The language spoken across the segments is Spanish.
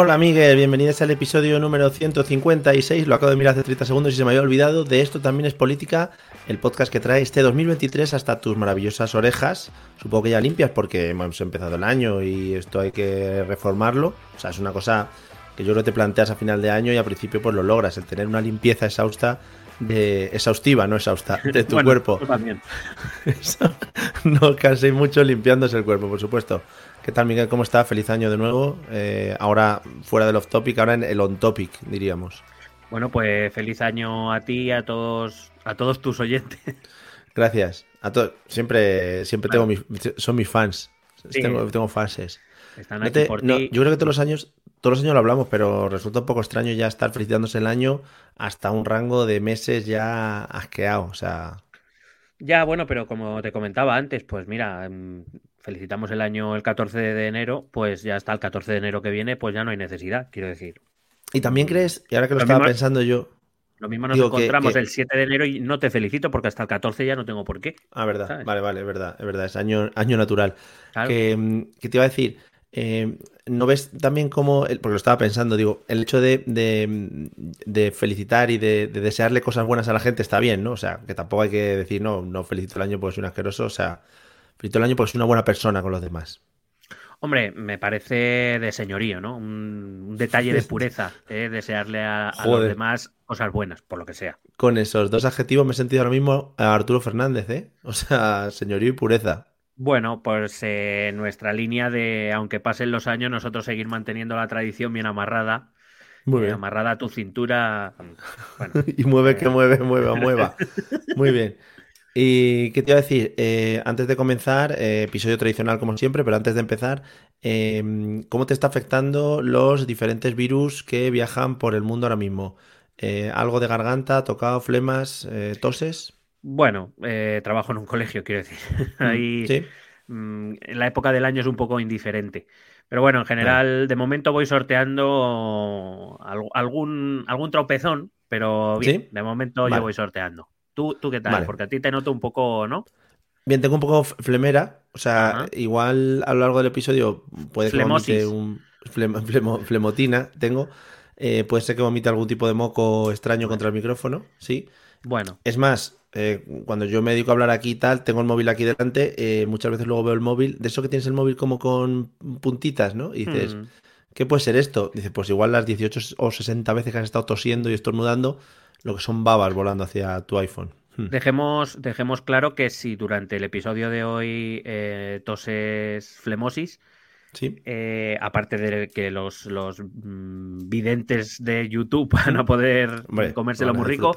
Hola Miguel, bienvenidos al episodio número 156. Lo acabo de mirar hace 30 segundos y se me había olvidado. De esto también es política, el podcast que trae este 2023 hasta tus maravillosas orejas. Supongo que ya limpias porque hemos empezado el año y esto hay que reformarlo. O sea, es una cosa que yo creo que te planteas a final de año y al principio pues lo logras, el tener una limpieza exhausta de exhaustiva, no exhausta, de tu cuerpo. También. no canséis mucho limpiándose el cuerpo, por supuesto. ¿Qué tal, Miguel? ¿Cómo está? Feliz año de nuevo. Eh, ahora fuera del off topic, ahora en el on topic, diríamos. Bueno, pues feliz año a ti y a todos, a todos tus oyentes. Gracias. A siempre, siempre tengo mis, son mis fans. Tengo, tengo fanses. Están aquí por ti. yo creo que todos los años, todos los años lo hablamos, pero resulta un poco extraño ya estar felicitándose el año hasta un rango de meses ya asqueado. O sea. Ya, bueno, pero como te comentaba antes, pues mira, mm, felicitamos el año el 14 de enero, pues ya hasta el 14 de enero que viene, pues ya no hay necesidad, quiero decir. ¿Y también crees, y ahora que lo, estaba pensando yo... Lo mismo nos encontramos el 7 de enero y no te felicito porque hasta el 14 ya no tengo por qué. Ah, verdad, vale, vale, es verdad, es verdad, es año, año natural. Que, mm, te iba a decir, eh, ¿no ves también como, porque lo estaba pensando, digo, el hecho de, de, felicitar y de, desearle cosas buenas a la gente está bien, ¿no? O sea, que tampoco hay que decir, no, no felicito el año porque soy un asqueroso, o sea, Felicito el año porque soy una buena persona con los demás. Hombre, me parece de señorío, ¿no? Un, detalle de pureza, ¿eh? desearle a, los demás cosas buenas, por lo que sea. Con esos dos adjetivos me he sentido ahora mismo a Arturo Fernández, ¿eh? O sea, señorío y pureza. Bueno, pues eh, nuestra línea de, aunque pasen los años, nosotros seguir manteniendo la tradición bien amarrada. Muy bien. amarrada a tu cintura. y mueve que mueve, mueva, mueva. Muy bien. ¿Y qué te iba a decir? Eh, antes de comenzar, eh, episodio tradicional como siempre, pero antes de empezar, em, ¿cómo te está afectando los diferentes virus que viajan por el mundo ahora mismo? Eh, ¿Algo de garganta, tocado, flemas, toses? Bueno, trabajo en un colegio, quiero decir. Ahí, ¿Sí? Mm, la época del año es un poco indiferente. Pero bueno, en general, de momento voy sorteando algún, algún tropezón, pero bien, de momento yo voy sorteando. ¿Tú, qué tal? Porque a ti te noto un poco, ¿no? Bien, tengo un poco flemera. O sea, igual a lo largo del episodio puede que un flemotina, tengo. Eh, puede ser que vomite algún tipo de moco extraño contra el micrófono, sí. Bueno. Es más, eh, cuando yo me dedico a hablar aquí y tal, tengo el móvil aquí delante, eh, muchas veces luego veo el móvil, de eso que tienes el móvil como con puntitas, ¿no? Y dices, hmm. ¿qué puede ser esto? Dice, pues igual las 18 o 60 veces que has estado tosiendo y estornudando, lo que son babas volando hacia tu iPhone. Hmm. Dejemos, dejemos claro que si durante el episodio de hoy eh, toses flemosis, Sí. Eh, aparte de que los, los mm, videntes de YouTube van a poder comérselo muy rico,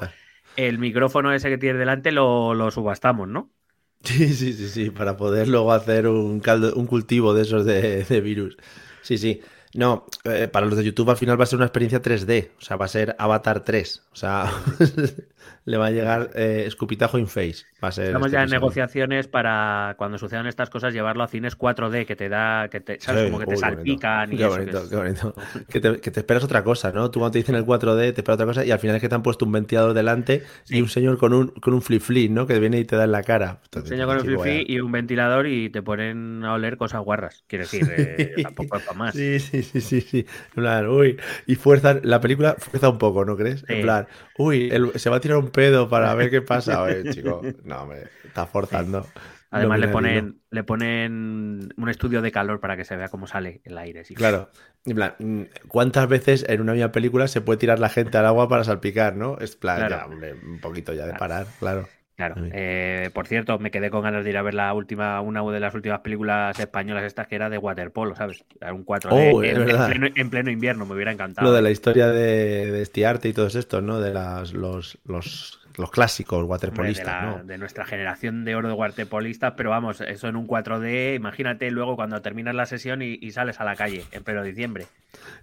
el micrófono ese que tienes delante lo, subastamos, ¿no? Sí, sí, sí, sí, para poder luego hacer un, caldo, un cultivo de esos de, de virus. Sí, sí. No, eh, para los de YouTube al final va a ser una experiencia 3D, o sea, va a ser Avatar 3, o sea, le va a llegar eh, escupitajo in face. Va a ser Estamos este ya en negociaciones para cuando sucedan estas cosas llevarlo a cines 4D, que te da, que te, ¿sabes? Como que te salpican y qué bonito, qué bonito. Que te, esperas otra cosa, ¿no? Tú cuando te dicen el 4D te esperas otra cosa y al final es que te han puesto un ventilador delante y un señor con un, con un flip flip, ¿no? Que viene y te da en la cara. un señor con un flip flip y un ventilador y te ponen a oler cosas guarras. Quiero decir, eh, tampoco es para más. Sí, sí, sí, sí, sí. En plan, uy, y fuerza, la película fuerza un poco, ¿no crees? En plan, uy, se va a tirar un pedo para ver qué pasa. Oye, chico, no, me está forzando. Además le ponen, le ponen un estudio de calor para que se vea cómo sale el aire. ¿sí? Claro. En plan, ¿cuántas veces en una misma película se puede tirar la gente al agua para salpicar, no? Es plan, ya, un poquito ya de parar, claro. Claro. Eh, por cierto, me quedé con ganas de ir a ver la última, una de las últimas películas españolas estas que era de waterpolo, ¿sabes? un 4 oh, en, pleno, invierno, me hubiera encantado. Lo de la historia de, de Estiarte y todos estos, ¿no? De las, los, los los clásicos waterpolistas. De, de, nuestra generación de oro de waterpolistas, pero vamos, eso en un 4D, imagínate luego cuando terminas la sesión y, sales a la calle en pleno diciembre.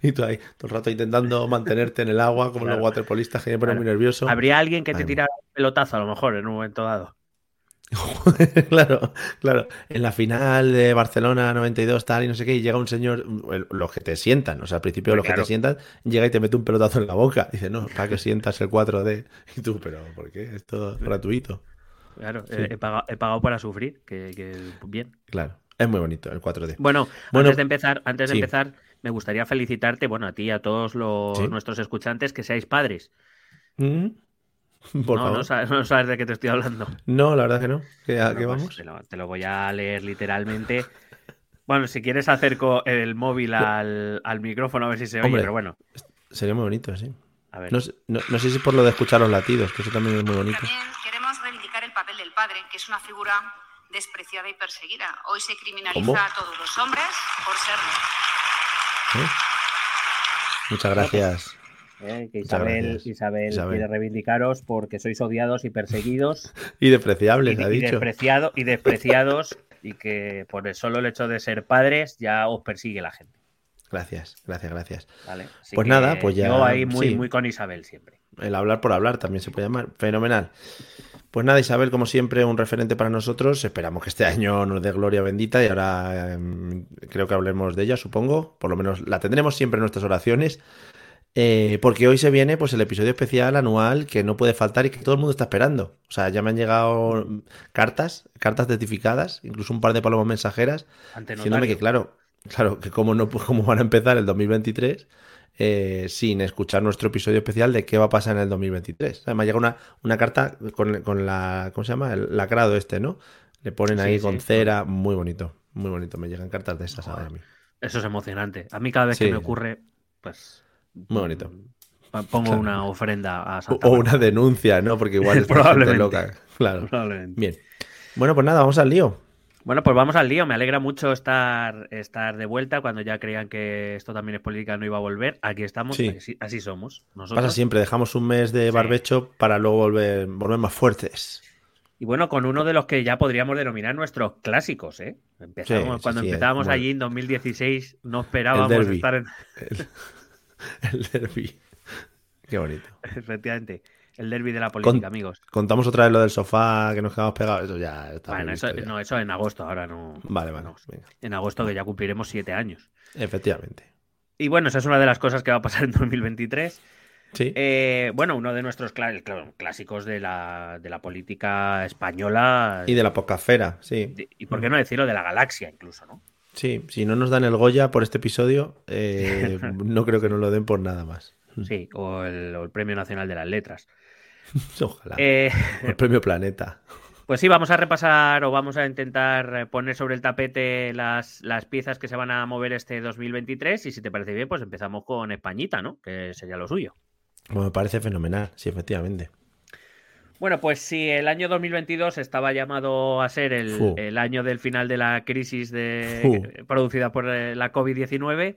Y tú ahí, todo el rato intentando mantenerte en el agua como los waterpolistas, que me pone muy nervioso. Habría alguien que te tirara un pelotazo a lo mejor en un momento dado. claro, claro. En la final de Barcelona 92, tal y no sé qué, y llega un señor, los que te sientan, o sea, al principio los que te sientan, llega y te mete un pelotazo en la boca. Dice, no, para que sientas el 4D. Y tú, pero ¿por qué? Esto es gratuito. Claro, he, pagado, para sufrir, que, bien. Claro, es muy bonito el 4D. Bueno, antes de empezar, antes de empezar, me gustaría felicitarte, bueno, a ti y a todos los, nuestros escuchantes, que seáis padres. Mm. no, sabes, de qué te estoy hablando. No, la verdad que no. ¿Qué, pues vamos? te, lo, voy a leer literalmente. Bueno, si quieres acerco el móvil al, micrófono a ver si se oye, pero bueno. Sería muy bonito, sí. No, sé si por lo de escuchar los latidos, que eso también es muy bonito. También queremos reivindicar el papel del padre, que es una figura despreciada y perseguida. Hoy se criminaliza a todos los hombres por serlo. ¿Eh? Muchas gracias. ¿Eh? que Isabel, Isabel, quiere reivindicaros porque sois odiados y perseguidos. y despreciables, y, ha dicho. Despreciado, y despreciados y que por el solo el hecho de ser padres ya os persigue la gente. Gracias, gracias, gracias. pues nada, pues ya. Yo ahí muy, muy con Isabel siempre. El hablar por hablar también se puede llamar. Fenomenal. Pues nada, Isabel, como siempre, un referente para nosotros. Esperamos que este año nos dé gloria bendita y ahora em, creo que hablemos de ella, supongo. Por lo menos la tendremos siempre en nuestras oraciones. Eh, porque hoy se viene pues el episodio especial anual que no puede faltar y que todo el mundo está esperando. O sea, ya me han llegado cartas, cartas certificadas, incluso un par de palomas mensajeras, diciéndome que claro, claro, que cómo no cómo van a empezar el 2023 eh, sin escuchar nuestro episodio especial de qué va a pasar en el 2023. O me ha llegado una, una carta con, con, la, ¿cómo se llama? El lacrado este, ¿no? Le ponen ahí con cera, muy bonito, muy bonito. Me llegan cartas de esas a mí. Eso es emocionante. A mí cada vez que me ocurre, pues muy bonito. Pongo una ofrenda a Santa O una denuncia, ¿no? Porque igual es Probablemente. loca. Claro. Bien. Bueno, pues nada, vamos al lío. Bueno, pues vamos al lío. Me alegra mucho estar, estar de vuelta cuando ya creían que esto también es política, no iba a volver. Aquí estamos, así, somos. Pasa siempre, dejamos un mes de barbecho para luego volver, volver más fuertes. Y bueno, con uno de los que ya podríamos denominar nuestros clásicos, ¿eh? Empezamos, cuando empezábamos allí en 2016, no esperábamos estar en. el derby. Qué bonito. Efectivamente. El derby de la política, amigos. Contamos otra vez lo del sofá que nos quedamos pegados. Eso ya está. Bueno, eso, no, eso en agosto, ahora no. Vale, vale. En agosto que ya cumpliremos siete años. Efectivamente. Y bueno, esa es una de las cosas que va a pasar en 2023. Sí. Eh, bueno, uno de nuestros clásicos de la, de la política española. Y de la pocafera, sí. y por qué no decirlo de la galaxia, incluso, ¿no? Sí, si no nos dan el Goya por este episodio, eh, no creo que nos lo den por nada más. Sí, o el, Premio Nacional de las Letras. Ojalá. Eh, el Premio Planeta. Pues sí, vamos a repasar o vamos a intentar poner sobre el tapete las, las, piezas que se van a mover este 2023 y si te parece bien, pues empezamos con Españita, ¿no? Que sería lo suyo. Bueno, me parece fenomenal, sí, efectivamente. Bueno, pues si el año 2022 estaba llamado a ser el, año del final de la crisis de, producida por eh, la COVID-19,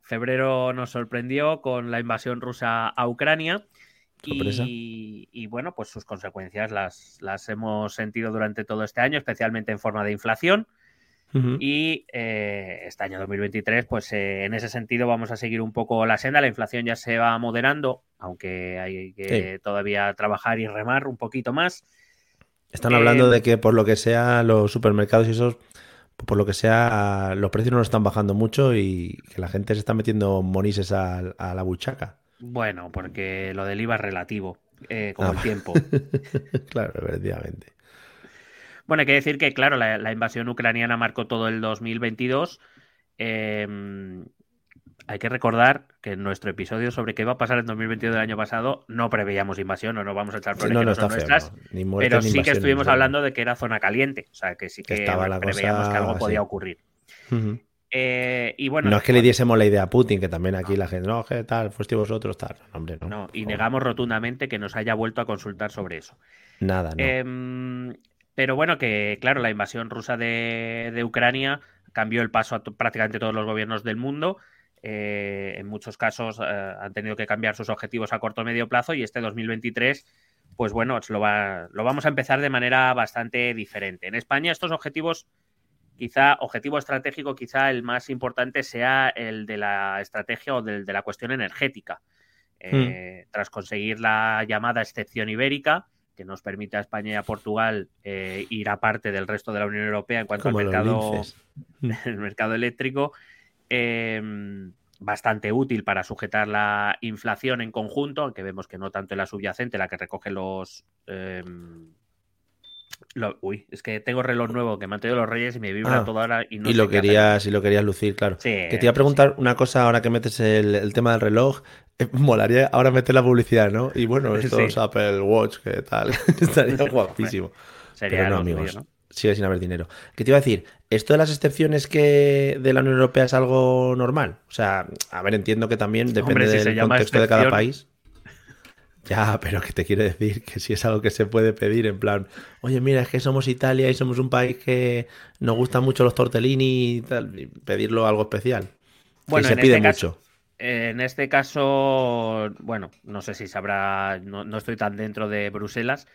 febrero nos sorprendió con la invasión rusa a Ucrania. Y, bueno, pues sus consecuencias las, las hemos sentido durante todo este año, especialmente en forma de inflación. Y eh, este año 2023, pues eh, en ese sentido vamos a seguir un poco la senda. La inflación ya se va moderando, aunque hay que todavía trabajar y remar un poquito más. Están hablando eh, de que por lo que sea los supermercados y esos, por lo que sea, los precios no están bajando mucho y que la gente se está metiendo monises a, la buchaca. Bueno, porque lo del IVA es relativo, con ah, el tiempo. claro, efectivamente. Bueno, hay que decir que, claro, la, invasión ucraniana marcó todo el 2022. Em, hay que recordar que en nuestro episodio sobre qué va a pasar en 2022 del año pasado no preveíamos invasión o no vamos a echar flores no, no, no nuestras, pero sí que estuvimos hablando de que era zona caliente, o sea que sí que, preveíamos que algo podía ocurrir. Eh, y bueno, no es que le diésemos la idea a Putin, que también aquí la gente, no, que tal, fuiste vosotros, tal. Hombre, no. no y negamos rotundamente que nos haya vuelto a consultar sobre eso. Nada, no. Em, pero bueno, que claro, la invasión rusa de, Ucrania cambió el paso a prácticamente todos los gobiernos del mundo. Eh, en muchos casos eh, han tenido que cambiar sus objetivos a corto o medio plazo y este 2023 pues bueno, lo, lo vamos a empezar de manera bastante diferente. En España estos objetivos quizá objetivo estratégico, quizá el más importante sea el de la estrategia o del de la cuestión energética. Eh, hmm. Tras conseguir la llamada excepción ibérica, que nos permite a España y a Portugal eh, ir aparte del resto de la Unión Europea en cuanto al mercado, el mercado eléctrico, em, bastante útil para sujetar la inflación en conjunto, aunque vemos que no tanto en la subyacente, la que recoge los uy, es que tengo reloj nuevo que me han traído los Reyes y me vibra ah, todo ahora. Y, no y lo querías, y lo querías lucir, claro. que te iba a preguntar una cosa ahora que metes el, tema del reloj. Eh, molaría ahora meter la publicidad, ¿no? Y bueno, estos Apple Watch, ¿qué tal? Estaría guapísimo. Sería Pero no, amigos. Sigue sin haber dinero. ¿Qué te iba a decir? ¿Esto de las excepciones que de la Unión Europea es algo normal? O sea, a ver, entiendo que también depende del contexto de cada país. Ya, pero que te quiero decir que si es algo que se puede pedir, en plan, oye, mira, es que somos Italia y somos un país que nos gustan mucho los tortellini y tal, pedirlo algo especial. Bueno, se pide este mucho. en este caso, bueno, no sé si sabrá, no, estoy tan dentro de Bruselas,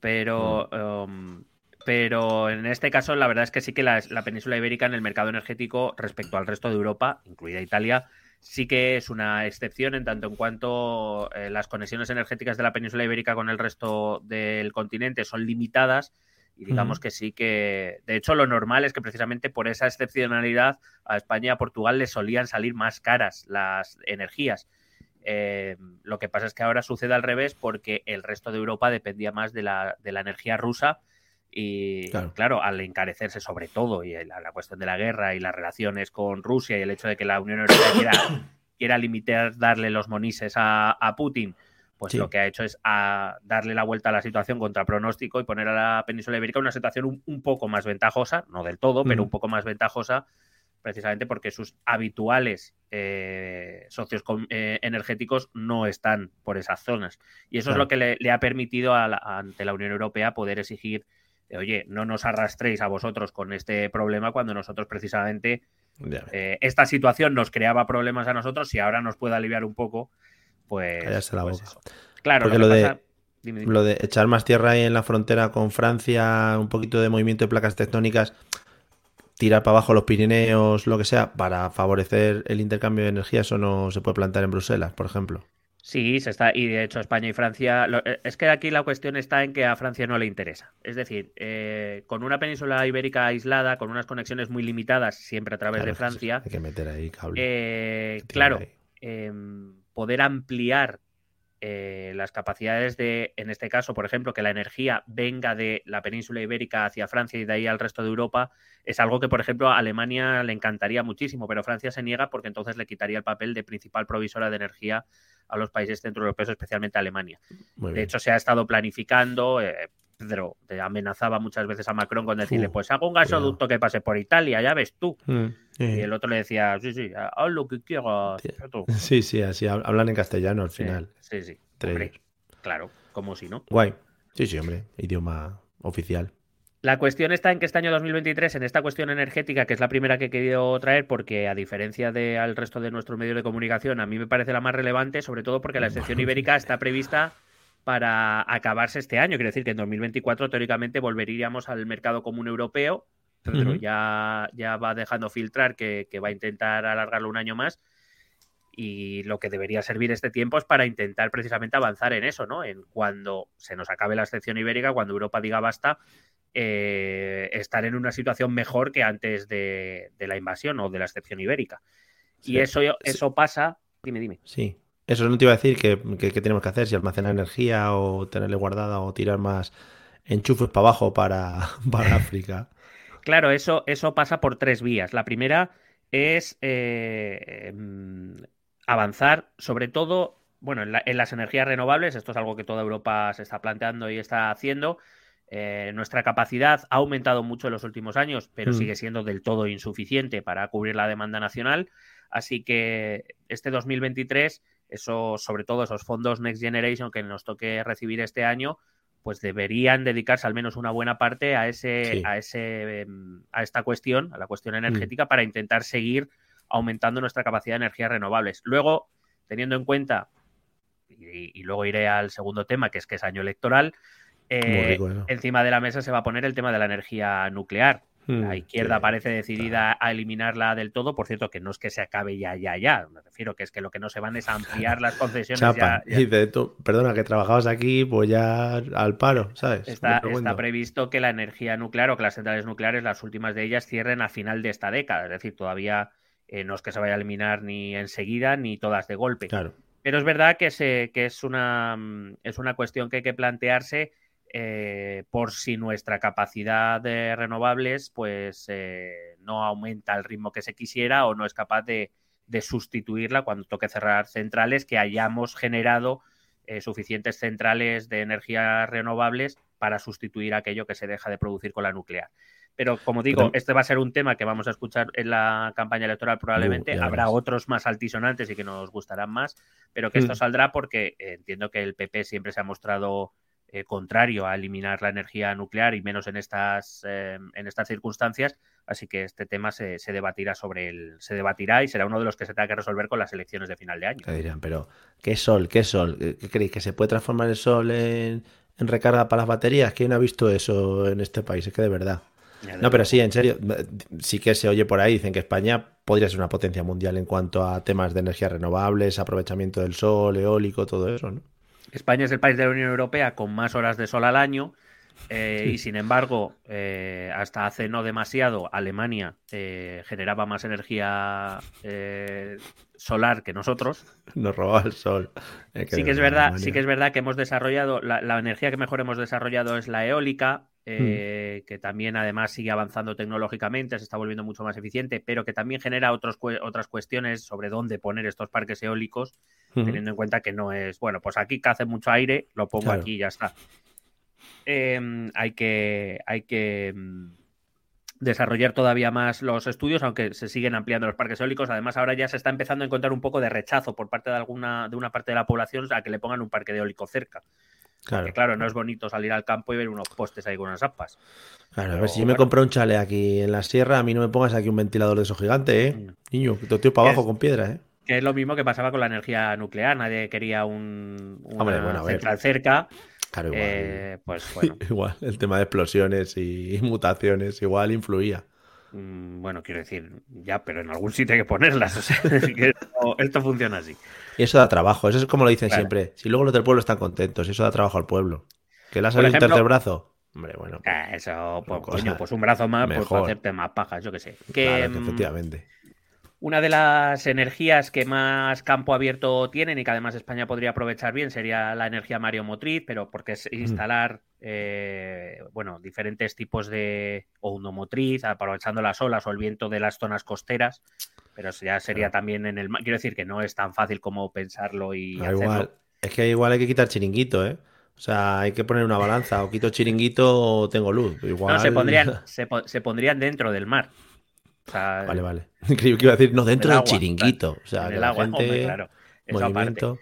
pero, mm. um, pero en este caso la verdad es que sí que la península ibérica en el mercado energético respecto al resto de Europa, incluida Italia, sí que es una excepción en tanto en cuanto eh, las conexiones energéticas de la península ibérica con el resto del continente son limitadas y digamos que sí que, de hecho, lo normal es que precisamente por esa excepcionalidad a España y a Portugal les solían salir más caras las energías. Eh, lo que pasa es que ahora sucede al revés porque el resto de Europa dependía más de la, de la energía rusa y claro. al encarecerse sobre todo y la, cuestión de la guerra y las relaciones con Rusia y el hecho de que la Unión Europea quiera, limitar, darle los monises a, Putin, pues lo que ha hecho es a darle la vuelta a la situación contra pronóstico y poner a la península ibérica una situación un, poco más ventajosa, no del todo, pero un poco más ventajosa, precisamente porque sus habituales eh, socios eh, energéticos no están por esas zonas. Y eso es lo que le, ha permitido ante la Unión Europea poder exigir oye, no nos arrastréis a vosotros con este problema cuando nosotros precisamente eh, esta situación nos creaba problemas a nosotros y ahora nos puede aliviar un poco, pues... la pues boca. Claro, Porque lo, de, lo de echar más tierra ahí en la frontera con Francia, un poquito de movimiento de placas tectónicas, tirar para abajo los Pirineos, lo que sea, para favorecer el intercambio de energía, eso no se puede plantear en Bruselas, por ejemplo. Sí, se está, y de hecho España y Francia, eh, es que aquí la cuestión está en que a Francia no le interesa. Es decir, eh, con una península ibérica aislada, con unas conexiones muy limitadas, siempre a través de Francia. Hay que meter ahí cable. Eh, claro, em, poder ampliar las capacidades de, en este caso, por ejemplo, que la energía venga de la península ibérica hacia Francia y de ahí al resto de Europa, es algo que, por ejemplo, a Alemania le encantaría muchísimo, pero Francia se niega porque entonces le quitaría el papel de principal provisora de energía a los países centroeuropeos, especialmente a Alemania. de hecho, se ha estado planificando. Eh, Pedro amenazaba muchas veces a Macron con decirle, pues hago un gasoducto que pase por Italia, ya ves tú. Mm, y el otro le decía, sí, sí, haz lo que quieras. Sí, sí, así hablan en castellano al final. Sí, sí. claro, como si no. Guay. Sí, sí, hombre, idioma oficial. La cuestión está en que este año 2023, en esta cuestión energética, que es la primera que he querido traer, porque a diferencia del resto de nuestros medios de comunicación, a mí me parece la más relevante, sobre todo porque la excepción ibérica está prevista para acabarse este año. Quiere decir que en 2024 teóricamente volveríamos al mercado común europeo, pero ya, ya va dejando filtrar que, que va a intentar alargarlo un año más y lo que debería servir este tiempo es para intentar precisamente avanzar en eso, ¿no? En cuando se nos acabe la excepción ibérica, cuando Europa diga basta, eh, estar en una situación mejor que antes de, la invasión o de la excepción ibérica. Y eso, eso pasa. Dime, dime. Sí. Eso no te iba a decir que, tenemos que hacer, si almacenar energía o tenerle guardada o tirar más enchufes para abajo para, para África. Claro, eso, eso pasa por tres vías. La primera es eh, mm, avanzar, sobre todo, bueno, en, las energías renovables. Esto es algo que toda Europa se está planteando y está haciendo. Eh, nuestra capacidad ha aumentado mucho en los últimos años, pero mm. sigue siendo del todo insuficiente para cubrir la demanda nacional. Así que este 2023, eso, sobre todo esos fondos Next Generation que nos toque recibir este año, pues deberían dedicarse al menos una buena parte a ese, a ese, em, a esta cuestión, a la cuestión mm. energética, para intentar seguir aumentando nuestra capacidad de energías renovables. Luego, teniendo en cuenta y, luego iré al segundo tema, que es que es año electoral, eh, encima de la mesa se va a poner el tema de la energía nuclear. La hmm, izquierda parece decidida a eliminarla del todo. Por cierto, que no es que se acabe ya, ya, ya. Me refiero que es que lo que no se van es a ampliar las concesiones. ya, perdona, que trabajabas aquí, pues ya al paro, ¿sabes? Está, está, previsto que la energía nuclear o que las centrales nucleares, las últimas de ellas, cierren a final de esta década. Es decir, todavía eh, no es que se vaya a eliminar ni enseguida ni todas de golpe. Claro. Pero es verdad que, se, que es, una, mm, es una cuestión que hay que plantearse eh, por si nuestra capacidad de renovables pues eh, no aumenta al ritmo que se quisiera o no es capaz de, sustituirla cuando toque cerrar centrales que hayamos generado eh, suficientes centrales de energías renovables para sustituir aquello que se deja de producir con la nuclear. Pero como digo, este va a ser un tema que vamos a escuchar en la campaña electoral probablemente. Habrá otros más altisonantes y que nos gustarán más, pero que esto mm. saldrá porque entiendo que el PP siempre se ha mostrado eh, contrario a eliminar la energía nuclear y menos en estas, eh, en estas circunstancias. Así que este tema se, debatirá sobre el, se debatirá y será uno de los que se tenga que resolver con las elecciones de final de año. ¿Qué dirán? Pero, ¿qué sol? ¿Qué sol? ¿Qué creéis? ¿Que se puede transformar el sol en, recarga para las baterías? ¿Quién ha visto eso en este país? Es que de verdad. No, pero sí, en serio, sí que se oye por ahí, dicen que España podría ser una potencia mundial en cuanto a temas de energías renovables, aprovechamiento del sol, eólico, todo eso, ¿no? España es el país de la Unión Europea con más horas de sol al año. Eh, y sin embargo, eh, hasta hace no demasiado, Alemania eh, generaba más energía solar que nosotros. Nos robaba el sol. sí que es verdad, sí que es verdad que hemos desarrollado la, la, energía que mejor hemos desarrollado es la eólica, Hmm. que también además sigue avanzando tecnológicamente, se está volviendo mucho más eficiente, pero que también genera otros, otras cuestiones sobre dónde poner estos parques eólicos, teniendo en cuenta que no es, bueno, pues aquí que hace mucho aire, lo pongo aquí y ya está. Em, hay que, hay que mm, desarrollar todavía más los estudios, aunque se siguen ampliando los parques eólicos. Además, ahora ya se está empezando a encontrar un poco de rechazo por parte de alguna, de una parte de la población a que le pongan un parque eólico cerca. Claro. claro, no es bonito salir al campo y ver unos postes ahí con unas aspas. Claro, a ver si yo me compro un chale aquí en la sierra, a mí no me pongas aquí un ventilador de esos gigante, ¿eh? Mm. Niño, te tío para abajo con piedra, ¿eh? Que es lo mismo que pasaba con la energía nuclear. Nadie quería un una central cerca. Claro, igual. Eh, pues bueno. igual, el tema de explosiones y mutaciones igual influía. Mm, bueno, quiero decir, ya, pero en algún sitio hay que ponerlas. O sea, esto, funciona así. Y eso da trabajo, eso es como lo dicen siempre. Si luego los del pueblo están contentos, eso da trabajo al pueblo. ¿Que le ha salido un tercer brazo? Hombre, bueno. Pues, ah, eso, pues, coño, pues un brazo más, pues para hacerte más pajas, yo qué sé. Que, mm, efectivamente. Una de las energías que más campo abierto tienen y que además España podría aprovechar bien sería la energía mareomotriz, pero porque es instalar eh, bueno, diferentes tipos de ondomotriz, aprovechando las olas o el viento de las zonas costeras, pero ya sería también en el Quiero decir que no es tan fácil como pensarlo y. Ah, igual. Es que igual hay que quitar chiringuito, ¿eh? O sea, hay que poner una balanza. O quito chiringuito o tengo luz. Igual... No, se pondrían, se pondrían dentro del mar vale, vale. Creo que iba a decir, no dentro del chiringuito. O sea, el agua, claro. Eso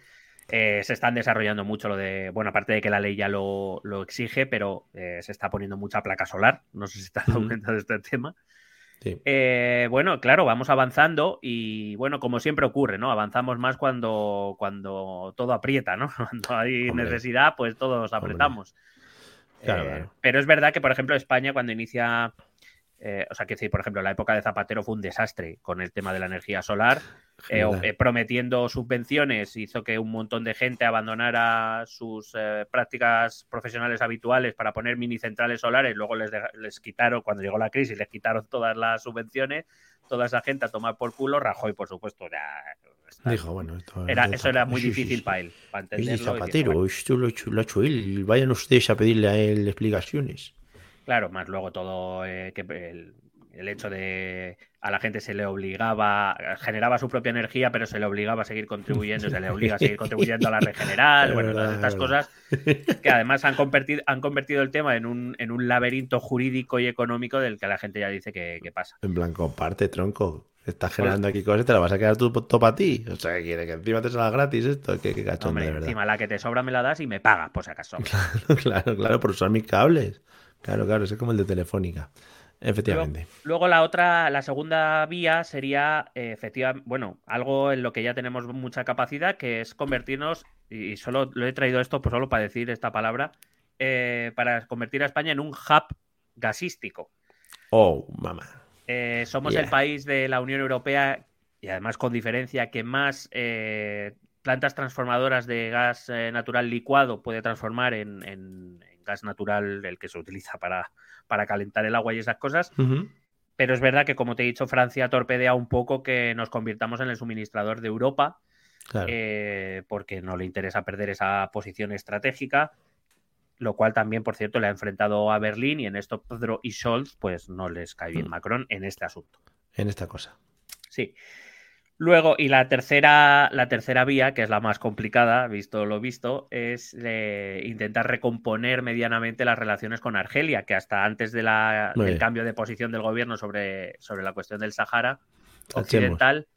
eh, se están desarrollando mucho lo de, bueno, aparte de que la ley ya lo, exige, pero eh, se está poniendo mucha placa solar. No sé si está aumentando este tema. Eh, bueno, claro, vamos avanzando y bueno, como siempre ocurre, ¿no? Avanzamos más cuando, cuando todo aprieta, ¿no? Cuando hay necesidad, pues todos apretamos. Pero es verdad que, por ejemplo, España cuando inicia eh, o sea, que decir, por ejemplo, la época de Zapatero fue un desastre con el tema de la energía solar. Eh, eh, prometiendo subvenciones hizo que un montón de gente abandonara sus prácticas profesionales habituales para poner mini centrales solares. Luego les, les, quitaron, cuando llegó la crisis, les quitaron todas las subvenciones. Toda esa gente a tomar por culo. Rajoy, por supuesto, Dijo, bueno, era, eso era muy difícil para él, para entenderlo. Zapatero, esto lo lo ha hecho él. Vayan ustedes a pedirle a él explicaciones. Claro, más luego todo eh, que el, hecho de a la gente se le obligaba, generaba su propia energía, pero se le obligaba a seguir contribuyendo, se le obliga a seguir contribuyendo a la red general, bueno, todas estas cosas que además han convertido, han convertido el tema en un, en un laberinto jurídico y económico del que la gente ya dice que, pasa. En blanco, parte, tronco. Estás generando aquí cosas y te la vas a quedar tú todo para ti. O sea, quiere que encima te salga gratis esto. Qué, qué cachón, de verdad. Encima la que te sobra me la das y me pagas, por si acaso. Claro, claro, claro, por usar mis cables. Claro, claro, es como el de Telefónica. Efectivamente. Luego, la otra, la segunda vía sería, eh, efectivamente, bueno, algo en lo que ya tenemos mucha capacidad, que es convertirnos y solo lo he traído esto pues solo para decir esta palabra, eh, para convertir a España en un hub gasístico. Oh, mamá. Eh, somos el país de la Unión Europea y además con diferencia que más plantas transformadoras de gas natural licuado puede transformar en, gas natural, el que se utiliza para, para calentar el agua y esas cosas. Pero es verdad que, como te he dicho, Francia torpedea un poco que nos convirtamos en el suministrador de Europa, eh, porque no le interesa perder esa posición estratégica, lo cual también, por cierto, le ha enfrentado a Berlín y en esto Pedro y Scholz, pues no les cae bien mm. Macron en este asunto. En esta cosa. Sí. Luego, y la tercera, la tercera vía, que es la más complicada, visto lo visto, es eh, intentar recomponer medianamente las relaciones con Argelia, que hasta antes de la, del cambio de posición del gobierno sobre, sobre la cuestión del Sahara Occidental,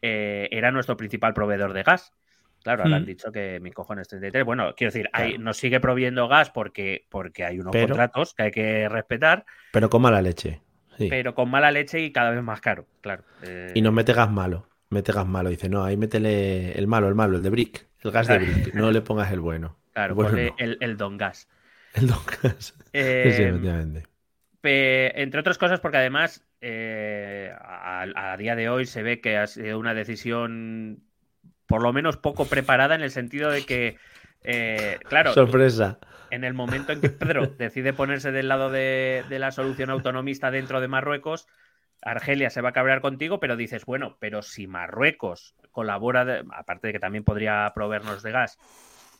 eh, era nuestro principal proveedor de gas. Claro, ahora han mm. dicho que mi cojones 33. Bueno, quiero decir, nos sigue proviendo gas porque, porque hay unos contratos que hay que respetar. Pero con mala leche. Pero con mala leche y cada vez más caro, claro. y nos mete gas malo mete gas malo. Dice, no, ahí métele el malo, el malo, el de Brick, el gas de Brick. No le pongas el bueno. Claro, el, el, Don Gas. El Don Gas. Eh, entre otras cosas, porque además eh, a, día de hoy se ve que ha sido una decisión por lo menos poco preparada en el sentido de que, eh, claro, sorpresa. En el momento en que Pedro decide ponerse del lado de, de la solución autonomista dentro de Marruecos, Argelia se va a cabrear contigo, pero dices, bueno, pero si Marruecos colabora, aparte de que también podría proveernos de gas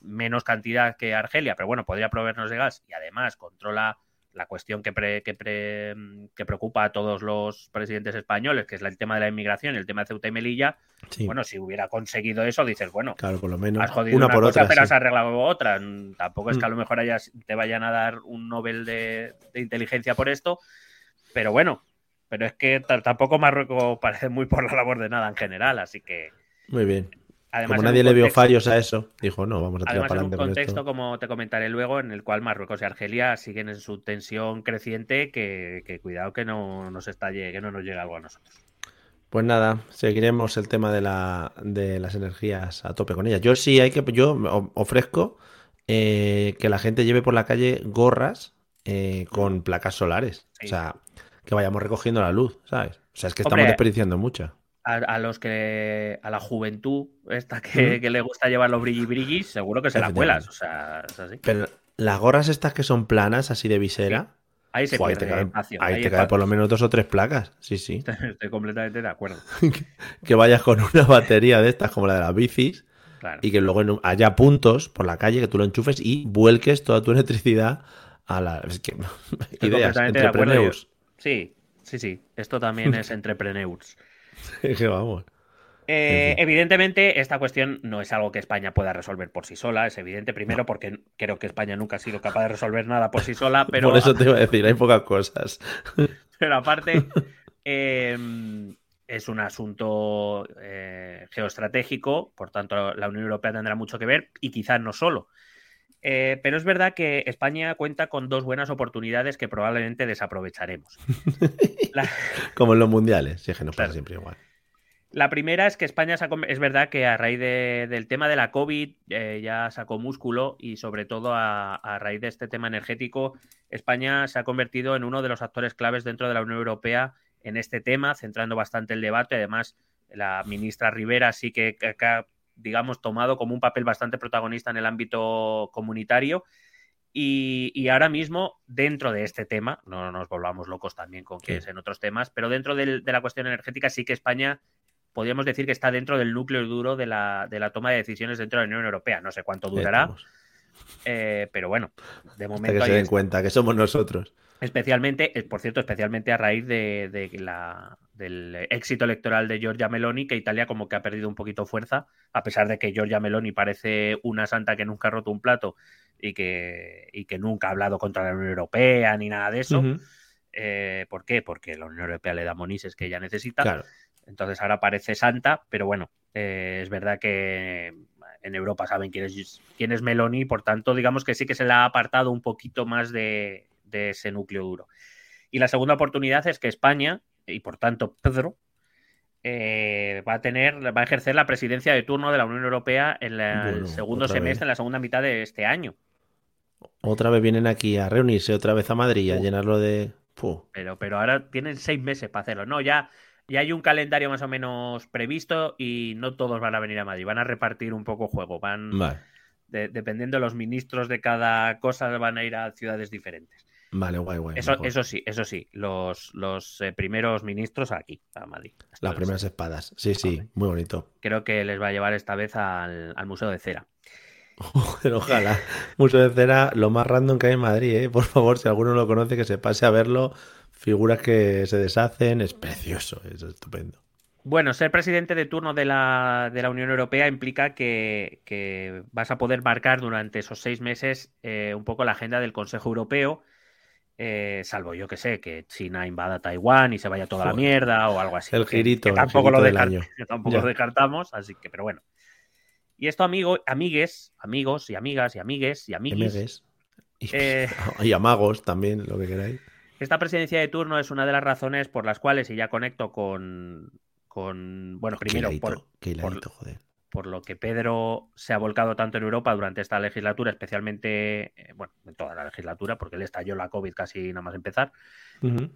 menos cantidad que Argelia, pero bueno, podría proveernos de gas y además controla la cuestión que, que, preocupa a todos los presidentes españoles, que es el tema de la inmigración, el tema de Ceuta y Melilla. Bueno, si hubiera conseguido eso, dices, bueno, claro, por lo menos has jodido una, por otra, pero has arreglado otra. Tampoco es que a mm. lo mejor te vayan a dar un Nobel de inteligencia por esto, pero bueno, pero es que tampoco Marruecos parece muy por la labor de nada en general, así que. Muy bien. Además, como nadie le vio fallos a eso, dijo, no, vamos a tirar para adelante. un contexto, como te comentaré luego, en el cual Marruecos y Argelia siguen en su tensión creciente, que, cuidado que no nos estalle, que no nos llegue algo a nosotros. Pues nada, seguiremos el tema de, la, de las energías a tope con ellas. Yo sí hay que, yo ofrezco eh, que la gente lleve por la calle gorras eh, con placas solares. O sea, que vayamos recogiendo la luz, ¿sabes? O sea, es que estamos desperdiciando mucha. A, los que a la juventud esta que, le gusta llevar los brilli brillis, seguro que se la cuelas, o sea, es así. Pero las gorras estas que son planas, así de visera, Ahí se puede ahí te caen por lo menos dos o tres placas. Sí, sí. Estoy completamente de acuerdo. que vayas con una batería de estas como la de las bicis y que luego haya puntos por la calle que tú lo enchufes y vuelques toda tu electricidad a la. Es que... ideas, entrepreneurs. Sí, sí, sí. Esto también es entrepreneurs. que vamos. Eh, evidentemente, esta cuestión no es algo que España pueda resolver por sí sola, es evidente. Primero, porque creo que España nunca ha sido capaz de resolver nada por sí sola, pero. Por eso te iba a decir, hay pocas cosas. pero aparte, em, es un asunto eh, geoestratégico, por tanto, la Unión Europea tendrá mucho que ver y quizás no solo. Eh, pero es verdad que España cuenta con dos buenas oportunidades que probablemente desaprovecharemos. Como en los mundiales, si es que no pasa siempre igual. La primera es que España es verdad que a raíz del tema de la COVID eh, ya sacó músculo y sobre todo a, raíz de este tema energético, España se ha convertido en uno de los actores claves dentro de la Unión Europea en este tema, centrando bastante el debate. Además, la ministra Rivera sí que, que, digamos, tomado como un papel bastante protagonista en el ámbito comunitario. Y, ahora mismo, dentro de este tema, no nos volvamos locos también con que es en otros temas, pero dentro de la cuestión energética sí que España podríamos decir que está dentro del núcleo duro de la, de la toma de decisiones dentro de la Unión Europea. No sé cuánto durará, eh, pero bueno, de momento... que se den cuenta que somos nosotros. Especialmente, eh, por cierto, especialmente a raíz de, la, del éxito electoral de Giorgia Meloni, que Italia como que ha perdido un poquito fuerza, a pesar de que Giorgia Meloni parece una santa que nunca ha roto un plato y que, y que nunca ha hablado contra la Unión Europea ni nada de eso. Eh, ¿Por qué? Porque la Unión Europea le da monises que ella necesita. Entonces ahora parece santa, pero bueno, eh, es verdad que en Europa saben quién es, quién es Meloni, por tanto, digamos que sí que se le ha apartado un poquito más de, de ese núcleo duro. Y la segunda oportunidad es que España, y por tanto Pedro, eh, va a tener, va a ejercer la presidencia de turno de la Unión Europea en el segundo semestre, en la segunda mitad de este año. Otra vez vienen aquí a reunirse, otra vez a Madrid, a llenarlo de. Pero, pero ahora tienen seis meses para hacerlo. No, ya, ya hay un calendario más o menos previsto y no todos van a venir a Madrid. Van a repartir un poco juego. Van, dependiendo de los ministros de cada cosa, van a ir a ciudades diferentes. Vale, guay, guay. Eso, eso sí, eso sí. Los, los eh, primeros ministros aquí, a Madrid. Las primeras espadas. Sí, sí, muy bonito. Creo que les va a llevar esta vez al, al Museo de Cera. ojalá. Museo de Cera, lo más random que hay en Madrid, ¿eh? Por favor, si alguno lo conoce, que se pase a verlo. Figuras que se deshacen, es precioso, es estupendo. Bueno, ser presidente de turno de la, de la Unión Europea implica que, vas a poder marcar durante esos seis meses eh, un poco la agenda del Consejo Europeo, eh, salvo yo que sé, que China invada Taiwán y se vaya toda la mierda o algo así. El girito. tampoco, lo, tampoco lo descartamos, así que, pero bueno. Y esto, amigo, amigues, amigos y amigas y amigues y amigues. Y, eh, y amagos también, lo que queráis. Esta presidencia de turno es una de las razones por las cuales, y ya conecto con. con bueno, primero, por, por, lo que Pedro se ha volcado tanto en Europa durante esta legislatura, especialmente, eh, bueno, en toda la legislatura, porque él estalló la COVID casi nada más empezar.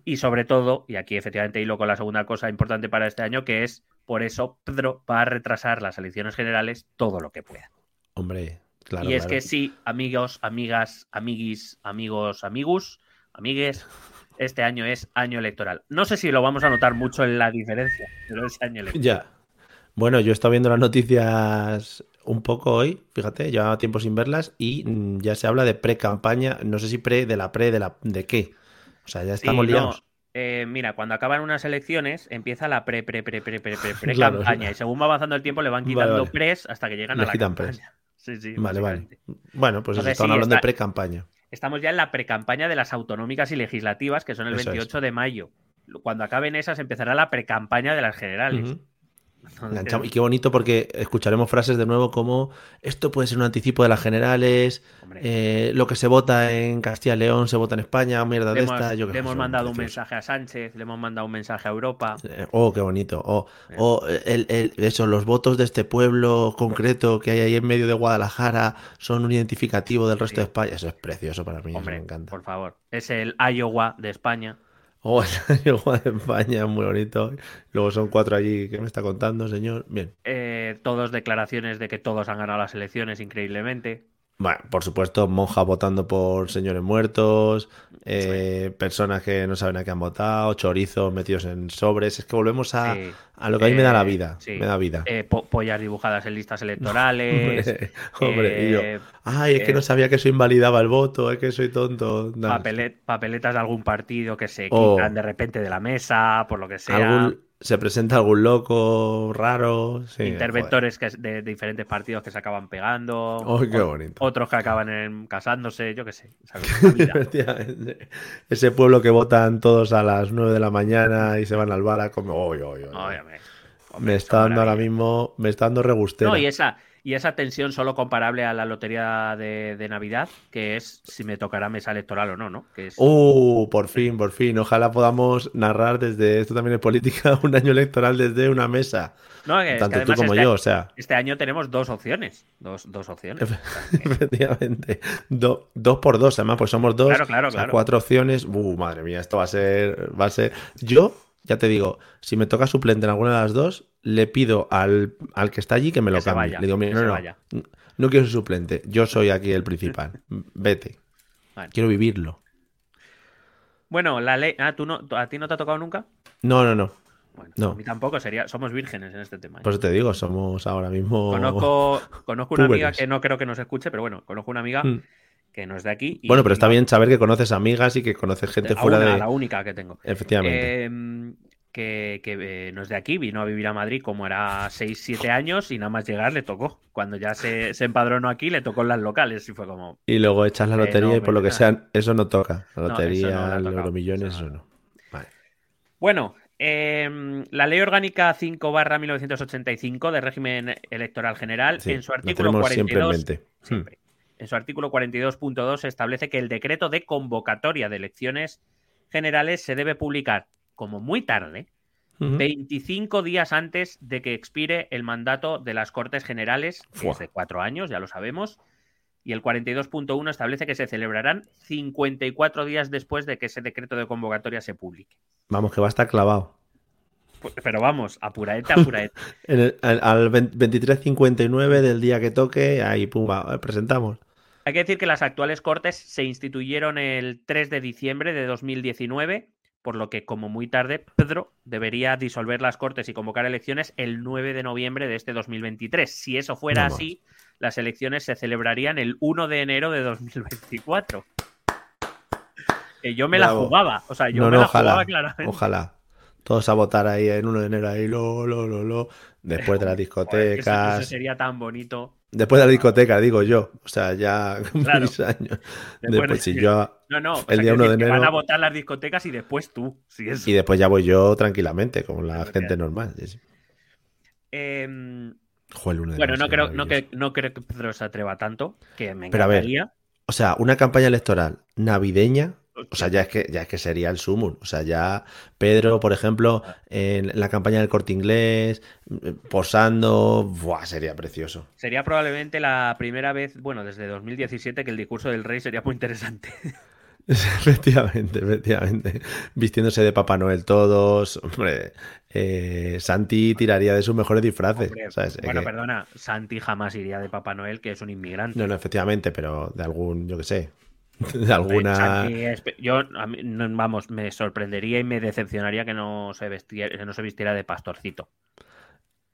Y sobre todo, y aquí efectivamente hilo con la segunda cosa importante para este año, que es por eso Pedro va a retrasar las elecciones generales todo lo que pueda. Hombre, claro. Y es que sí, amigos, amigas, amiguis, amigos, amigus, amigues, este año es año electoral. No sé si lo vamos a notar mucho en la diferencia, pero es año electoral. Ya. Bueno, yo he estado viendo las noticias un poco hoy, fíjate, llevaba tiempo sin verlas y mm, ya se habla de pre-campaña, no sé si pre de la pre de la de qué. O sea, ya estamos liados. Eh, mira, cuando acaban unas elecciones, empieza la pre, pre, pre, pre, pre, pre, pre campaña. Y según va avanzando el tiempo, le van quitando pres hasta que llegan a la campaña. Sí, sí, vale, vale. Bueno, pues están hablando de pre-campaña. Estamos ya en la pre-campaña de las autonómicas y legislativas, que son el 28 de mayo. Cuando acaben esas, empezará la pre-campaña de las generales. Y qué bonito porque escucharemos frases de nuevo como esto puede ser un anticipo de las generales, eh, lo que se vota en Castilla y León se vota en España, mierda de esta. le hemos mandado un mensaje a Sánchez, le hemos mandado un mensaje a Europa. Eh, oh, qué bonito. O oh, eso, los votos de este pueblo concreto que hay ahí en medio de Guadalajara son un identificativo del resto de España. Eso es precioso para mí, me encanta. Por favor, es el Iowa de España. Oh, el de España, muy bonito. Luego son cuatro allí. ¿Qué me está contando, señor? Bien. Eh, todos declaraciones de que todos han ganado las elecciones, increíblemente. Bueno, por supuesto, monjas votando por señores muertos, eh, personas que no saben a qué han votado, chorizos metidos en sobres. Es que volvemos a, a lo que a mí me da la eh, vida. Me da vida. Eh, pollas dibujadas en listas electorales. hombre, yo. Ay, es que no sabía que eso invalidaba el voto, es que soy tonto. papeletas de algún partido que se oh. quitan de repente de la mesa, por lo que sea se presenta algún loco raro. Interventores que, de, diferentes partidos que se acaban pegando. qué bonito. Otros que acaban casándose, yo qué sé. Ese pueblo que votan todos a las 9 de la mañana y se van al bar a comer. me está dando ahora mismo, me está dando regustero. No, y esa, y esa tensión solo comparable a la lotería de, Navidad, que es si me tocará mesa electoral o no, ¿no? Que ¡Uh! Por fin, por fin. Ojalá podamos narrar desde, esto también es política, un año electoral desde una mesa. No, Tanto tú como este yo, o sea. Este año tenemos dos opciones. Dos, opciones. Efectivamente. dos por dos, además, pues somos dos. Claro, claro, claro. Cuatro opciones. ¡Uh! Madre mía, esto va a ser. Va a ser. Yo, ya te digo, si me toca suplente en alguna de las dos, le pido al, que está allí que me lo cambie. le digo, no, no, no, quiero ser suplente, yo soy aquí el principal. Vete. Quiero vivirlo. Bueno, la ley. Ah, ¿tú no, ¿a ti no te ha tocado nunca? No, no, no. no. A mí tampoco sería. Somos vírgenes en este tema. ¿eh? Por eso te digo, somos ahora mismo. Conozco, conozco una amiga que no creo que nos escuche, pero bueno, conozco una amiga mm. Que no es de aquí. bueno, pero está bien saber que conoces amigas y que conoces gente fuera de. La única que tengo. Efectivamente. Eh, que, eh, no es de aquí, vino a vivir a Madrid como era 6-7 años y nada más llegar le tocó. Cuando ya se, empadronó aquí, le tocó en las locales y fue como... Y luego echas la lotería y por lo que sea, eso no toca. La lotería, los euromillones, eso no. Bueno, em, la Ley Orgánica 5 barra 1985 de régimen electoral general, en su artículo 42... Hmm. En su artículo 42.2 establece que el decreto de convocatoria de elecciones generales se debe publicar como muy tarde, 25 días antes de que expire el mandato de las Cortes Generales, que es de cuatro años, ya lo sabemos, y el 42.1 establece que se celebrarán 54 días después de que ese decreto de convocatoria se publique. Vamos, que va a estar clavado. Pues, pero vamos, apuraete, apuraete. al, al 23.59 del día que toque, ahí pum, presentamos. Hay que decir que las actuales cortes se instituyeron el 3 de diciembre de 2019, por lo que como muy tarde, Pedro debería disolver las cortes y convocar elecciones el 9 de noviembre de este 2023. Si eso fuera así, las elecciones se celebrarían el 1 de enero de 2024. yo me la jugaba, o sea, yo me la jugaba claramente. Ojalá. Todos a votar ahí en 1 de enero, ahí, lo, lo, lo, lo. Después de las discotecas. eso sería tan bonito. Después de la discoteca, digo yo. O sea, ya claro. años. Después, si yo. No, no. El día 1 de enero. Van a votar las discotecas y después tú. Y después ya voy yo tranquilamente, como la gente normal. Eh, bueno, no creo, no, que, no creo que Pedro se atreva tanto, que me Pero a ver, o sea, una campaña electoral navideña, o sea, ya es que ya es que sería el sumum. O sea, ya Pedro, por ejemplo, en la campaña del corte inglés, posando, ¡buah! sería precioso. Sería probablemente la primera vez, bueno, desde 2017, que el discurso del rey sería muy interesante. Efectivamente, efectivamente. Vistiéndose de Papá Noel todos. Hombre, eh, Santi tiraría de sus mejores disfraces. bueno, perdona, Santi jamás iría de Papá Noel, que es un inmigrante. No, no, efectivamente, pero de algún, yo qué sé. De alguna. yo, vamos, me sorprendería y me decepcionaría que no se, que no se vistiera de pastorcito.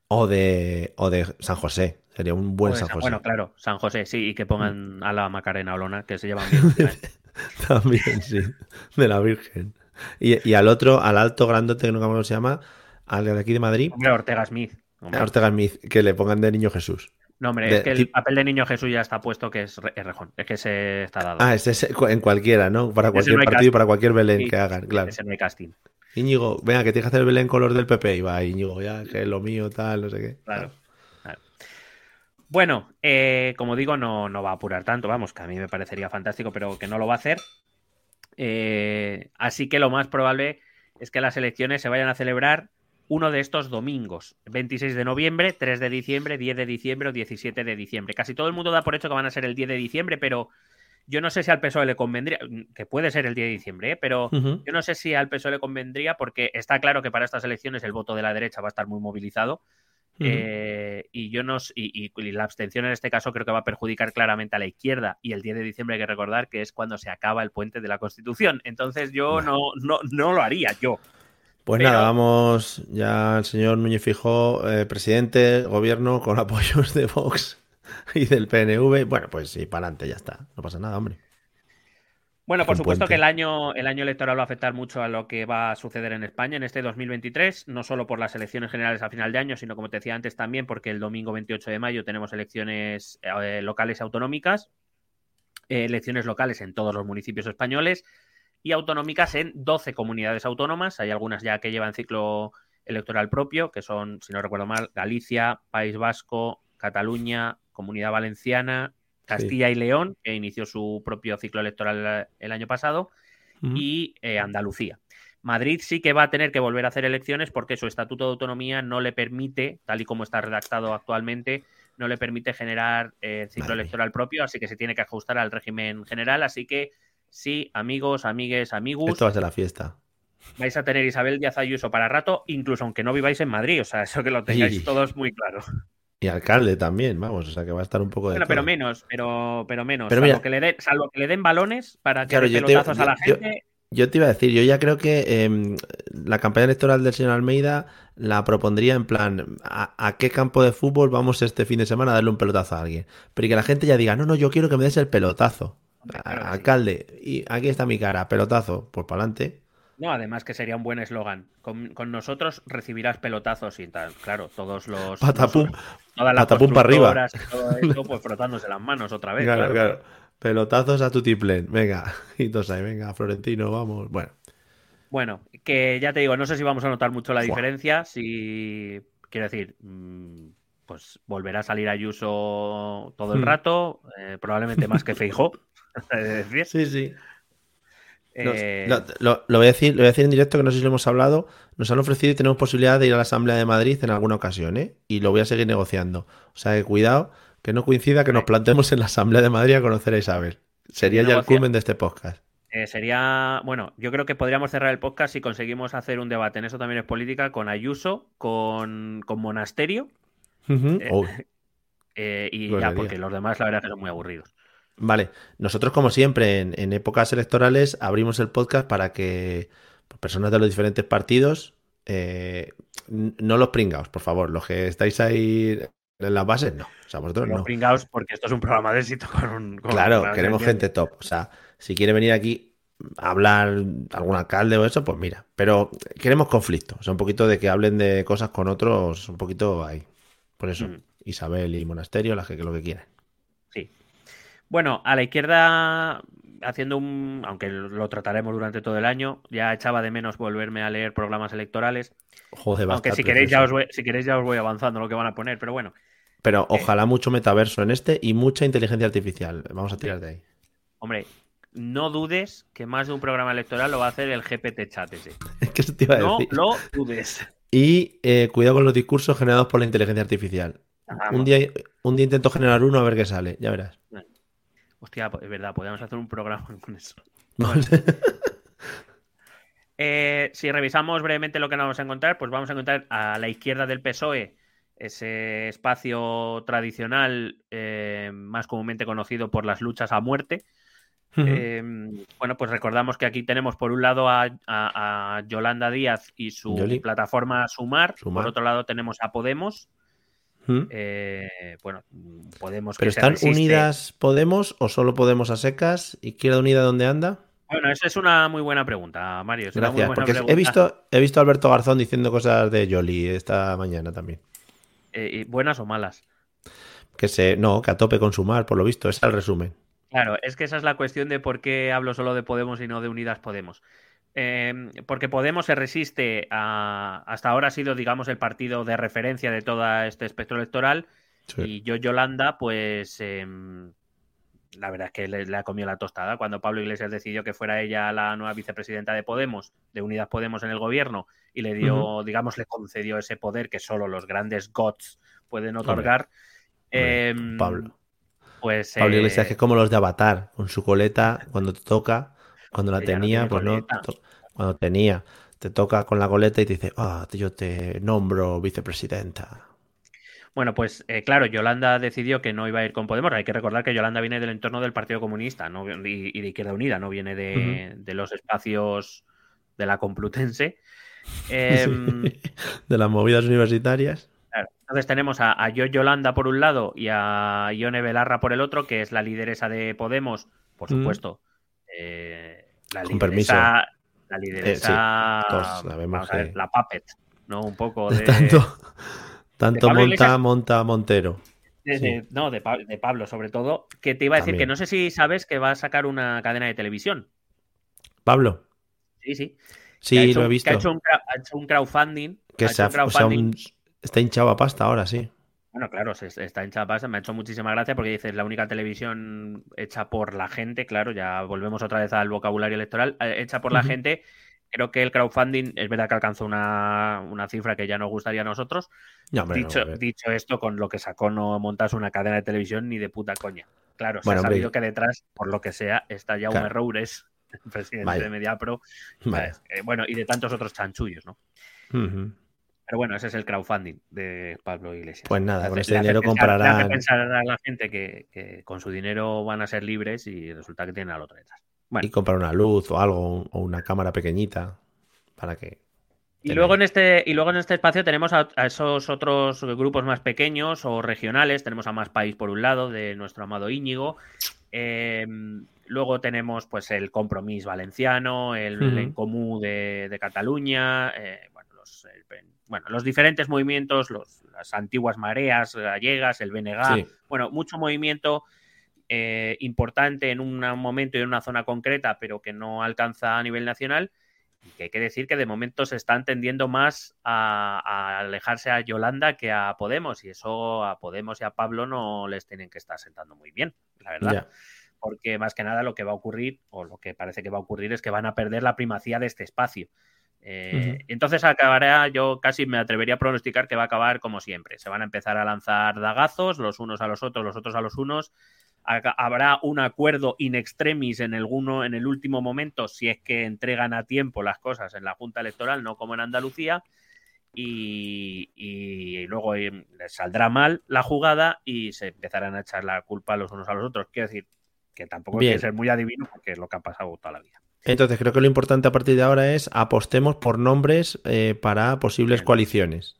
O de, o de San José. Sería un buen San, José. Bueno, claro, San José, sí, y que pongan a la Macarena Olona, que se llevan bien. También, sí. De la Virgen. Y, al otro, al alto grandote, que no sé cómo se llama, al de aquí de Madrid. Hombre, Ortega Smith. Ortega Smith, que le pongan de niño Jesús. No, hombre, es que el papel de niño Jesús ya está puesto que es rejón. Es que se está dado. Ah, ese es en cualquiera, ¿no? Para cualquier partido, para cualquier Belén que hagan, claro. Ese no hay casting. Íñigo, venga, que tienes que hacer el Belén color del PP. Y va, Íñigo, ya, que es lo mío, tal, no sé qué. Claro. Bueno, eh, como digo, no, no va a apurar tanto, vamos, que a mí me parecería fantástico, pero que no lo va a hacer. Eh, así que lo más probable es que las elecciones se vayan a celebrar uno de estos domingos, 26 de noviembre, 3 de diciembre, 10 de diciembre o 17 de diciembre. Casi todo el mundo da por hecho que van a ser el 10 de diciembre, pero yo no sé si al PSOE le convendría, que puede ser el 10 de diciembre, ¿eh? pero yo no sé si al PSOE le convendría porque está claro que para estas elecciones el voto de la derecha va a estar muy movilizado eh, y yo no y, la abstención en este caso creo que va a perjudicar claramente a la izquierda. Y el 10 de diciembre hay que recordar que es cuando se acaba el puente de la Constitución. Entonces yo no, no, no lo haría yo. Pues nada, vamos ya al señor Núñez Fijó, eh, presidente, gobierno con apoyos de Vox y del PNV. Bueno, pues sí, para adelante, ya está. No pasa nada, hombre. Bueno, por supuesto que el año, el año electoral va a afectar mucho a lo que va a suceder en España en este 2023, no solo por las elecciones generales a final de año, sino como te decía antes también porque el domingo 28 de mayo tenemos elecciones eh, locales autonómicas, eh, elecciones locales en todos los municipios españoles y autonómicas en 12 comunidades autónomas. Hay algunas ya que llevan ciclo electoral propio, que son, si no recuerdo mal, Galicia, País Vasco, Cataluña, Comunidad Valenciana, Castilla y León, que inició su propio ciclo electoral el año pasado, y eh, Andalucía. Madrid sí que va a tener que volver a hacer elecciones porque su estatuto de autonomía no le permite, tal y como está redactado actualmente, no le permite generar eh, ciclo electoral propio, así que se tiene que ajustar al régimen general. Así que sí, amigos, amigues, amigos. Esto va a ser la fiesta. Vais a tener Isabel Díaz Ayuso para rato, incluso aunque no viváis en Madrid, o sea, eso que lo tengáis todos muy claro. Y alcalde también, vamos, o sea que va a estar un poco de. Bueno, pero menos, pero, pero menos. salvo, que le den, salvo que le den balones para que dé pelotazos a la gente. Yo, te iba a decir, yo ya creo que em, la campaña electoral del señor Almeida la propondría en plan, a, qué campo de fútbol vamos este fin de semana a darle un pelotazo a alguien? Pero que la gente ya diga, no, no, yo quiero que me des el pelotazo. Alcalde, y aquí está mi cara, pelotazo, pues para adelante. No, además que sería un buen eslogan. Con, nosotros recibirás pelotazos y tal. Claro, todos los. Patapum, patapum para arriba. Y todo pues frotándose las manos otra vez. Claro, claro. Pelotazos a tu tiplen. Venga, y ahí, venga, Florentino, vamos. Bueno. Bueno, que ya te digo, no sé si vamos a notar mucho la diferencia. Si. Quiero decir. Mm, pues volverá a salir Ayuso todo el hmm. rato, eh, probablemente más que Feijó. sí, sí. Eh, lo, voy a decir, lo voy a decir en directo que no sé si lo hemos hablado. Nos han ofrecido y tenemos posibilidad de ir a la Asamblea de Madrid en alguna ocasión, ¿eh? Y lo voy a seguir negociando. O sea que cuidado, que no coincida que nos plantemos en la Asamblea de Madrid a conocer a Isabel. Sería ya el culmen de este podcast. Eh, sería, bueno, yo creo que podríamos cerrar el podcast si conseguimos hacer un debate, en eso también es política, con Ayuso, con, Monasterio. Eh, y ya, porque los demás la verdad que son muy aburridos. Vale, nosotros como siempre en, épocas electorales abrimos el podcast para que pues, personas de los diferentes partidos, eh, no los pringaos, por favor, los que estáis ahí en las bases, no. O sea, vosotros no. pringaos porque esto es un programa de éxito con un... claro, queremos gente top. O sea, si quiere venir aquí a hablar algún alcalde o eso, pues mira. Pero queremos conflicto, o sea, un poquito de que hablen de cosas con otros, un poquito ahí. Por eso, mm. Isabel y Monasterio, las que, que lo que quieran. Sí. Bueno, a la izquierda, haciendo un. Aunque lo trataremos durante todo el año, ya echaba de menos volverme a leer programas electorales. Joder, Aunque si queréis, ya os voy, si queréis, ya os voy avanzando lo que van a poner, pero bueno. Pero eh, ojalá mucho metaverso en este y mucha inteligencia artificial. Vamos a tirar de ahí. Hombre, no dudes que más de un programa electoral lo va a hacer el GPT chat ese. Eso te iba a no lo dudes. Y eh, cuidado con los discursos generados por la inteligencia artificial. un, día, un día intento generar uno a ver qué sale, ya verás. Hostia, es verdad, podríamos hacer un programa con eso. Eh, si revisamos brevemente lo que nos vamos a encontrar, pues vamos a encontrar a la izquierda del PSOE ese espacio tradicional eh, más comúnmente conocido por las luchas a muerte. Em, bueno, pues recordamos que aquí tenemos por un lado a, Yolanda Díaz y su plataforma Sumar, Sumar, por otro lado tenemos a Podemos, eh, bueno, Podemos. ¿Pero están unidas Podemos o solo Podemos a secas? ¿Izquierda Unida dónde anda? Bueno, esa es una muy buena pregunta, Mario. Gracias, porque he visto, he visto a Alberto Garzón diciendo cosas de Yoli esta mañana también. Eh, ¿Buenas o malas? Que se, no, que a tope con sumar, por lo visto, es el resumen. Claro, es que esa es la cuestión de por qué hablo solo de Podemos y no de Unidas Podemos. Em, porque Podemos se resiste a. Hasta ahora ha sido, digamos, el partido de referencia de todo este espectro electoral. Y yo, Yolanda, pues. Em, la verdad es que le, ha comido la tostada. Cuando Pablo Iglesias decidió que fuera ella la nueva vicepresidenta de Podemos, de Unidas Podemos en el gobierno, y le dio, digamos, le concedió ese poder que solo los grandes gods pueden otorgar. Em, Pablo. Pues. Pablo Iglesias, que es como los de Avatar, con su coleta, cuando te toca, cuando la tenía, pues no cuando tenía, te toca con la goleta y te dice, ah, yo te nombro vicepresidenta. Bueno, pues eh, claro, Yolanda decidió que no iba a ir con Podemos. Hay que recordar que Yolanda viene del entorno del Partido Comunista no, y, de Izquierda Unida, no viene de, los espacios de la Complutense. Em, de las movidas universitarias. Entonces tenemos a, Yo Yolanda por un lado y a Ione Belarra por el otro, que es la lideresa de Podemos, por supuesto. Eh, la Con permiso la lideresa, eh, la puppet, ¿no? Un poco de... tanto, tanto monta, monta Montero. No, de, Pablo sobre todo, que te iba a decir que no sé si sabes que va a sacar una cadena de televisión. ¿Pablo? Sí, sí. Sí, lo he visto. ha, hecho un, crowdfunding. Que se está hinchado a pasta ahora, sí. Bueno, claro, está hinchada pasta. Me ha hecho muchísima gracia porque dices la única televisión hecha por la gente, claro, ya volvemos otra vez al vocabulario electoral, eh, hecha por la gente. Creo que el crowdfunding es verdad que alcanzó una, cifra que ya nos gustaría a nosotros. dicho, dicho, esto, con lo que sacó no montas una cadena de televisión ni de puta coña. Claro, se ha sabido que detrás, por lo que sea, está ya un error es el presidente de Mediapro. Eh, bueno, y de tantos otros chanchullos, ¿no? Pero bueno, ese es el crowdfunding de Pablo Iglesias. Pues nada, con ese dinero comprará. pensar a la gente que, con su dinero van a ser libres y resulta que tienen al otro detrás. Y comprar una luz o algo, o una cámara pequeñita para que. Y luego, en este, y luego en este espacio tenemos a, esos otros grupos más pequeños o regionales. Tenemos a Más País por un lado, de nuestro amado Íñigo. Em, luego tenemos pues el Compromiso Valenciano, el, En Comú de, Cataluña, eh, bueno, los, bueno, los diferentes movimientos, las antiguas mareas gallegas, el BNG, bueno, mucho movimiento eh, importante en un momento y en una zona concreta, pero que no alcanza a nivel nacional. Y que hay que decir que de momento se están tendiendo más a, alejarse a Yolanda que a Podemos, y eso a Podemos y a Pablo no les tienen que estar sentando muy bien, la verdad. porque más que nada lo que va a ocurrir, o lo que parece que va a ocurrir, es que van a perder la primacía de este espacio. Eh, entonces acabará, yo casi me atrevería a pronosticar que va a acabar como siempre. Se van a empezar a lanzar dagazos, los unos a los otros, los otros a los unos. Habrá un acuerdo in extremis en el, en el último momento, si es que entregan a tiempo las cosas en la Junta Electoral, no como en Andalucía. Y, luego eh, les saldrá mal la jugada y se empezarán a echar la culpa los unos a los otros. Quiero decir que tampoco hay que ser muy adivino porque es lo que ha pasado toda la vida. Entonces creo que lo importante a partir de ahora es apostemos por nombres eh, para posibles coaliciones.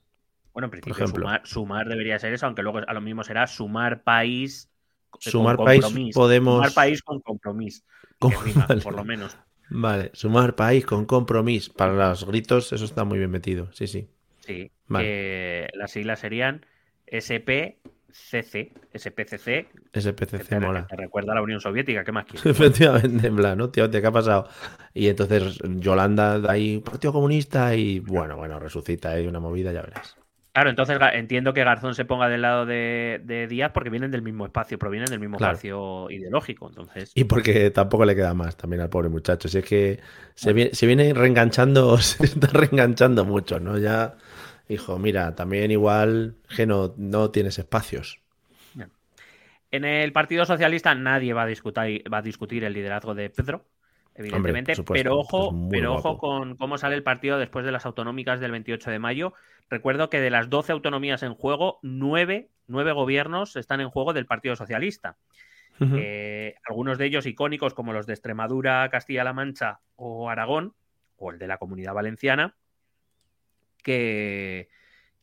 Bueno, en principio Sumar, debería ser eso, aunque luego a lo mismo será sumar país. Sumar país podemos. Sumar país con compromiso. Por lo menos. Vale, sumar país con compromiso. Para los gritos, eso está muy bien metido. Sí, sí. Sí. Vale. las siglas serían SP CC, SPCC. SPCC, mola. Te recuerda a la Unión Soviética, ¿qué más quieres? Efectivamente, en plan, ¿no? Tío, ¿qué ha pasado? Y entonces Yolanda da ahí Partido Comunista y bueno, bueno, resucita ahí una movida, ya verás. Claro, entonces entiendo que Garzón se ponga del lado de, Díaz porque vienen del mismo espacio, provienen del mismo espacio ideológico. Entonces... Y porque tampoco le queda más también al pobre muchacho. Si es que se viene, se viene reenganchando, se está reenganchando mucho, ¿no? Ya Dijo, mira, también igual que no, tienes espacios. En el Partido Socialista nadie va a discutir, va a discutir el liderazgo de Pedro, evidentemente, pero ojo, pero ojo con cómo sale el partido después de las autonómicas del 28 de mayo. Recuerdo que de las 12 autonomías en juego, nueve, gobiernos están en juego del Partido Socialista. Eh, algunos de ellos icónicos como los de Extremadura, Castilla-La Mancha o Aragón, o el de la Comunidad Valenciana,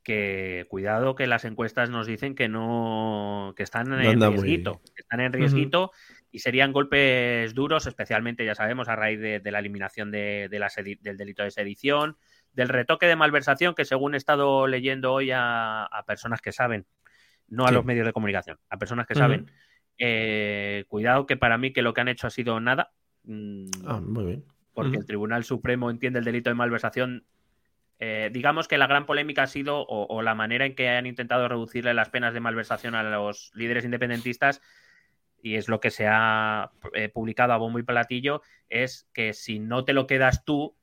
que, cuidado que las encuestas nos dicen que no que están en riesguito, están en riesguito y serían golpes duros, especialmente ya sabemos a raíz de, la eliminación de, del delito de sedición, del retoque de malversación que según he estado leyendo hoy a, personas que saben, no a los medios de comunicación, a personas que saben. Eh, cuidado que para mí que lo que han hecho ha sido nada. Mm, ah, muy bien. Porque el Tribunal Supremo entiende el delito de malversación eh, digamos que la gran polémica ha sido, o, la manera en que han intentado reducirle las penas de malversación a los líderes independentistas, y es lo que se ha eh, publicado a bombo y platillo, es que si no te lo quedas tú,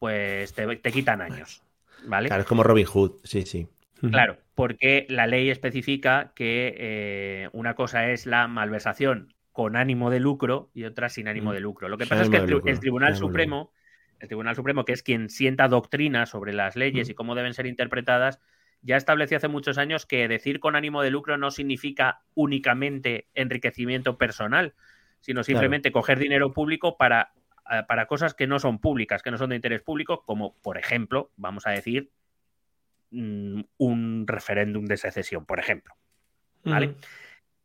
pues te, quitan años. ¿Vale? Claro, es como Robin Hood, sí, sí. Claro, porque la ley especifica que eh, una cosa es la malversación con ánimo de lucro y otra sin ánimo de lucro. Lo que pasa es que el, Tribunal Supremo el Tribunal Supremo, que es quien sienta doctrina sobre las leyes y cómo deben ser interpretadas, ya estableció hace muchos años que decir con ánimo de lucro no significa únicamente enriquecimiento personal, sino simplemente coger dinero público para, para cosas que no son públicas, que no son de interés público, como por ejemplo, vamos a decir, mm, un referéndum de secesión, por ejemplo. ¿Vale?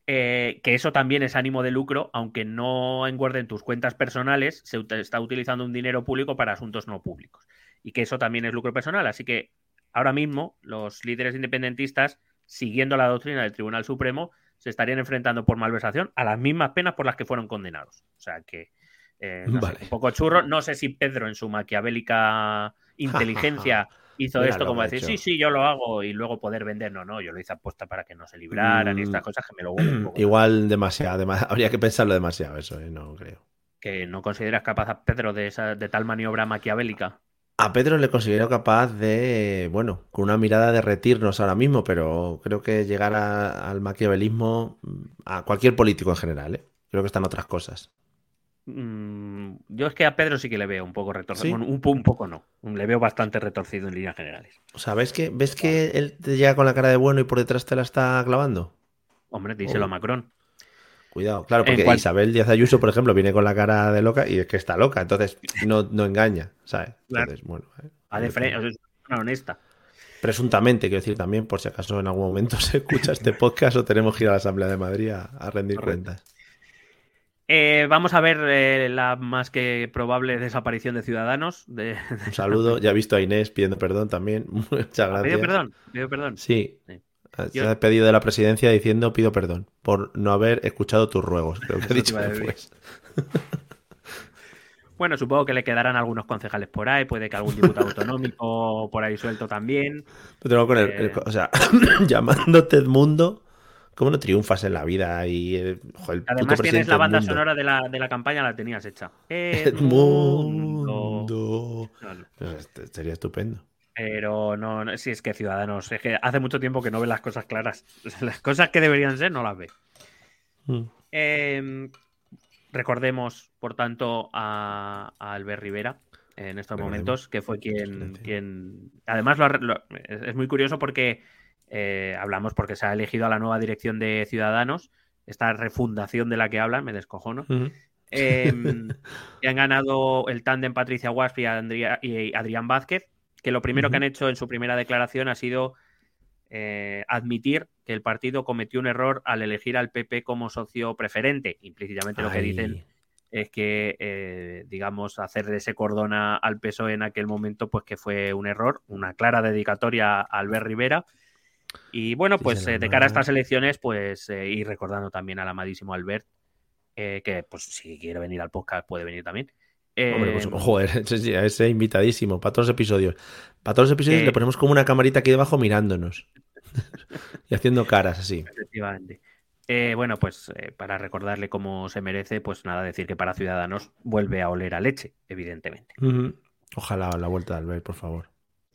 Eh, que eso también es ánimo de lucro, aunque no engorden tus cuentas personales, se está utilizando un dinero público para asuntos no públicos. Y que eso también es lucro personal. Así que ahora mismo los líderes independentistas, siguiendo la doctrina del Tribunal Supremo, se estarían enfrentando por malversación a las mismas penas por las que fueron condenados. O sea que eh, un poco churro. No sé si Pedro en su maquiavélica inteligencia hizo esto como decir, sí, sí, yo lo hago y luego poder vender. No, no, yo lo hice apuesta para que no se libraran y estas mm, cosas que me lo un Igual demasiado, habría que pensarlo demasiado eso, ¿eh? no creo. ¿Que no consideras capaz a Pedro de, esa, de tal maniobra maquiavélica? A Pedro le considero capaz de, bueno, con una mirada de retirnos ahora mismo, pero creo que llegar al maquiavelismo a cualquier político en general, ¿eh? creo que están otras cosas. Mm, yo es que a Pedro sí que le veo un poco retorcido. un, poco no. Le veo bastante retorcido en líneas generales. O sea, ¿ves que, ¿ves que él te llega con la cara de bueno y por detrás te la está clavando? Hombre, díselo a Macron. Cuidado, claro, porque Isabel Díaz Ayuso, por ejemplo, viene con la cara de loca y es que está loca, entonces no, no engaña, ¿sabes? Entonces, bueno. A de frente, es una honesta. Presuntamente, quiero decir también, por si acaso en algún momento se escucha este podcast o tenemos que ir a la Asamblea de Madrid a, rendir cuentas. Eh, vamos a ver eh, la más que probable desaparición de Ciudadanos. De... Un saludo. Ya he visto a Inés pidiendo perdón también. Muchas gracias. Pido perdón. Pido perdón. Sí. Se ha despedido de la presidencia diciendo pido perdón por no haber escuchado tus ruegos. Creo que he dicho después. Bueno, supongo que le quedarán algunos concejales por ahí, puede que algún diputado autonómico por ahí suelto también. Pero con el, eh, o sea, llamándote Edmundo cómo no triunfas en la vida? Y, eh, Además tienes la banda sonora de la, de la, campaña, la tenías hecha. Edmundo. Pues, sería estupendo. Pero no, no, si es que Ciudadanos, es que hace mucho tiempo que no ve las cosas claras. Las cosas que deberían ser no las ve. Mm. Em, recordemos, por tanto, a, Albert Rivera en estos momentos, que fue quien, quien además es muy curioso porque eh, hablamos porque se ha elegido a la nueva dirección de Ciudadanos, esta refundación de la que hablan, me descojono. Em, y han ganado el tándem Patricia Guasp y, y Adrián Vázquez, que lo primero que han hecho en su primera declaración ha sido eh, admitir que el partido cometió un error al elegir al PP como socio preferente. Implícitamente lo que dicen es que, eh, digamos, hacer ese cordón al PSOE en aquel momento, pues que fue un error, una clara dedicatoria a Albert Rivera. Y bueno, pues eh, de cara a estas elecciones, pues ir recordando también al amadísimo Albert, que pues si quiere venir al podcast puede venir también. Hombre, pues, joder, ese, invitadísimo para todos los episodios. Para todos los episodios le ponemos como una camarita aquí debajo mirándonos y haciendo caras así. Efectivamente. Eh, bueno, pues eh, para recordarle cómo se merece, pues nada, decir que para Ciudadanos vuelve a oler a leche, evidentemente. Ojalá la vuelta al ver, por favor.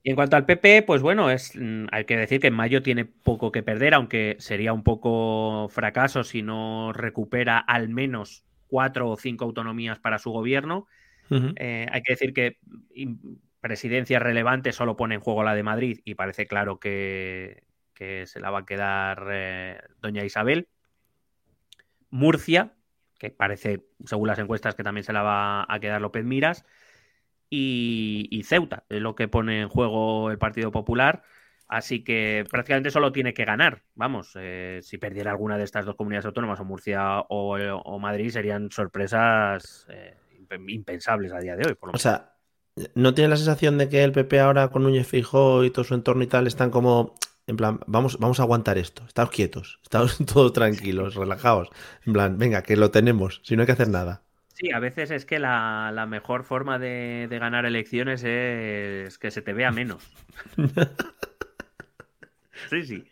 Y en cuanto al PP, pues bueno, es, mm, hay que decir que en mayo tiene poco que perder, aunque sería un poco fracaso si no recupera al menos cuatro o cinco autonomías para su gobierno. Eh, hay que decir que presidencia relevante solo pone en juego la de Madrid y parece claro que, se la va a quedar eh, doña Isabel. Murcia, que parece, según las encuestas, que también se la va a quedar López Miras. Y, Ceuta, es lo que pone en juego el Partido Popular. Así que prácticamente solo tiene que ganar. Vamos, eh, si perdiera alguna de estas dos comunidades autónomas, o Murcia o, Madrid, serían sorpresas impensables a día de hoy. Por o sea, ¿no tiene la sensación de que el PP ahora con Núñez Fijo y todo su entorno y tal están como, en plan, vamos, vamos a aguantar esto, estamos quietos, estamos todos tranquilos, relajados, en plan, venga, que lo tenemos, si no hay que hacer nada. Sí, a veces es que la, mejor forma de, ganar elecciones es que se te vea menos. sí, sí.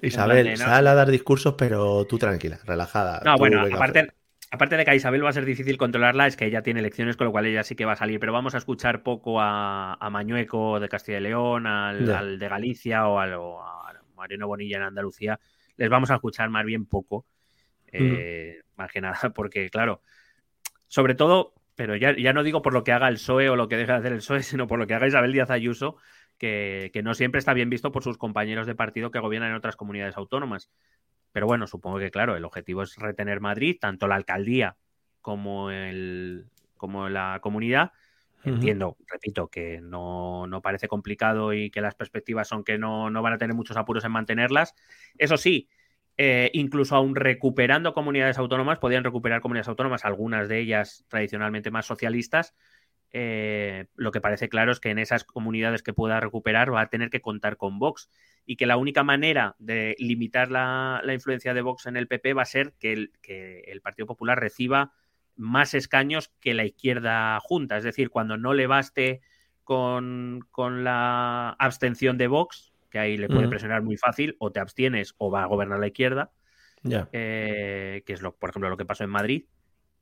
Isabel, sal a dar discursos, pero tú tranquila, relajada. No, bueno, aparte, Aparte de que a Isabel va a ser difícil controlarla, es que ella tiene elecciones, con lo cual ella sí que va a salir. Pero vamos a escuchar poco a, Mañueco de Castilla y León, al, de Galicia o, a Mariano Bonilla en Andalucía. Les vamos a escuchar más bien poco. Eh, más que nada, porque claro, sobre todo, pero ya, ya, no digo por lo que haga el PSOE o lo que deje de hacer el PSOE, sino por lo que haga Isabel Díaz Ayuso, que, que no siempre está bien visto por sus compañeros de partido que gobiernan en otras comunidades autónomas. Pero bueno, supongo que claro, el objetivo es retener Madrid, tanto la alcaldía como, el, como la comunidad. Entiendo, repito, que no, parece complicado y que las perspectivas son que no, van a tener muchos apuros en mantenerlas. Eso sí, eh, incluso aún recuperando comunidades autónomas, podrían recuperar comunidades autónomas, algunas de ellas tradicionalmente más socialistas. Eh, lo que parece claro es que en esas comunidades que pueda recuperar va a tener que contar con Vox y que la única manera de limitar la, influencia de Vox en el PP va a ser que el, Partido Popular reciba más escaños que la izquierda junta. Es decir, cuando no le baste con, la abstención de Vox, que ahí le puede presionar muy fácil, o te abstienes o va a gobernar la izquierda, eh, que es, lo, por ejemplo, lo que pasó en Madrid,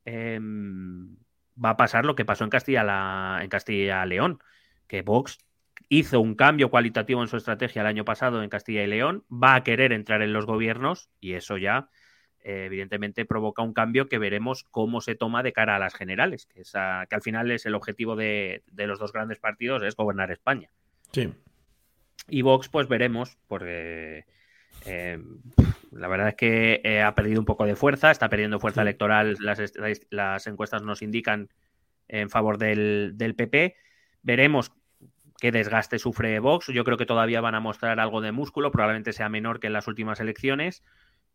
em, va a pasar lo que pasó en Castilla, en Castilla León, que Vox hizo un cambio cualitativo en su estrategia el año pasado en Castilla y León, va a querer entrar en los gobiernos y eso ya eh, evidentemente provoca un cambio que veremos cómo se toma de cara a las generales, que, que al final es el objetivo de, los dos grandes partidos, es gobernar España. Sí. Y Vox, pues veremos, porque eh, la verdad es que eh, ha perdido un poco de fuerza, está perdiendo fuerza electoral, las, las, encuestas nos indican en favor del, del PP. Veremos qué desgaste sufre Vox. Yo creo que todavía van a mostrar algo de músculo, probablemente sea menor que en las últimas elecciones,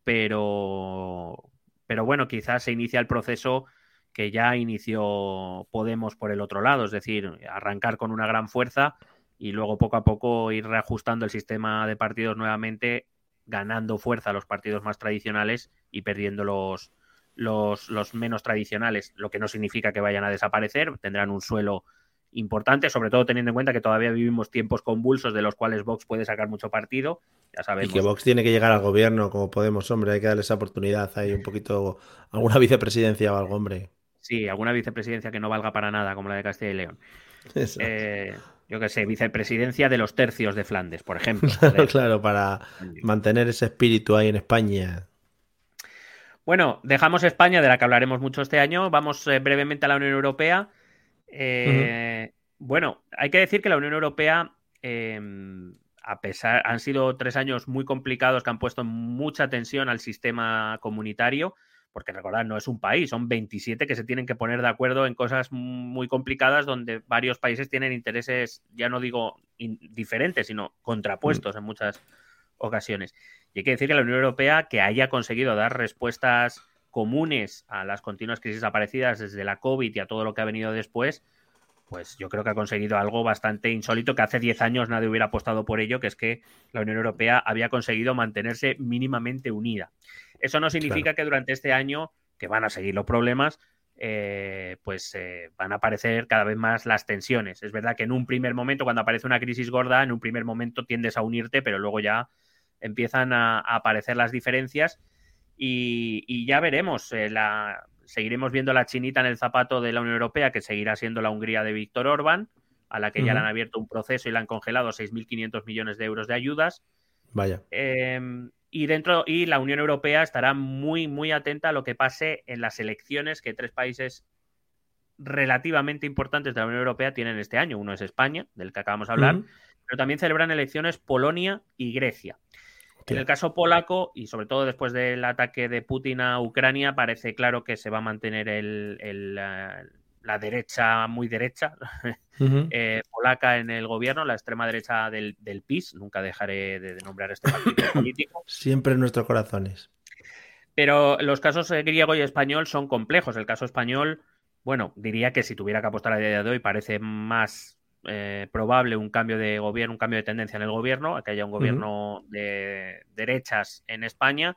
pero, pero bueno, quizás se inicia el proceso que ya inició Podemos por el otro lado, es decir, arrancar con una gran fuerza y luego poco a poco ir reajustando el sistema de partidos nuevamente, ganando fuerza a los partidos más tradicionales y perdiendo los, los, los menos tradicionales, lo que no significa que vayan a desaparecer, tendrán un suelo importante, sobre todo teniendo en cuenta que todavía vivimos tiempos convulsos de los cuales Vox puede sacar mucho partido. Ya sabemos. Y que Vox tiene que llegar al gobierno como Podemos, hombre, hay que darle esa oportunidad. Hay un poquito, alguna vicepresidencia o algo, hombre. Sí, alguna vicepresidencia que no valga para nada, como la de Castilla y León. Eh, yo qué sé, vicepresidencia de los tercios de Flandes, por ejemplo. claro, para mantener ese espíritu ahí en España. Bueno, dejamos España, de la que hablaremos mucho este año. Vamos eh, brevemente a la Unión Europea. Eh, bueno, hay que decir que la Unión Europea, em, a pesar, han sido tres años muy complicados que han puesto mucha tensión al sistema comunitario, porque recordad, no es un país, son 27 que se tienen que poner de acuerdo en cosas muy complicadas donde varios países tienen intereses, ya no digo diferentes, sino contrapuestos mm. en muchas ocasiones. Y hay que decir que la Unión Europea, que haya conseguido dar respuestas comunes a las continuas crisis aparecidas desde la COVID y a todo lo que ha venido después, pues yo creo que ha conseguido algo bastante insólito que hace 10 años nadie hubiera apostado por ello, que es que la Unión Europea había conseguido mantenerse mínimamente unida. Eso no significa que durante este año, que van a seguir los problemas, eh, pues eh, van a aparecer cada vez más las tensiones. Es verdad que en un primer momento, cuando aparece una crisis gorda, en un primer momento tiendes a unirte, pero luego ya empiezan a aparecer las diferencias y, ya veremos, eh, la, seguiremos viendo la chinita en el zapato de la Unión Europea, que seguirá siendo la Hungría de Víctor Orbán, a la que ya le han abierto un proceso y le han congelado 6.500 millones de euros de ayudas. Vaya. Em, y dentro, y la Unión Europea estará muy, muy atenta a lo que pase en las elecciones que tres países relativamente importantes de la Unión Europea tienen este año. Uno es España, del que acabamos de hablar, pero también celebran elecciones Polonia y Grecia. En el caso polaco, y sobre todo después del ataque de Putin a Ucrania, parece claro que se va a mantener el, la, derecha muy derecha eh, polaca en el gobierno, la extrema derecha del, PIS. Nunca dejaré de, nombrar este partido político. Siempre en nuestros corazones. Pero los casos eh, griego y español son complejos. El caso español, bueno, diría que si tuviera que apostar a día de hoy parece más eh, probable un cambio de gobierno, un cambio de tendencia en el gobierno, que haya un gobierno de derechas en España.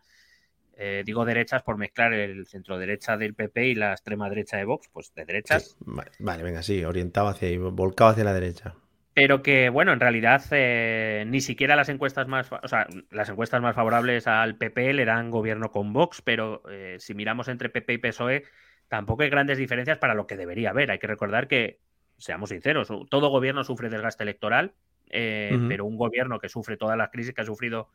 Eh, digo derechas por mezclar el centro derecha del PP y la extrema derecha de Vox, pues de derechas. Vale, venga, sí, orientado hacia ahí, volcado hacia la derecha. Pero que, bueno, en realidad eh, ni siquiera las encuestas más, o sea, las encuestas más favorables al PP le dan gobierno con Vox, pero si miramos entre PP y PSOE, tampoco hay grandes diferencias para lo que debería haber. Hay que recordar que seamos sinceros, todo gobierno sufre desgaste electoral, eh, pero un gobierno que sufre todas las crisis que ha sufrido,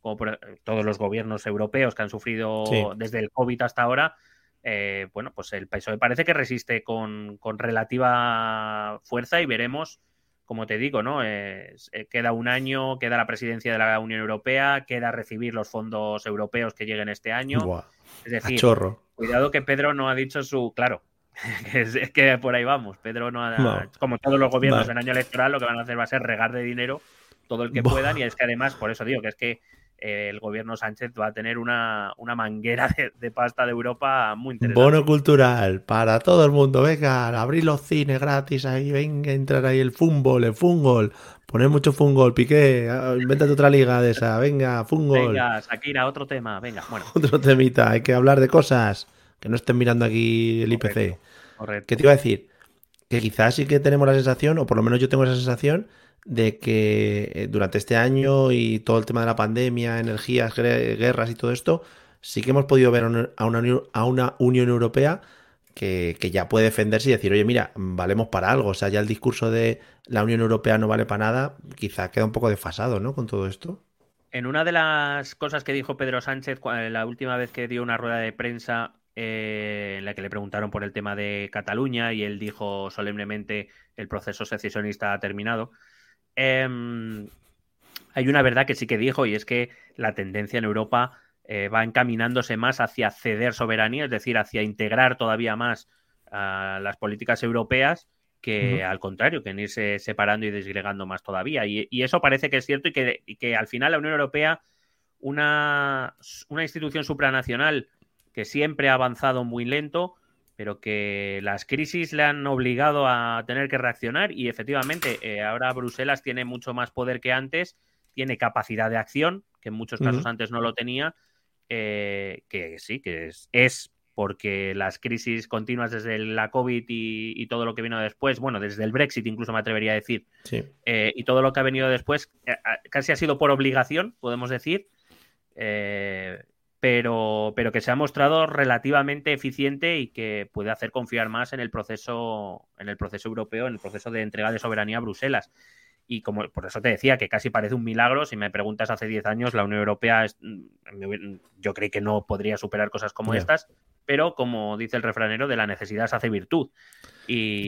como todos los gobiernos europeos que han sufrido desde el COVID hasta ahora, eh, bueno, pues el PSOE parece que resiste con, relativa fuerza y veremos, como te digo, ¿no? Eh, queda un año, queda la presidencia de la Unión Europea, queda recibir los fondos europeos que lleguen este año. es decir, cuidado que Pedro no ha dicho su, claro, es, que por ahí vamos. Pedro no ha. Como todos los gobiernos en año electoral, lo que van a hacer va a ser regar de dinero todo el que puedan. Y es que además, por eso digo que es que eh, el gobierno Sánchez va a tener una, manguera de, pasta de Europa muy interesante. Bono cultural para todo el mundo. Venga, abrir los cines gratis ahí. Venga, entrar ahí el fútbol, el fútbol. Poner mucho fútbol, Piqué. Ah, invéntate otra liga de esa. Venga, fútbol. Venga, Shakira, otro tema. Venga, bueno. Otro temita. Hay que hablar de cosas. Que no estén mirando aquí el IPC. Correcto. ¿Qué te iba a decir? Que quizás sí que tenemos la sensación, o por lo menos yo tengo esa sensación, de que eh, durante este año y todo el tema de la pandemia, energías, guerras y todo esto, sí que hemos podido ver a una, a una Unión Europea que, ya puede defenderse y decir, oye, mira, valemos para algo. O sea, ya el discurso de la Unión Europea no vale para nada, quizá queda un poco desfasado, ¿no? Con todo esto. En una de las cosas que dijo Pedro Sánchez la última vez que dio una rueda de prensa eh, en la que le preguntaron por el tema de Cataluña y él dijo solemnemente el proceso secesionista ha terminado. Em, hay una verdad que sí que dijo y es que la tendencia en Europa eh, va encaminándose más hacia ceder soberanía, es decir, hacia integrar todavía más las políticas europeas que al contrario, que en irse separando y desgregando más todavía. Y, eso parece que es cierto y que, y que, al final la Unión Europea, una, una institución supranacional que siempre ha avanzado muy lento, pero que las crisis le han obligado a tener que reaccionar y efectivamente eh, ahora Bruselas tiene mucho más poder que antes, tiene capacidad de acción, que en muchos casos antes no lo tenía, eh, que sí, que es, porque las crisis continuas desde la COVID y, todo lo que vino después, bueno, desde el Brexit incluso me atrevería a decir, eh, y todo lo que ha venido después, casi ha sido por obligación, podemos decir, eh, pero, pero que se ha mostrado relativamente eficiente y que puede hacer confiar más en el proceso, en el proceso europeo, en el proceso de entrega de soberanía a Bruselas y como por eso te decía que casi parece un milagro. Si me preguntas hace 10 años, la Unión Europea, yo creí que no podría superar cosas como estas, pero como dice el refranero, de la necesidad se hace virtud. Y,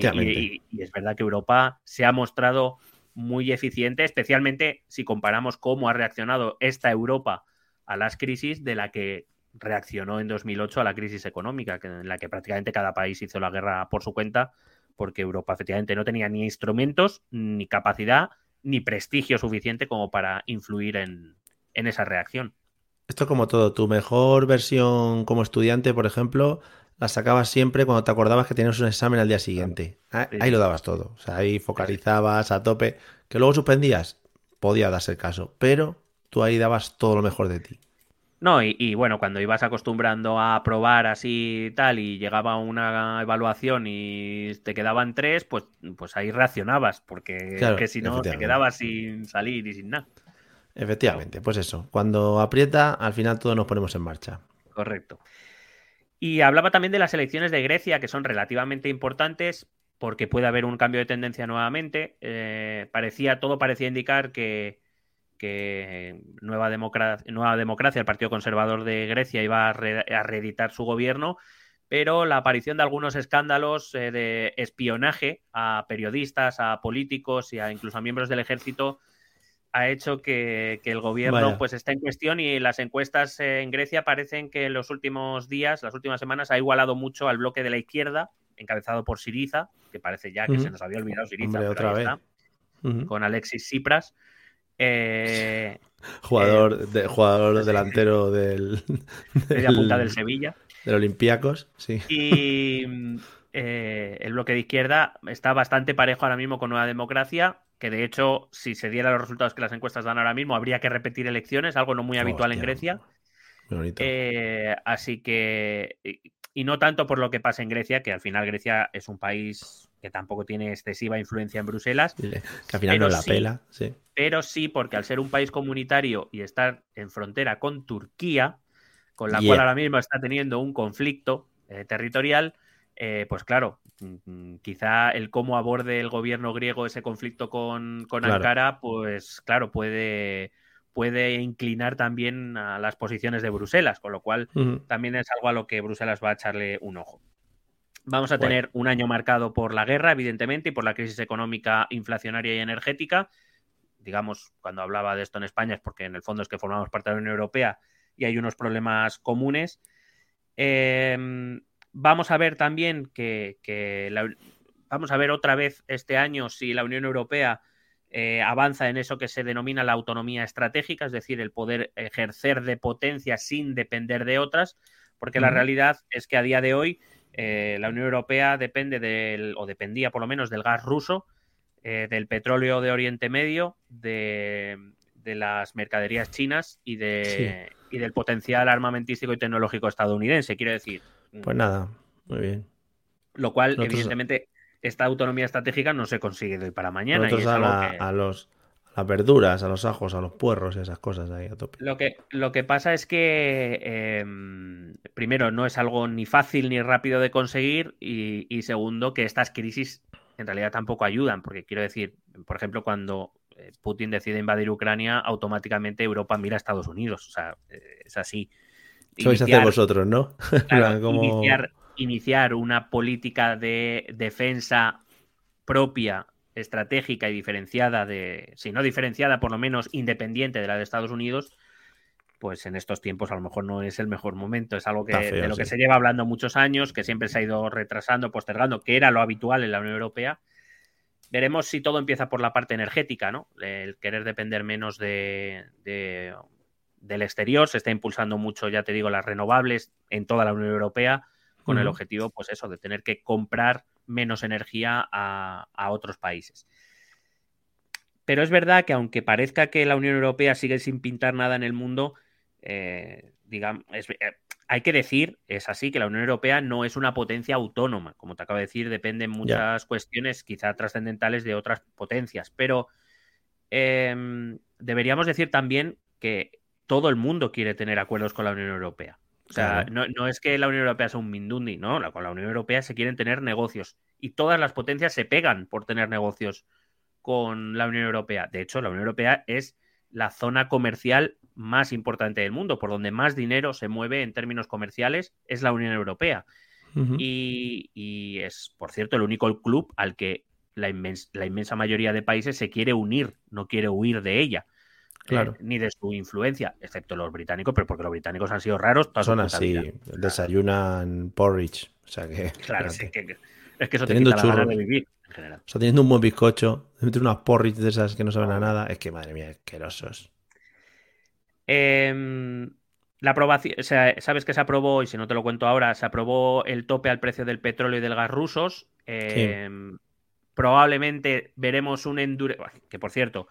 es verdad que Europa se ha mostrado muy eficiente, especialmente si comparamos cómo ha reaccionado esta Europa a las crisis de la que reaccionó en 2008 a la crisis económica, en la que prácticamente cada país hizo la guerra por su cuenta porque Europa efectivamente no tenía ni instrumentos, ni capacidad, ni prestigio suficiente como para influir en, esa reacción. Esto como todo, tu mejor versión como estudiante, por ejemplo, la sacabas siempre cuando te acordabas que tenías un examen al día siguiente. Ah, ahí, lo dabas todo. O sea, ahí focalizabas a tope. Que luego suspendías, podía darse el caso. Pero tú ahí dabas todo lo mejor de ti. No, y, bueno, cuando ibas acostumbrando a probar así tal y llegaba una evaluación y te quedaban tres, pues, pues ahí reaccionabas, porque si no te quedabas sin salir y sin nada. Efectivamente, pues eso, cuando aprieta, al final todos nos ponemos en marcha. Correcto. Y hablaba también de las elecciones de Grecia, que son relativamente importantes porque puede haber un cambio de tendencia nuevamente. Eh, parecía, todo parecía indicar que, que Nueva Democracia, Nueva Democracia, el Partido Conservador de Grecia, iba a, reeditar su gobierno, pero la aparición de algunos escándalos eh, de espionaje a periodistas, a políticos y a incluso a miembros del ejército ha hecho que, el gobierno pues esté en cuestión y las encuestas en Grecia parecen que en los últimos días, las últimas semanas, ha igualado mucho al bloque de la izquierda, encabezado por Siriza, que parece ya que se nos había olvidado Siriza, otra vez. con Alexis Tsipras. Eh, jugador, de, jugador delantero del, del punta del Sevilla. Del Olympiacos, sí. Y eh, el bloque de izquierda está bastante parejo ahora mismo con Nueva Democracia, que de hecho, si se dieran los resultados que las encuestas dan ahora mismo, habría que repetir elecciones, algo no muy habitual en Grecia. Eh, así que, y no tanto por lo que pasa en Grecia, que al final Grecia es un país que tampoco tiene excesiva influencia en Bruselas. Que al final no la pela, sí. Pero sí, porque al ser un país comunitario y estar en frontera con Turquía, con la cual ahora mismo está teniendo un conflicto eh, territorial, eh, pues claro, mm, mm, quizá el cómo aborde el gobierno griego ese conflicto con, Ankara, pues claro, puede, puede inclinar también a las posiciones de Bruselas, con lo cual también es algo a lo que Bruselas va a echarle un ojo. Vamos a tener un año marcado por la guerra, evidentemente, y por la crisis económica, inflacionaria y energética. Digamos, cuando hablaba de esto en España es porque en el fondo es que formamos parte de la Unión Europea y hay unos problemas comunes. Em, vamos a ver también que, vamos a ver otra vez este año si la Unión Europea eh, avanza en eso que se denomina la autonomía estratégica, es decir, el poder ejercer de potencia sin depender de otras, porque la realidad es que a día de hoy eh, la Unión Europea depende del, o dependía por lo menos del gas ruso, eh, del petróleo de Oriente Medio, de, las mercaderías chinas y, de, y del potencial armamentístico y tecnológico estadounidense. Quiero decir. Pues nada, muy bien. Lo cual, evidentemente, esta autonomía estratégica no se consigue de hoy para mañana. a, los, las verduras, a los ajos, a los puerros y esas cosas ahí a tope. Lo que, lo que pasa es que, em, primero, no es algo ni fácil ni rápido de conseguir y, segundo, que estas crisis en realidad tampoco ayudan, porque quiero decir, por ejemplo, cuando eh, Putin decide invadir Ucrania, automáticamente Europa mira a Estados Unidos. O sea, eh, es así. Sois hacer vosotros, ¿no? iniciar, iniciar una política de defensa propia estratégica y diferenciada de, si no diferenciada, por lo menos independiente de la de Estados Unidos, pues en estos tiempos a lo mejor no es el mejor momento. Es algo que, de lo que se lleva hablando muchos años, que siempre se ha ido retrasando, postergando, que era lo habitual en la Unión Europea. Veremos si todo empieza por la parte energética, ¿no? El querer depender menos de, del exterior. Se está impulsando mucho, ya te digo, las renovables en toda la Unión Europea, con el objetivo, pues eso, de tener que comprar menos energía a, otros países. Pero es verdad que aunque parezca que la Unión Europea sigue sin pintar nada en el mundo, eh, digamos, eh, hay que decir, es así, que la Unión Europea no es una potencia autónoma. Como te acabo de decir, dependen muchas cuestiones quizá trascendentales de otras potencias. Pero em, deberíamos decir también que todo el mundo quiere tener acuerdos con la Unión Europea. O sea, no, es que la Unión Europea sea un mindundi, no, con la Unión Europea se quieren tener negocios y todas las potencias se pegan por tener negocios con la Unión Europea. De hecho, la Unión Europea es la zona comercial más importante del mundo, por donde más dinero se mueve en términos comerciales, es la Unión Europea. y, es, por cierto, el único club al que la, la, inmensa mayoría de países se quiere unir, no quiere huir de ella. Eh, claro. ni de su influencia, excepto los británicos, pero porque los británicos han sido raros. Son así, desayunan porridge. O sea que. Claro, es que, es que eso te quita la gana de vivir en general. O sea, teniendo un buen bizcocho, meter unas porridge de esas que no saben a nada, es que madre mía, asquerosos. Em, la aprobación, o sea, sabes que se aprobó, y si no te lo cuento ahora, se aprobó el tope al precio del petróleo y del gas rusos. Em, probablemente veremos un endure... Que por cierto,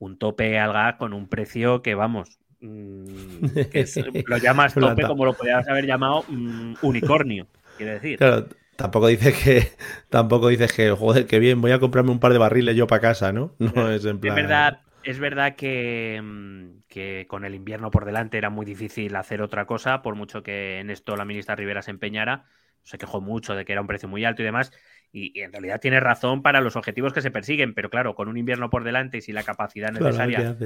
un tope al gas con un precio que, vamos, mm, lo llamas tope como lo podrías haber llamado mm, unicornio, quiero decir. Claro, tampoco dices que, tampoco dices que, joder, qué bien, voy a comprarme un par de barriles yo para casa, ¿no? No es en plan... Es verdad, es verdad que, mm, que, con el invierno por delante era muy difícil hacer otra cosa, por mucho que en esto la ministra Rivera se empeñara. Se quejó mucho de que era un precio muy alto y demás. Y, en realidad tiene razón para los objetivos que se persiguen, pero claro, con un invierno por delante y sin la capacidad necesaria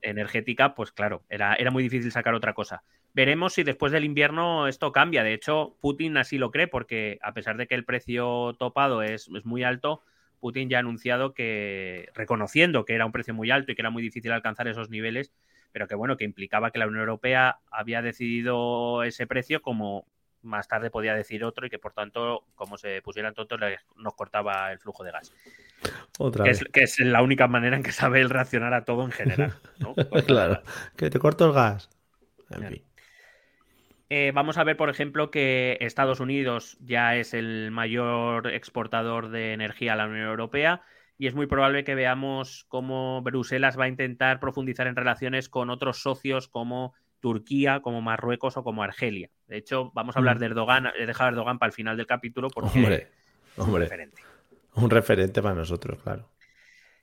energética, pues claro, era, era muy difícil sacar otra cosa. Veremos si después del invierno esto cambia. De hecho, Putin así lo cree, porque a pesar de que el precio topado es, es muy alto, Putin ya ha anunciado que, reconociendo que era un precio muy alto y que era muy difícil alcanzar esos niveles, pero que bueno, que implicaba que la Unión Europea había decidido ese precio como más tarde podía decir otro y que por tanto, como se pusieran tontos, nos cortaba el flujo de gas. Otra que, Es, que es la única manera en que sabe él reaccionar a todo en general. claro, que te corto el gas. Eh, vamos a ver, por ejemplo, que Estados Unidos ya es el mayor exportador de energía a la Unión Europea y es muy probable que veamos cómo Bruselas va a intentar profundizar en relaciones con otros socios como Turquía, como Marruecos o como Argelia. De hecho, vamos a hablar mm. de Erdogan, he dejado a Erdogan para el final del capítulo porque hombre, un referente. Un referente para nosotros, claro.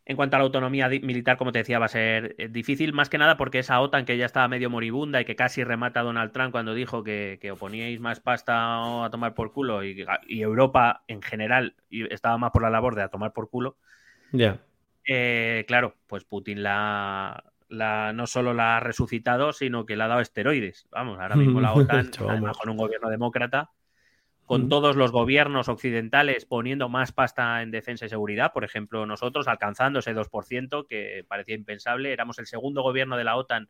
En cuanto a la autonomía militar, como te decía, va a ser eh, difícil, más que nada porque esa OTAN que ya estaba medio moribunda y que casi remata a Donald Trump cuando dijo que, que oponíais más pasta a tomar por culo y, Europa en general estaba más por la labor de a tomar por culo. Ya. Eh, claro, pues Putin la, no solo la ha resucitado, sino que le ha dado esteroides. Vamos, ahora mismo la OTAN, con un gobierno demócrata, con todos los gobiernos occidentales poniendo más pasta en defensa y seguridad, por ejemplo, nosotros alcanzando ese 2%, que parecía impensable, éramos el segundo gobierno de la OTAN,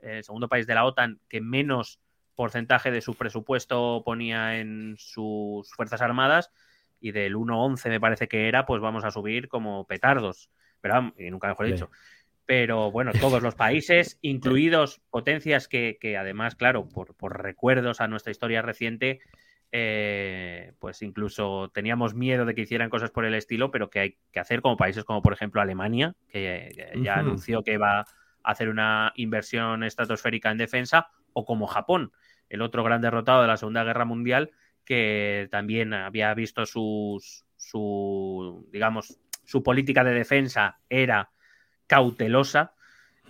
el segundo país de la OTAN que menos porcentaje de su presupuesto ponía en sus Fuerzas Armadas. Y del 1,11 me parece que era, pues vamos a subir como petardos. Pero, y nunca mejor dicho pero bueno, todos los países, incluidos potencias que, además, claro, por, recuerdos a nuestra historia reciente, eh, pues incluso teníamos miedo de que hicieran cosas por el estilo, pero que hay que hacer como países como por ejemplo Alemania, que, ya anunció que va a hacer una inversión estratosférica en defensa, o como Japón, el otro gran derrotado de la Segunda Guerra Mundial, que también había visto sus, su, digamos, su política de defensa era cautelosa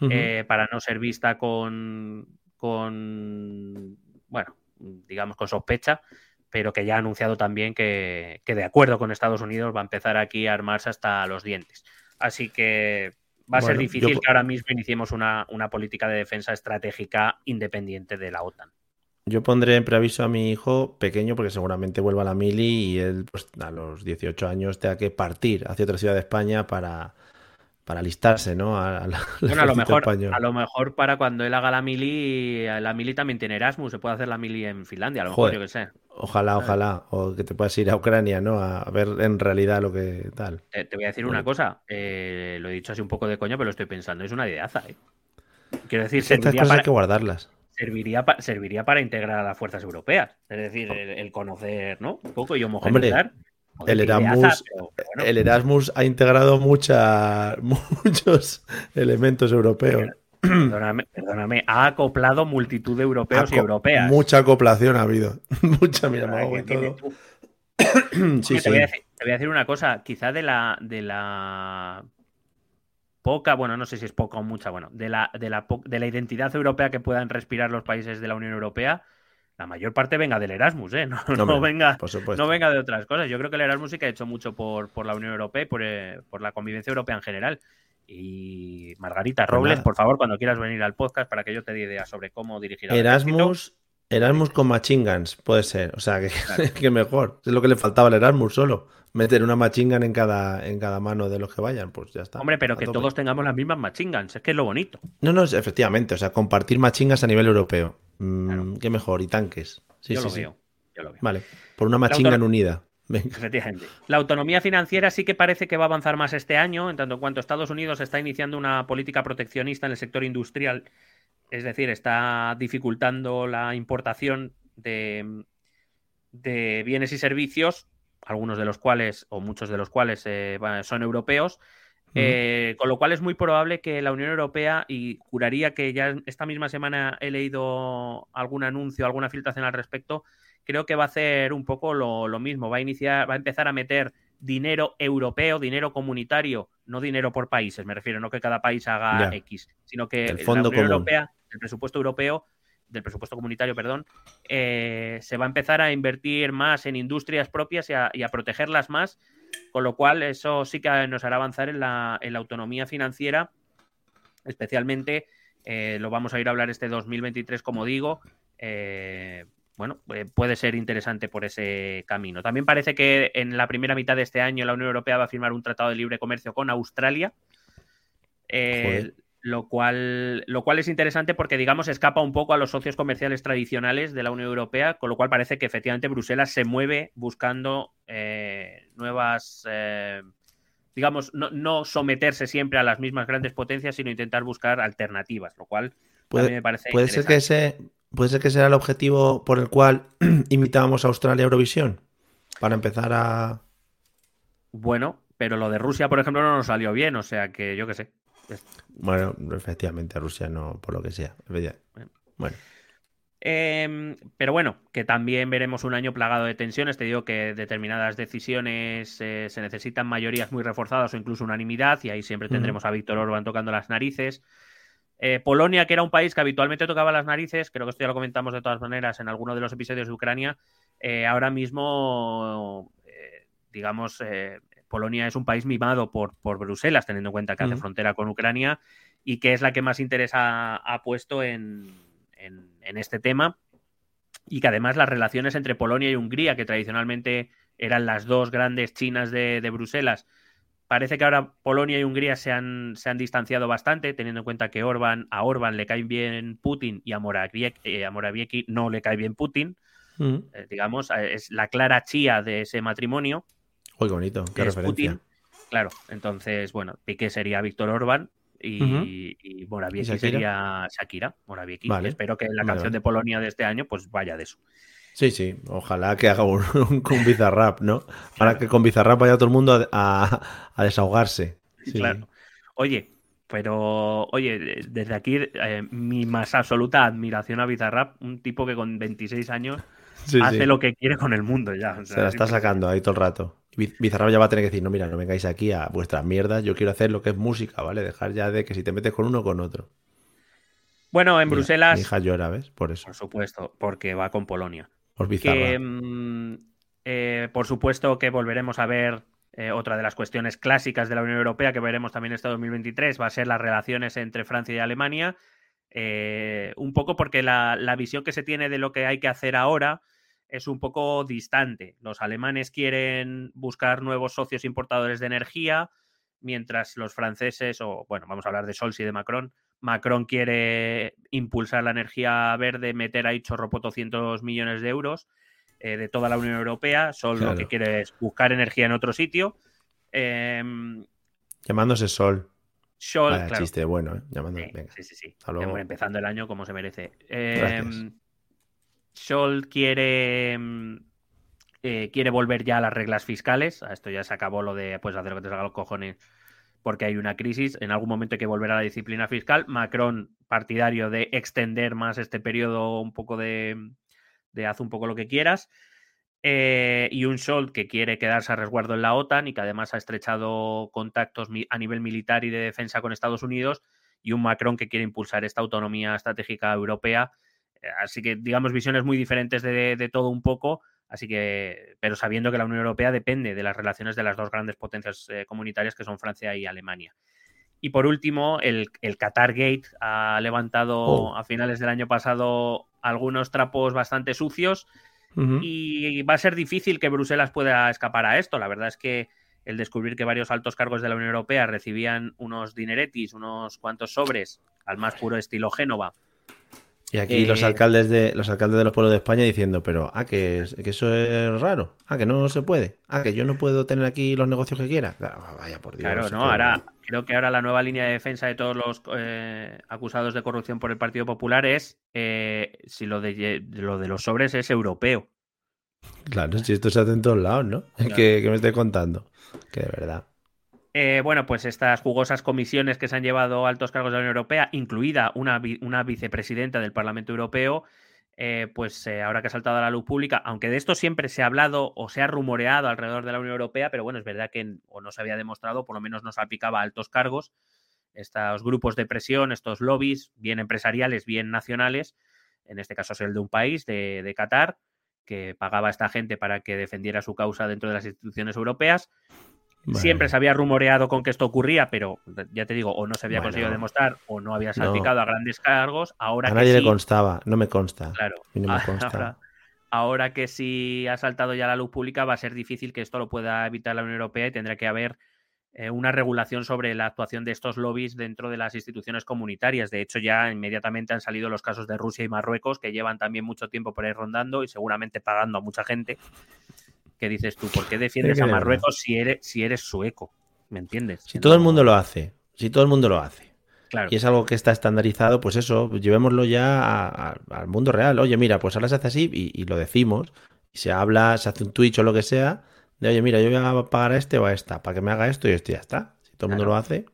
eh, para no ser vista con, con, bueno, digamos con sospecha, pero que ya ha anunciado también que, de acuerdo con Estados Unidos va a empezar aquí a armarse hasta los dientes. Así que va a ser difícil que ahora mismo iniciemos una, una, política de defensa estratégica independiente de la OTAN. Yo pondré en preaviso a mi hijo pequeño porque seguramente vuelva a la mili y él pues, a los 18 años tenga que partir hacia otra ciudad de España para, para alistarse, ¿no? A, bueno, a lo mejor, a lo mejor para cuando él haga la mili, la mili también tiene Erasmus, se puede hacer la mili en Finlandia, a lo mejor, yo que sé. Ojalá, ojalá, o que te puedas ir a Ucrania, ¿no? A ver en realidad lo que tal. Te, voy a decir una cosa, eh, lo he dicho así un poco de coño, pero lo estoy pensando, es una ideaza, ¿eh? Quiero decir, estas cosas hay que guardarlas. Serviría, serviría para integrar a las fuerzas europeas, es decir, el, conocer, ¿no? Un poco y homogeneizar. El Erasmus, el Erasmus ha integrado mucha, muchos elementos europeos. Perdóname, perdóname, ha acoplado multitud de europeos y europeas. Mucha acoplación ha habido. Mucha, mira, me todo. sí, te, Voy decir, te, Voy a decir, una cosa, quizá de la, de la poca, bueno, no sé si es poca o mucha, bueno, de la, de la, de la identidad europea que puedan respirar los países de la Unión Europea, la mayor parte venga del Erasmus, ¿eh? No, venga, no venga de otras cosas. Yo creo que el Erasmus sí que ha hecho mucho por, por la Unión Europea y por, eh, por, la convivencia europea en general. Y Margarita pues Robles, por favor, cuando quieras venir al podcast para que yo te dé ideas sobre cómo dirigir Erasmus, Erasmus con machingans, puede ser. O sea, que, mejor. Es lo que le faltaba al Erasmus solo. Meter una machingan en cada, en cada mano de los que vayan, pues ya está. Hombre, pero que todos tengamos las mismas machingans, es que es lo bonito. No, no, efectivamente. O sea, compartir machingas a nivel europeo. Mm, qué mejor, y tanques. Sí, yo, lo veo, Vale, por una machingan unida. Efectivamente. La autonomía financiera sí que parece que va a avanzar más este año, en tanto en cuanto Estados Unidos está iniciando una política proteccionista en el sector industrial, es decir, está dificultando la importación de, de bienes y servicios, algunos de los cuales, o muchos de los cuales eh, son europeos, eh, con lo cual es muy probable que la Unión Europea, y juraría que ya esta misma semana he leído algún anuncio, alguna filtración al respecto, creo que va a hacer un poco lo, mismo. Va a iniciar, va a empezar a meter dinero europeo, dinero comunitario, no dinero por países, me refiero, no que cada país haga X, sino que el la Unión Europea, el presupuesto europeo, del presupuesto comunitario, perdón, eh, se va a empezar a invertir más en industrias propias y a protegerlas más con lo cual, eso sí que nos hará avanzar en la, autonomía financiera, especialmente eh, lo vamos a ir a hablar este 2023, como digo. Eh, bueno, puede ser interesante por ese camino. También parece que en la primera mitad de este año la Unión Europea va a firmar un tratado de libre comercio con Australia lo cual, lo cual es interesante porque, digamos, escapa un poco a los socios comerciales tradicionales de la Unión Europea, con lo cual parece que efectivamente Bruselas se mueve buscando eh, nuevas, eh, digamos, no, someterse siempre a las mismas grandes potencias, sino intentar buscar alternativas, lo cual puede, me parece puede ser que ese Puede ser que sea el objetivo por el cual invitábamos a Australia a Eurovisión, para empezar a... Bueno, pero lo de Rusia, por ejemplo, no nos salió bien, o sea que yo qué sé. Bueno, efectivamente, Rusia no, por lo que sea. Bueno. Em, pero bueno, que también veremos un año plagado de tensiones. Te digo que determinadas decisiones eh, se necesitan mayorías muy reforzadas o incluso unanimidad, y ahí siempre tendremos a Víctor Orban tocando las narices. Eh, Polonia, que era un país que habitualmente tocaba las narices, creo que esto ya lo comentamos de todas maneras en alguno de los episodios de Ucrania, eh, ahora mismo, digamos, Polonia es un país mimado por, por Bruselas, teniendo en cuenta que hace frontera con Ucrania y que es la que más interés ha, puesto en, este tema. Y que además las relaciones entre Polonia y Hungría, que tradicionalmente eran las dos grandes chinas de, Bruselas, parece que ahora Polonia y Hungría se han, se han, distanciado bastante, teniendo en cuenta que Orban, a Orban le cae bien Putin y a Morawiecki, eh, no le cae bien Putin. Eh, digamos, es la clara chía de ese matrimonio. Muy bonito, qué referencia. Claro, entonces, bueno, Piqué sería Víctor Orban y, Morawiecki sería Shakira. Morawiecki. Espero que la canción de Polonia de este año pues vaya de eso. Sí, sí, ojalá que haga un, con Bizarrap, ¿no? Para que con Bizarrap vaya todo el mundo a, desahogarse. Claro. Oye, pero, oye, desde aquí eh, mi más absoluta admiración a Bizarrap, un tipo que con 26 años hace lo que quiere con el mundo ya. Se la está sacando ahí todo el rato. Bizarrap ya va a tener que decir, no, mira, no vengáis aquí a vuestras mierdas, yo quiero hacer lo que es música, ¿vale? Dejar ya de que si te metes con uno, con otro. Bueno, en Bruselas... Mi hija llora, ¿ves? Por eso. Por supuesto, porque va con Polonia. Por. Mm, eh, por supuesto que volveremos a ver eh, otra de las cuestiones clásicas de la Unión Europea que veremos también este 2023 va a ser las relaciones entre Francia y Alemania. Eh, un poco porque la, la, visión que se tiene de lo que hay que hacer ahora es un poco distante. Los alemanes quieren buscar nuevos socios importadores de energía, mientras los franceses, o bueno, vamos a hablar de Scholz y de Macron, Macron quiere impulsar la energía verde, meter ahí chorropo 200 millones de euros eh, de toda la Unión Europea. Sol lo que quiere es buscar energía en otro sitio. Em, Llamándose Sol. Sol, claro. chiste bueno, ¿eh? Sí, sí, sí. Empezando el año como se merece. Eh, Scholz quiere, mm, eh, quiere volver ya a las reglas fiscales. A esto ya se acabó lo de pues hacer lo que te salga los cojones. porque hay una crisis, en algún momento hay que volver a la disciplina fiscal. Macron, partidario de extender más este periodo un poco de, de haz un poco lo que quieras. Eh, y un Scholz que quiere quedarse a resguardo en la OTAN y que además ha estrechado contactos a nivel militar y de defensa con Estados Unidos, y un Macron que quiere impulsar esta autonomía estratégica europea. Eh, así que, digamos, visiones muy diferentes de, todo un poco, así que, pero sabiendo que la Unión Europea depende de las relaciones de las dos grandes potencias eh, comunitarias que son Francia y Alemania. Y por último, el, el Qatar Gate ha levantado oh. a finales del año pasado algunos trapos bastante sucios y va a ser difícil que Bruselas pueda escapar a esto. La verdad es que el descubrir que varios altos cargos de la Unión Europea recibían unos dineretis, unos cuantos sobres, al más puro estilo Génova, y aquí los eh, alcaldes de los alcaldes de los pueblos de España diciendo, pero ah, que, que, eso es raro, ah, que no se puede, ah, que yo no puedo tener aquí los negocios que quiera. vaya por Dios. Claro, no, ahora creo que ahora la nueva línea de defensa de todos los eh, acusados de corrupción por el Partido Popular es eh, si lo de, lo de los sobres es europeo. Claro, si esto se hace en todos lados, ¿no? Que, que me estoy contando. Que de verdad. Eh, bueno, pues estas jugosas comisiones que se han llevado altos cargos de la Unión Europea, incluida una, vicepresidenta del Parlamento Europeo, eh, pues eh, ahora que ha saltado a la luz pública, aunque de esto siempre se ha hablado o se ha rumoreado alrededor de la Unión Europea, pero bueno, es verdad que o no se había demostrado, por lo menos no se aplicaba a altos cargos, estos grupos de presión, estos lobbies, bien empresariales, bien nacionales, en este caso es el de un país, de, de Qatar, que pagaba a esta gente para que defendiera su causa dentro de las instituciones europeas, Siempre se había rumoreado con que esto ocurría, pero ya te digo, o no se había conseguido demostrar o no había salpicado a grandes cargos. Ahora a nadie le constaba, no me consta. Claro. Ahora, que sí ha saltado ya la luz pública, va a ser difícil que esto lo pueda evitar la Unión Europea y tendrá que haber eh, una regulación sobre la actuación de estos lobbies dentro de las instituciones comunitarias. De hecho, ya inmediatamente han salido los casos de Rusia y Marruecos, que llevan también mucho tiempo por ahí rondando y seguramente pagando a mucha gente que dices tú, ¿por qué defiendes a Marruecos si eres, si eres sueco? ¿Me entiendes? Si todo el mundo lo hace, si todo el mundo lo hace. Claro. Y es algo que está estandarizado, pues eso, llevémoslo ya al mundo real. Oye, mira, pues ahora se hace así y, lo decimos. Y se habla, se hace un Twitch o lo que sea, de oye, mira, yo voy a pagar a este o a esta para que me haga esto y esto ya está. Si todo el mundo lo hace.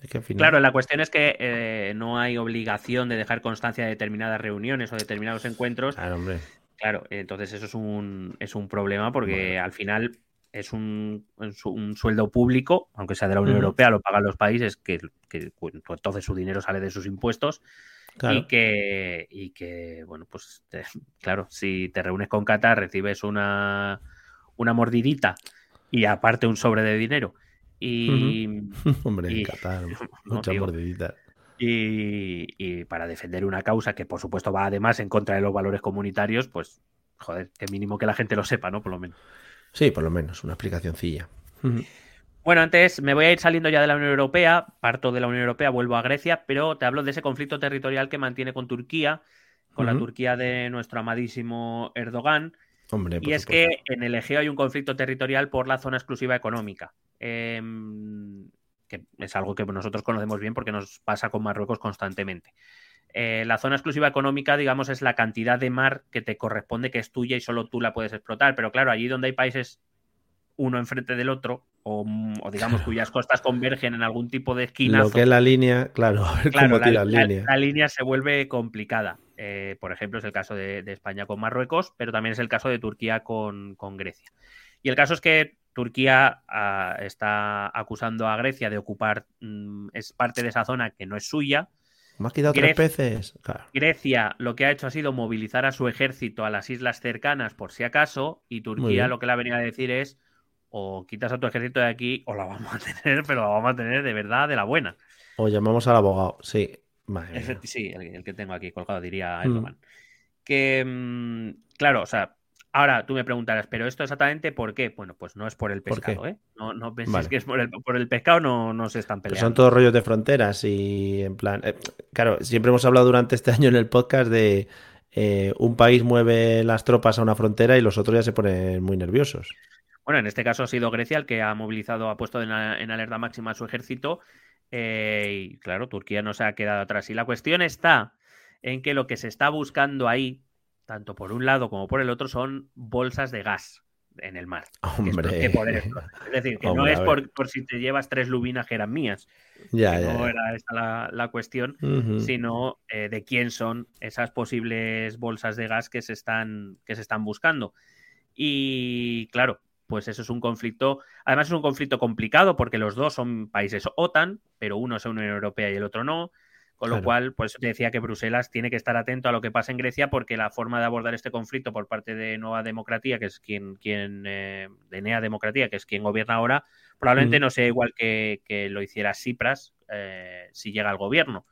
Es que Claro, la cuestión es que eh, no hay obligación de dejar constancia de determinadas reuniones o determinados encuentros. Claro, hombre. Claro, entonces eso es un, es un problema porque al final es un, un, sueldo público, aunque sea de la Unión Europea, lo pagan los países, que, que pues, entonces su dinero sale de sus impuestos. Y, que, y que, bueno, pues claro, si te reúnes con Qatar, recibes una, una mordidita y aparte un sobre de dinero. Y, Hombre, en Qatar, muchas mordiditas y, para defender una causa que por supuesto va además en contra de los valores comunitarios, pues joder, que mínimo que la gente lo sepa, ¿no? Por lo menos. Sí, por lo menos, una explicacióncilla. Bueno, antes me voy a ir saliendo ya de la Unión Europea, parto de la Unión Europea, vuelvo a Grecia, pero te hablo de ese conflicto territorial que mantiene con Turquía, con la Turquía de nuestro amadísimo Erdogan. Hombre, y es que en el Egeo hay un conflicto territorial por la zona exclusiva económica. Eh, que es algo que nosotros conocemos bien porque nos pasa con Marruecos constantemente. Eh, la zona exclusiva económica, digamos, es la cantidad de mar que te corresponde, que es tuya y solo tú la puedes explotar. Pero claro, allí donde hay países uno enfrente del otro, o, digamos cuyas costas convergen en algún tipo de esquina. Lo que es la línea, claro, a ver cómo la, línea. La, línea se vuelve complicada. Eh, por ejemplo, es el caso de, España con Marruecos, pero también es el caso de Turquía con, con Grecia. Y el caso es que Turquía ah, está acusando a Grecia de ocupar, mm, es parte de esa zona que no es suya. Me has quitado tres veces. Grecia lo que ha hecho ha sido movilizar a su ejército a las islas cercanas por si acaso, y Turquía lo que le ha venido a decir es o quitas a tu ejército de aquí o la vamos a tener, pero la vamos a tener de verdad de la buena. O llamamos al abogado, sí. sí, el, que tengo aquí colgado, diría mm. Erdogan. Que, mm, claro, o sea, Ahora tú me preguntarás, ¿pero esto exactamente por qué? Bueno, pues no es por el pescado, ¿eh? No, no penséis que es por el, por el, pescado, no, no se están peleando. son todos rollos de fronteras y en plan. Eh, claro, siempre hemos hablado durante este año en el podcast de eh, un país mueve las tropas a una frontera y los otros ya se ponen muy nerviosos. Bueno, en este caso ha sido Grecia el que ha movilizado, ha puesto en, alerta máxima a su ejército. Eh, y claro, Turquía no se ha quedado atrás. Y la cuestión está en que lo que se está buscando ahí tanto por un lado como por el otro, son bolsas de gas. en el mar. Hombre. Es decir, que no es por, si te llevas tres lubinas que eran mías. Ya, no era esta la, cuestión, sino eh, de quién son esas posibles bolsas de gas que se están, que se están buscando. Y claro, pues eso es un conflicto, además es un conflicto complicado porque los dos son países OTAN, pero uno es Unión Europea y el otro no. Con lo cual, pues te decía que Bruselas tiene que estar atento a lo que pasa en Grecia porque la forma de abordar este conflicto por parte de Nueva Democracia, que es quien, quien eh, de Nea que es quien gobierna ahora, probablemente no sea igual que, lo hiciera Cipras eh, si llega al gobierno.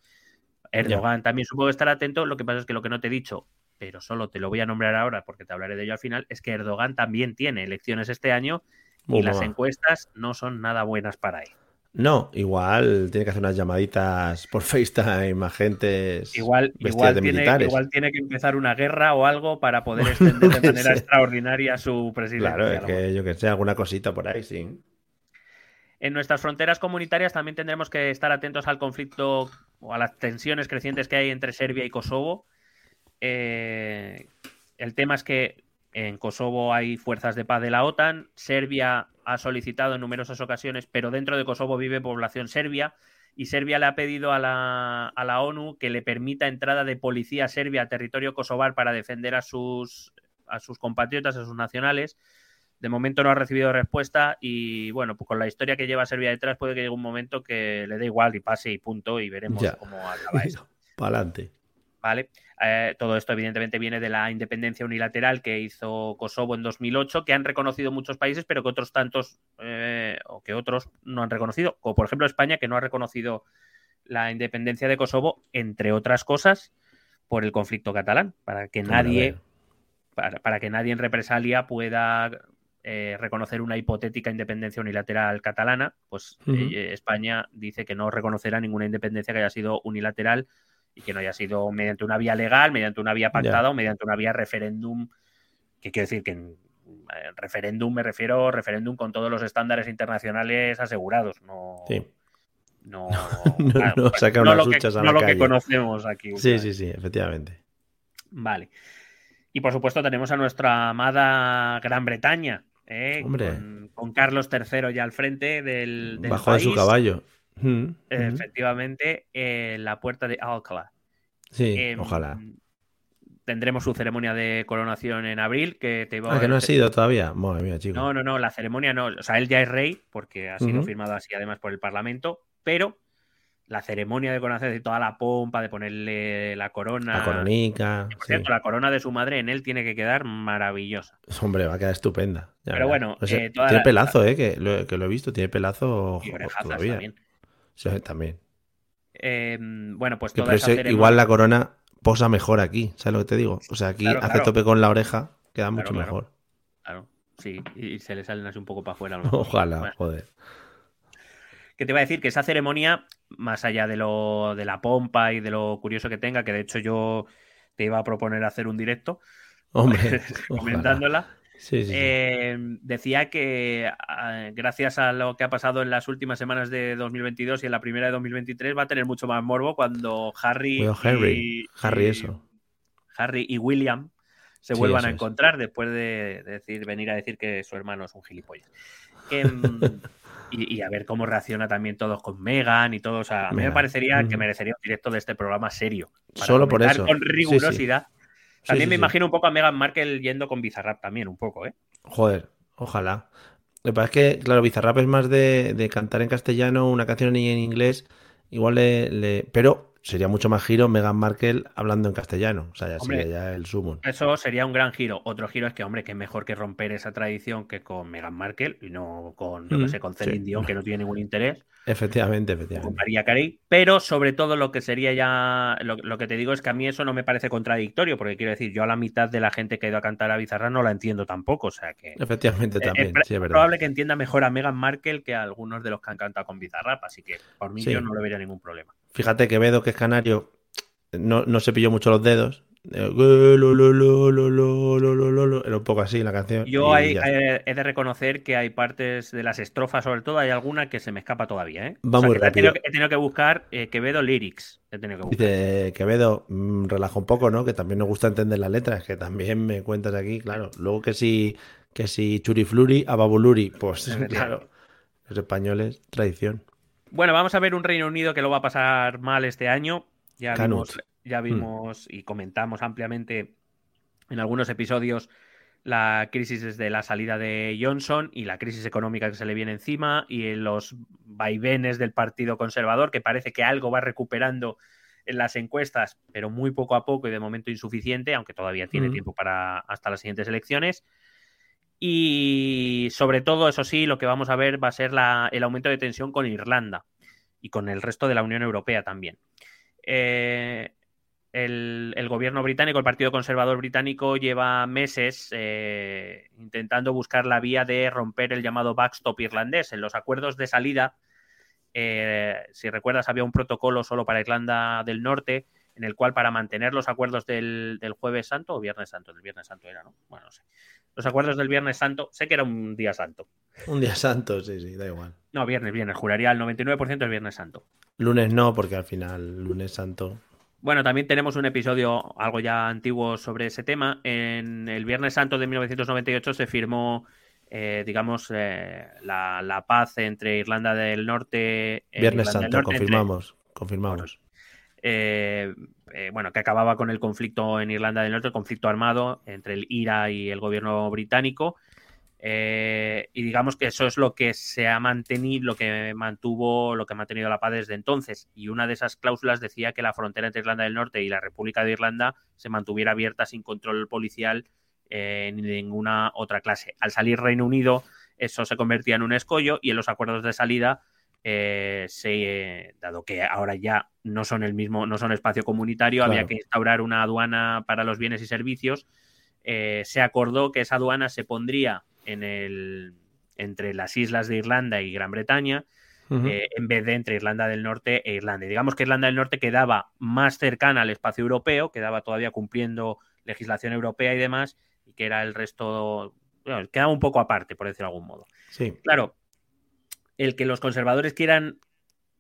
Erdogan también supongo estar atento. Lo que pasa es que lo que no te he dicho, pero solo te lo voy a nombrar ahora porque te hablaré de ello al final, es que Erdogan también tiene elecciones este año y las encuestas no son nada buenas para él. No, igual tiene que hacer unas llamaditas por FaceTime a agentes igual, igual de tiene, militares. Igual tiene que empezar una guerra o algo para poder extender de manera extraordinaria su presidencia. Claro, es que yo que sé, alguna cosita por ahí, sí. En nuestras fronteras comunitarias también tendremos que estar atentos al conflicto o a las tensiones crecientes que hay entre Serbia y Kosovo. Eh, el tema es que en Kosovo hay fuerzas de paz de la OTAN. Serbia ha solicitado en numerosas ocasiones, pero dentro de Kosovo vive población serbia. Y Serbia le ha pedido a la, a la ONU que le permita entrada de policía serbia a territorio kosovar para defender a sus, a sus compatriotas, a sus nacionales. De momento no ha recibido respuesta y bueno, pues con la historia que lleva Serbia detrás puede que llegue un momento que le dé igual y pase y punto y veremos cómo acaba eso. Para adelante. ¿vale? Eh, todo esto evidentemente viene de la independencia unilateral que hizo Kosovo en 2008, que han reconocido muchos países, pero que otros tantos eh, o que otros no han reconocido, como por ejemplo España, que no ha reconocido la independencia de Kosovo, entre otras cosas, por el conflicto catalán, para que nadie, para, que nadie en represalia pueda eh, reconocer una hipotética independencia unilateral catalana, pues España dice que no reconocerá ninguna independencia que haya sido unilateral y que no haya sido mediante una vía legal, mediante una vía pactada o mediante una vía referéndum, que quiere decir que en, referéndum me refiero referéndum con todos los estándares internacionales asegurados, no... No, no, no, saca unas lo, que, a no lo que conocemos aquí. Sí, sí, sí, efectivamente. Vale. Y por supuesto tenemos a nuestra amada Gran Bretaña, ¿eh? Con, Carlos III ya al frente del, del Bajo de su caballo. Efectivamente, en la puerta de Alcalá. Sí, em, ojalá. Tendremos su ceremonia de coronación en abril. Que te ah, que no ha sido todavía. chico. No, no, no, la ceremonia no. O sea, él ya es rey, porque ha sido firmado así además por el Parlamento, pero la ceremonia de coronación, de toda la pompa, de ponerle la corona. La coronica. Por cierto, la corona de su madre en él tiene que quedar maravillosa. Hombre, va a quedar estupenda. Pero bueno, eh, tiene pelazo, eh, que lo, que lo, he visto, tiene pelazo todavía. También. Sí, también. Em, bueno, pues igual la corona posa mejor aquí, ¿sabes lo que te digo? O sea, aquí hace tope con la oreja, queda mucho mejor. Claro, sí, y se le salen así un poco para afuera. Ojalá, joder. Que te iba a decir que esa ceremonia, más allá de lo de la pompa y de lo curioso que tenga, que de hecho yo te iba a proponer hacer un directo, Hombre, comentándola. Eh, decía que ah, gracias a lo que ha pasado en las últimas semanas de 2022 y en la primera de 2023 va a tener mucho más morbo cuando Harry, y, Harry, eso. Harry y William se vuelvan a encontrar después de, decir, venir a decir que su hermano es un gilipollas. Em, y, a ver cómo reacciona también todos con Megan y todo. O sea, a mí me parecería que merecería un directo de este programa serio. Solo por eso. Con rigurosidad. También me imagino un poco a Meghan Markle yendo con Bizarrap también, un poco, ¿eh? Joder, ojalá. Lo que pasa es que, claro, Bizarrap es más de, cantar en castellano una canción en inglés. Igual le, Pero sería mucho más giro Meghan Markle hablando en castellano. O sea, ya sería ya el sumo. Eso sería un gran giro. Otro giro es que, hombre, que mejor que romper esa tradición que con Meghan Markle y no con, no sé, con Celine Dion, que no tiene ningún interés. Efectivamente, efectivamente. Con María Carey. Pero sobre todo lo que sería ya. Lo, que te digo es que a mí eso no me parece contradictorio, porque quiero decir, yo a la mitad de la gente que ha ido a cantar a Bizarra no la entiendo tampoco. O sea que. Efectivamente, también. Es, probable que entienda mejor a Meghan Markle que a algunos de los que han cantado con Bizarrap. Así que por mí yo no le vería ningún problema. Fíjate que Vedo, que es canario, no, no se pilló mucho los dedos. Era un poco así la canción. Yo hay, he de reconocer que hay partes de las estrofas, sobre todo, hay alguna que se me escapa todavía. ¿eh? Va muy rápido. He tenido, que buscar eh, Quevedo Lyrics. He tenido que buscar. Dice Quevedo, relaja un poco, ¿no? Que también nos gusta entender las letras, que también me cuentas aquí, claro. Luego que si que si churifluri, ababuluri, pues claro, los españoles, tradición. Bueno, vamos a ver un Reino Unido que lo va a pasar mal este año. Ya vimos, ya mm. vimos y comentamos ampliamente en algunos episodios la crisis desde la salida de Johnson y la crisis económica que se le viene encima y los vaivenes del Partido Conservador, que parece que algo va recuperando en las encuestas, pero muy poco a poco y de momento insuficiente, aunque todavía tiene mm. tiempo para hasta las siguientes elecciones. Y sobre todo, eso sí, lo que vamos a ver va a ser el aumento de tensión con Irlanda y con el resto de la Unión Europea también. Eh, el, gobierno británico, el Partido Conservador británico, lleva meses eh, intentando buscar la vía de romper el llamado backstop irlandés. En los acuerdos de salida, eh, si recuerdas, había un protocolo solo para Irlanda del Norte, en el cual para mantener los acuerdos del, del Jueves Santo o Viernes Santo, del Viernes Santo era, ¿no? Bueno, no sé los acuerdos del Viernes Santo, sé que era un día santo. Un día santo, sí, sí, da igual. No, viernes, viernes, juraría el 99% del Viernes Santo. Lunes no, porque al final, lunes santo. Bueno, también tenemos un episodio algo ya antiguo sobre ese tema. En el Viernes Santo de 1998 se firmó, eh, digamos, eh, la, paz entre Irlanda del Norte. Eh, Viernes Santo, confirmamos, confirmamos. Eh, eh, bueno, que acababa con el conflicto en Irlanda del Norte, el conflicto armado entre el IRA y el gobierno británico. Eh, y digamos que eso es lo que se ha mantenido, lo que mantuvo, lo que ha mantenido la paz desde entonces. Y una de esas cláusulas decía que la frontera entre Irlanda del Norte y la República de Irlanda se mantuviera abierta sin control policial ni de ninguna otra clase. Al salir Reino Unido, eso se convertía en un escollo y en los acuerdos de salida eh, se, dado que ahora ya no son el mismo, no son espacio comunitario, había que instaurar una aduana para los bienes y servicios. Eh, se acordó que esa aduana se pondría en el, entre las islas de Irlanda y Gran Bretaña, eh, en vez de entre Irlanda del Norte e Irlanda. digamos que Irlanda del Norte quedaba más cercana al espacio europeo, quedaba todavía cumpliendo legislación europea y demás, y que era el resto, quedaba un poco aparte, por decirlo de algún modo. Sí. Claro, el que los conservadores quieran,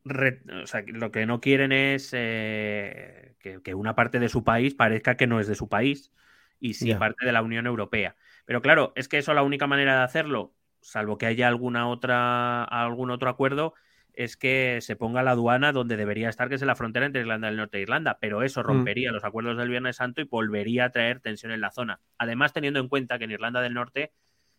o sea, lo que no quieren es eh, que, una parte de su país parezca que no es de su país y sí parte de la Unión Europea. Pero claro, es que eso la única manera de hacerlo, salvo que haya alguna otra, algún otro acuerdo, es que se ponga la aduana donde debería estar, que es en la frontera entre Irlanda del Norte e Irlanda. Pero eso mm. rompería los acuerdos del Viernes Santo y volvería a traer tensión en la zona. Además, teniendo en cuenta que en Irlanda del Norte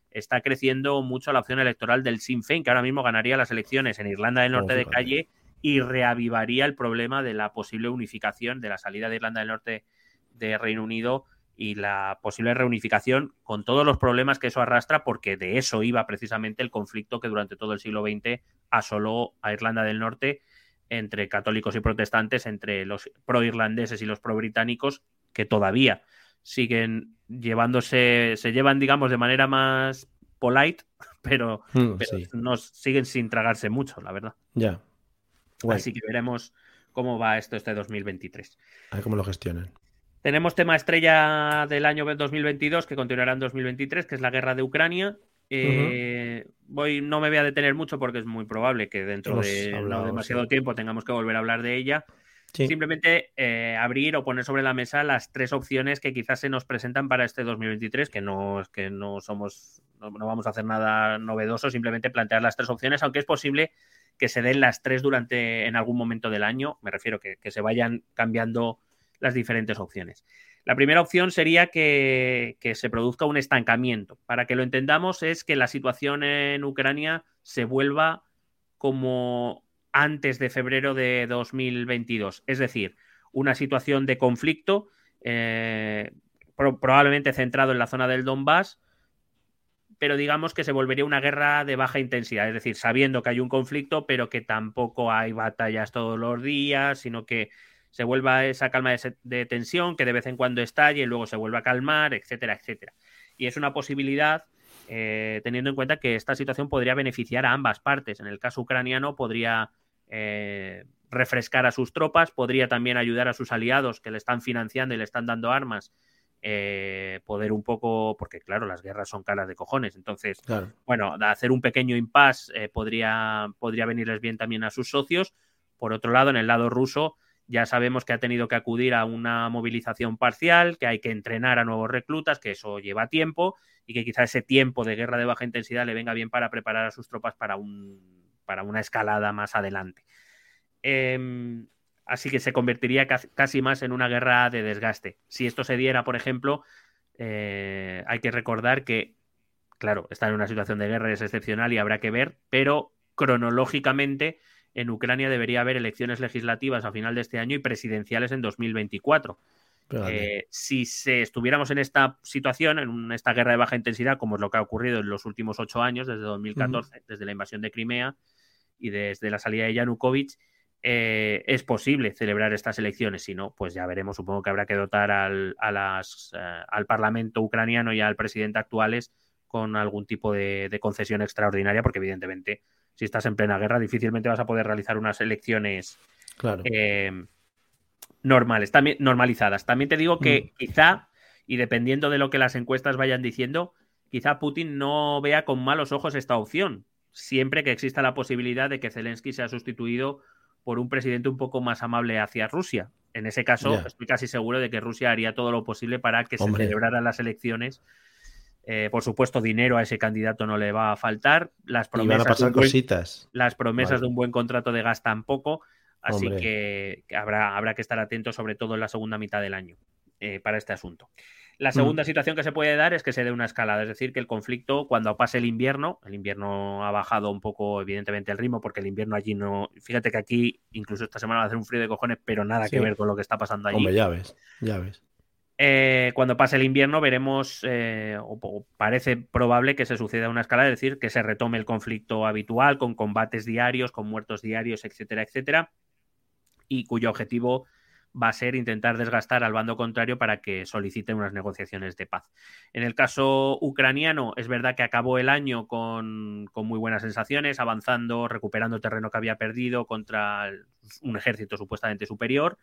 está creciendo mucho la opción electoral del Sinn Féin, que ahora mismo ganaría las elecciones en Irlanda del Norte de calle y reavivaría el problema de la posible unificación de la salida de Irlanda del Norte de Reino Unido y la posible reunificación con todos los problemas que eso arrastra, porque de eso iba precisamente el conflicto que durante todo el siglo XX asoló a Irlanda del Norte entre católicos y protestantes, entre los pro-irlandeses y los pro-británicos, que todavía siguen llevándose, se llevan, digamos, de manera más polite, pero, mm, nos siguen sin tragarse mucho, la verdad. Ya. Así que veremos cómo va esto este 2023. A ver cómo lo gestionan. Tenemos tema estrella del año 2022 que continuará en 2023, que es la guerra de Ucrania. Eh, voy, no me voy a detener mucho porque es muy probable que dentro de no demasiado tiempo tengamos que volver a hablar de ella. Simplemente eh, abrir o poner sobre la mesa las tres opciones que quizás se nos presentan para este 2023, que no es que no somos, no, vamos a hacer nada novedoso, simplemente plantear las tres opciones, aunque es posible que se den las tres durante en algún momento del año, me refiero que, que se vayan cambiando las diferentes opciones. La primera opción sería que, que, se produzca un estancamiento. Para que lo entendamos es que la situación en Ucrania se vuelva como antes de febrero de 2022. Es decir, una situación de conflicto eh, probablemente centrado en la zona del Donbass, pero digamos que se volvería una guerra de baja intensidad, es decir, sabiendo que hay un conflicto, pero que tampoco hay batallas todos los días, sino que se vuelva esa calma de, tensión que de vez en cuando estalle y luego se vuelva a calmar, etcétera, etcétera. Y es una posibilidad eh, teniendo en cuenta que esta situación podría beneficiar a ambas partes. En el caso ucraniano podría eh, refrescar a sus tropas, podría también ayudar a sus aliados que le están financiando y le están dando armas, eh, poder un poco, porque claro, las guerras son caras de cojones, entonces, bueno, hacer un pequeño impasse podría, podría venirles bien también a sus socios. Por otro lado, en el lado ruso, ya sabemos que ha tenido que acudir a una movilización parcial, que hay que entrenar a nuevos reclutas, que eso lleva tiempo y que quizá ese tiempo de guerra de baja intensidad le venga bien para preparar a sus tropas para, un, para una escalada más adelante. Em, así que se convertiría casi más en una guerra de desgaste. Si esto se diera, por ejemplo, eh, hay que recordar que, claro, está en una situación de guerra es excepcional y habrá que ver, pero cronológicamente en Ucrania debería haber elecciones legislativas a final de este año y presidenciales en 2024. Eh, si se, estuviéramos en esta situación, en esta guerra de baja intensidad, como es lo que ha ocurrido en los últimos ocho años, desde 2014, desde la invasión de Crimea y desde la salida de Yanukovych, eh, es posible celebrar estas elecciones. Si no, pues ya veremos. Supongo que habrá que dotar al, a las, eh, al Parlamento ucraniano y al presidente actuales con algún tipo de concesión extraordinaria, porque evidentemente si estás en plena guerra, difícilmente vas a poder realizar unas elecciones eh, normales, también normalizadas. También te digo que mm. quizá, y dependiendo de lo que las encuestas vayan diciendo, quizá Putin no vea con malos ojos esta opción, siempre que exista la posibilidad de que Zelensky sea sustituido por un presidente un poco más amable hacia Rusia. En ese caso, estoy casi seguro de que Rusia haría todo lo posible para que se celebraran las elecciones eh, por supuesto, dinero a ese candidato no le va a faltar. Las promesas, de, un buen, Las promesas de un buen contrato de gas tampoco. Así que, habrá, habrá, que estar atentos, sobre todo en la segunda mitad del año, eh, para este asunto. La mm. segunda situación que se puede dar es que se dé una escalada, es decir, que el conflicto, cuando pase el invierno, el invierno ha bajado un poco, evidentemente, el ritmo, porque el invierno allí no. Fíjate que aquí, incluso esta semana va a hacer un frío de cojones, pero nada que ver con lo que está pasando allí. Hombre, ya ves, ya ves. Eh, cuando pase el invierno veremos, eh, o, parece probable que se suceda una escala, es decir, que se retome el conflicto habitual con combates diarios, con muertos diarios, etcétera, etcétera, y cuyo objetivo va a ser intentar desgastar al bando contrario para que solicite unas negociaciones de paz. En el caso ucraniano, es verdad que acabó el año con, muy buenas sensaciones, avanzando, recuperando terreno que había perdido contra un ejército supuestamente superior.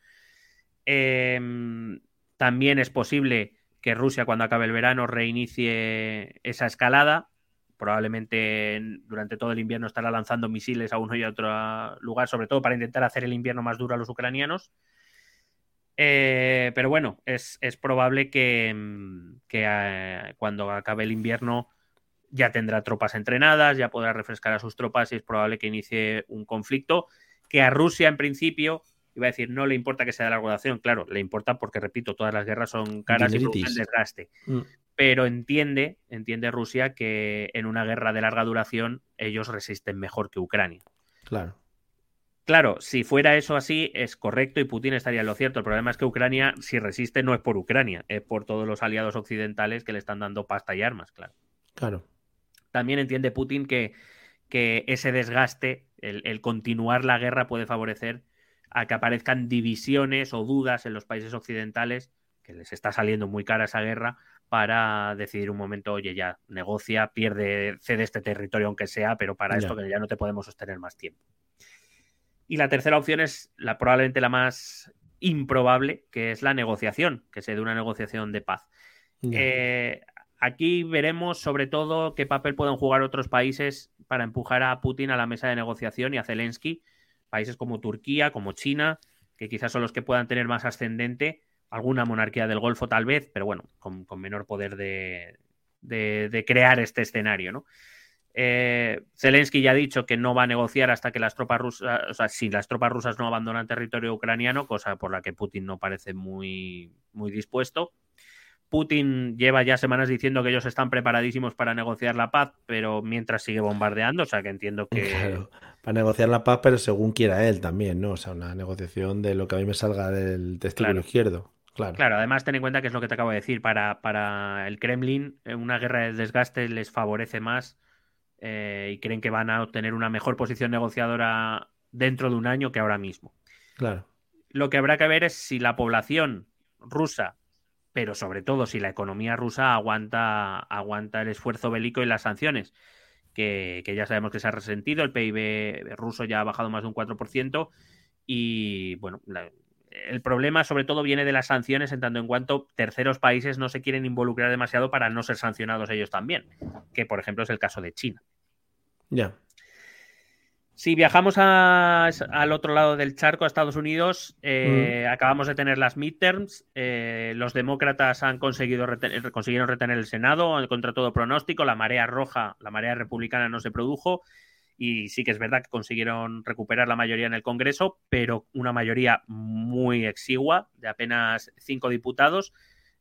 Em, también es posible que Rusia, cuando acabe el verano, reinicie esa escalada. Probablemente durante todo el invierno estará lanzando misiles a uno y a otro lugar, sobre todo para intentar hacer el invierno más duro a los ucranianos. Eh, pero bueno, es, probable que, mm, eh, cuando acabe el invierno ya tendrá tropas entrenadas, ya podrá refrescar a sus tropas y es probable que inicie un conflicto que a Rusia en principio iba a decir, no le importa que sea de larga duración, claro, le importa porque, repito, todas las guerras son caras y producen desgaste. Mm. Pero entiende, entiende Rusia que en una guerra de larga duración ellos resisten mejor que Ucrania. Claro. Claro, si fuera eso así, es correcto y Putin estaría en lo cierto. El problema es que Ucrania, si resiste, no es por Ucrania, es por todos los aliados occidentales que le están dando pasta y armas, claro. Claro. También entiende Putin que, que ese desgaste, el, continuar la guerra puede favorecer a que aparezcan divisiones o dudas en los países occidentales, que les está saliendo muy cara esa guerra, para decidir un momento, oye, ya negocia, pierde, cede este territorio aunque sea, pero para esto que ya no te podemos sostener más tiempo. Y la tercera opción es la probablemente la más improbable, que es la negociación, que se dé una negociación de paz. Eh, aquí veremos sobre todo qué papel pueden jugar otros países para empujar a Putin a la mesa de negociación y a Zelensky países como Turquía, como China, que quizás son los que puedan tener más ascendente, alguna monarquía del Golfo tal vez, pero bueno, con, menor poder de, crear este escenario, ¿no? Eh, Zelensky ya ha dicho que no va a negociar hasta que las tropas rusas, o sea, si las tropas rusas no abandonan territorio ucraniano, cosa por la que Putin no parece muy, muy dispuesto. Putin lleva ya semanas diciendo que ellos están preparadísimos para negociar la paz, pero mientras sigue bombardeando, o sea que entiendo que... Claro, para negociar la paz, pero según quiera él también, ¿no? O sea, una negociación de lo que a mí me salga del testículo izquierdo. Claro. claro, además ten en cuenta que es lo que te acabo de decir, para, para el Kremlin eh, una guerra de desgaste les favorece más eh, y creen que van a obtener una mejor posición negociadora dentro de un año que ahora mismo. Claro. Lo que habrá que ver es si la población rusa pero sobre todo si la economía rusa aguanta, aguanta el esfuerzo bélico y las sanciones, que, ya sabemos que se ha resentido, el PIB ruso ya ha bajado más de un 4%, y bueno, el problema sobre todo viene de las sanciones en tanto en cuanto terceros países no se quieren involucrar demasiado para no ser sancionados ellos también, que por ejemplo es el caso de China. Ya. Si viajamos al otro lado del charco, a Estados Unidos, eh, mm. acabamos de tener las midterms. Eh, los demócratas han conseguido retener, consiguieron retener el Senado contra todo pronóstico. La marea roja, la marea republicana no se produjo. Y sí que es verdad que consiguieron recuperar la mayoría en el Congreso, pero una mayoría muy exigua, de apenas cinco diputados,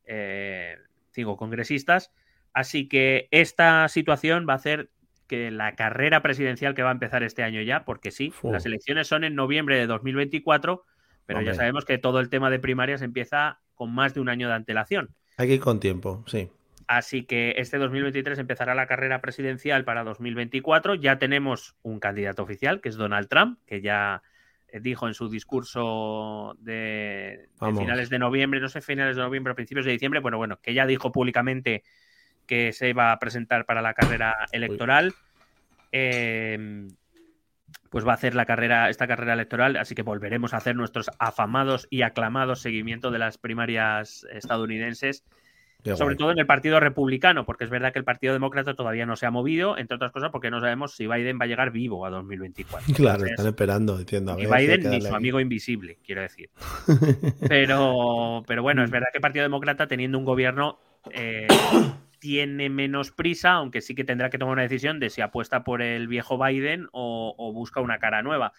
eh, cinco congresistas. Así que esta situación va a hacer que la carrera presidencial que va a empezar este año ya, porque sí, las elecciones son en noviembre de 2024, pero ya sabemos que todo el tema de primarias empieza con más de un año de antelación. Hay que ir con tiempo, sí. Así que este 2023 empezará la carrera presidencial para 2024. Ya tenemos un candidato oficial, que es Donald Trump, que ya eh, dijo en su discurso de, finales de noviembre, no sé, finales de noviembre o principios de diciembre, bueno, bueno, que ya dijo públicamente que se iba a presentar para la carrera electoral. Em, pues va a hacer la carrera, esta carrera electoral, así que volveremos a hacer nuestros afamados y aclamados seguimiento de las primarias estadounidenses, sobre todo en el Partido Republicano, porque es verdad que el Partido Demócrata todavía no se ha movido, entre otras cosas porque no sabemos si Biden va a llegar vivo a 2024. Claro, están esperando, entiendo. ni Biden ni su amigo invisible, quiero decir. Pero, pero bueno, es verdad que el Partido Demócrata, teniendo un gobierno eh, tiene menos prisa, aunque sí que tendrá que tomar una decisión de si apuesta por el viejo Biden o, busca una cara nueva.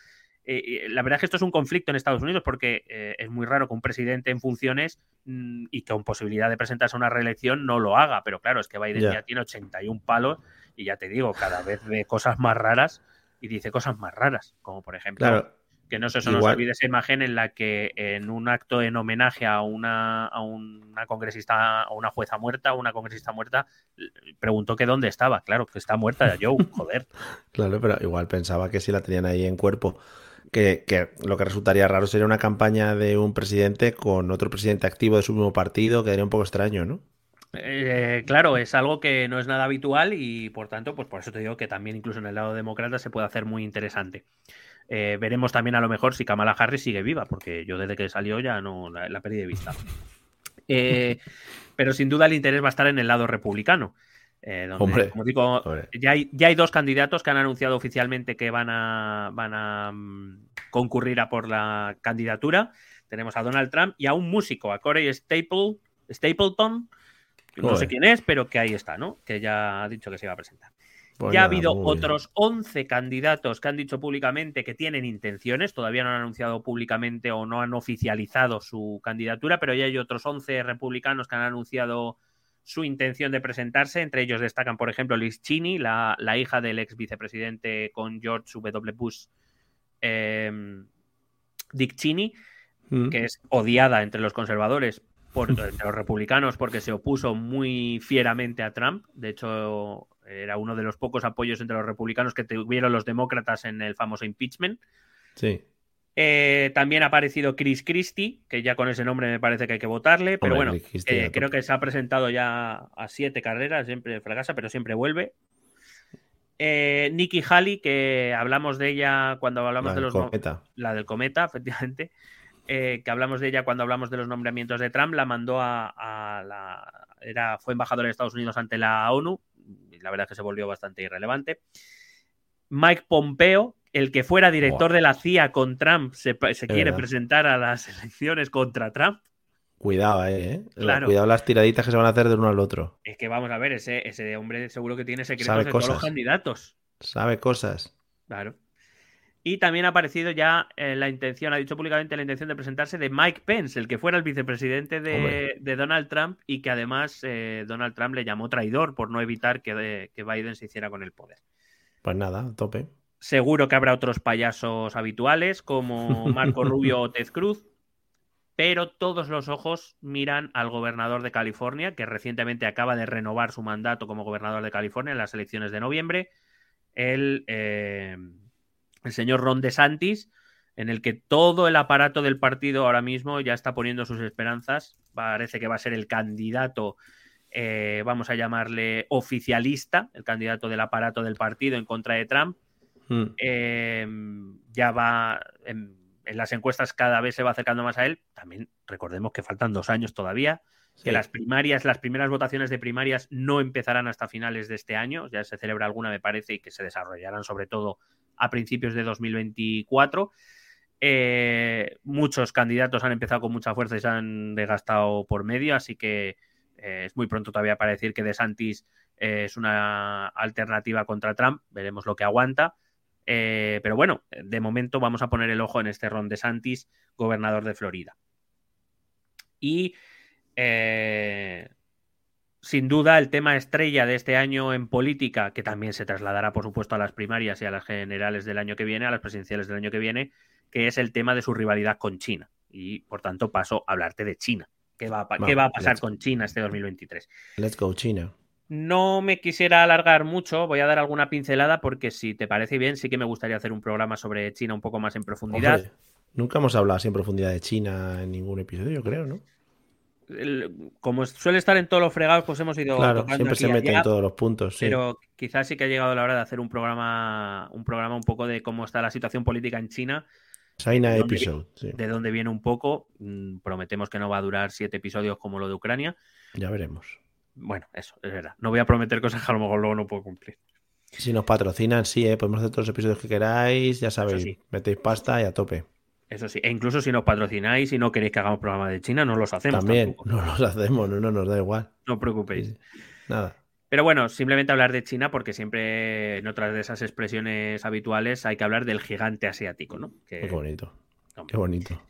Eh, la verdad es que esto es un conflicto en Estados Unidos porque eh, es muy raro que un presidente en funciones mm, y con posibilidad de presentarse a una reelección no lo haga, pero claro, es que Biden ya tiene 81 palos y ya te digo, cada vez ve cosas más raras y dice cosas más raras, como por ejemplo que no se nos olvide esa imagen en la que en un acto en homenaje a una, a una congresista, a una jueza muerta, una congresista muerta, preguntó que dónde estaba. Claro, que está muerta, Joe, joder. claro, pero igual pensaba que si la tenían ahí en cuerpo. Que, que, lo que resultaría raro sería una campaña de un presidente con otro presidente activo de su mismo partido, quedaría un poco extraño, ¿no? Eh, claro, es algo que no es nada habitual y por tanto, pues por eso te digo que también incluso en el lado demócrata se puede hacer muy interesante. Eh, veremos también a lo mejor si Kamala Harris sigue viva, porque yo desde que salió ya no la, perdí de vista. Eh, pero sin duda el interés va a estar en el lado republicano. Eh, donde, como digo, ya hay, ya hay, dos candidatos que han anunciado oficialmente que van a, van a mm, concurrir a por la candidatura. Tenemos a Donald Trump y a un músico, a Corey Staple, Stapleton, no sé quién es, pero que ahí está, ¿no? Que ya ha dicho que se iba a presentar. Pues ya ha habido otros 11 candidatos que han dicho públicamente que tienen intenciones, todavía no han anunciado públicamente o no han oficializado su candidatura, pero ya hay otros 11 republicanos que han anunciado su intención de presentarse. Entre ellos destacan, por ejemplo, Liz Cheney, la, hija del ex vicepresidente con George W. Bush, em, Dick Cheney, mm. que es odiada entre los conservadores, por, entre los republicanos, porque se opuso muy fieramente a Trump. De hecho, era uno de los pocos apoyos entre los republicanos que tuvieron los demócratas en el famoso impeachment. Sí. Eh, también ha aparecido Chris Christie, que ya con ese nombre me parece que hay que votarle, pero bueno, eh, creo que se ha presentado ya a siete carreras, siempre fracasa, pero siempre vuelve. Eh, Nikki Haley, que hablamos de ella cuando hablamos de los cometa. la del cometa, efectivamente, que hablamos de ella cuando hablamos de los nombramientos de Trump, la mandó a, a la era fue embajadora de Estados Unidos ante la ONU la verdad es que se volvió bastante irrelevante. Mike Pompeo, el que fuera director de la CIA con Trump, se, quiere presentar a las elecciones contra Trump. Cuidado, eh, eh. Cuidado las tiraditas que se van a hacer de uno al otro. Es que vamos a ver, ese, ese hombre seguro que tiene secretos de todos los candidatos. Sabe cosas. Claro. Y también ha aparecido ya eh, la intención, ha dicho públicamente la intención de presentarse de Mike Pence, el que fuera el vicepresidente de, Donald Trump y que además eh, Donald Trump le llamó traidor por no evitar que, que, Biden se hiciera con el poder. Pues nada, tope. Seguro que habrá otros payasos habituales como Marco Rubio o Ted Cruz, pero todos los ojos miran al gobernador de California, que recientemente acaba de renovar su mandato como gobernador de California en las elecciones de noviembre. El. Eh, el señor Ron DeSantis, en el que todo el aparato del partido ahora mismo ya está poniendo sus esperanzas. Parece que va a ser el candidato, eh, vamos a llamarle oficialista, el candidato del aparato del partido en contra de Trump. Hmm. Em, ya va, en, las encuestas cada vez se va acercando más a él. También recordemos que faltan dos años todavía. Que las primarias, las primeras votaciones de primarias no empezarán hasta finales de este año, ya se celebra alguna, me parece, y que se desarrollarán sobre todo a principios de 2024. Eh, muchos candidatos han empezado con mucha fuerza y se han desgastado por medio, así que eh, es muy pronto todavía para decir que DeSantis eh, es una alternativa contra Trump. Veremos lo que aguanta. pero bueno, de momento vamos a poner el ojo en este Ron DeSantis, gobernador de Florida. Y sin duda el tema estrella de este año en política, que también se trasladará por supuesto a las primarias y a las generales del año que viene, a las presidenciales del año que viene, que es el tema de su rivalidad con China. Y por tanto paso a hablarte de China. ¿Qué va a, ¿qué va a pasar con China este 2023? Let's go, China. No me quisiera alargar mucho, voy a dar alguna pincelada porque si te parece bien, sí que me gustaría hacer un programa sobre China un poco más en profundidad. nunca hemos hablado así en profundidad de China en ningún episodio, yo creo, ¿no? Como suele estar en todos los fregados, pues hemos ido. Claro, siempre se mete en todos los puntos. Pero quizás sí que ha llegado la hora de hacer un programa, un programa un poco de cómo está la situación política en China China de episode. De dónde viene un poco. Mm, prometemos que no va a durar siete episodios como lo de Ucrania. Ya veremos. Bueno, eso, es verdad. No voy a prometer cosas que a lo mejor luego no puedo cumplir. Si nos patrocinan, sí, ¿eh? podemos hacer todos los episodios que queráis. Ya sabéis, metéis pasta y a tope. Eso sí, e incluso si nos patrocináis y no queréis que hagamos programa de China, no los hacemos. También, no los hacemos, no, no nos da igual. No os preocupéis. Nada. Pero bueno, simplemente hablar de China porque siempre en otras de esas expresiones habituales hay que hablar del gigante asiático, ¿no? Qué bonito. Qué bonito.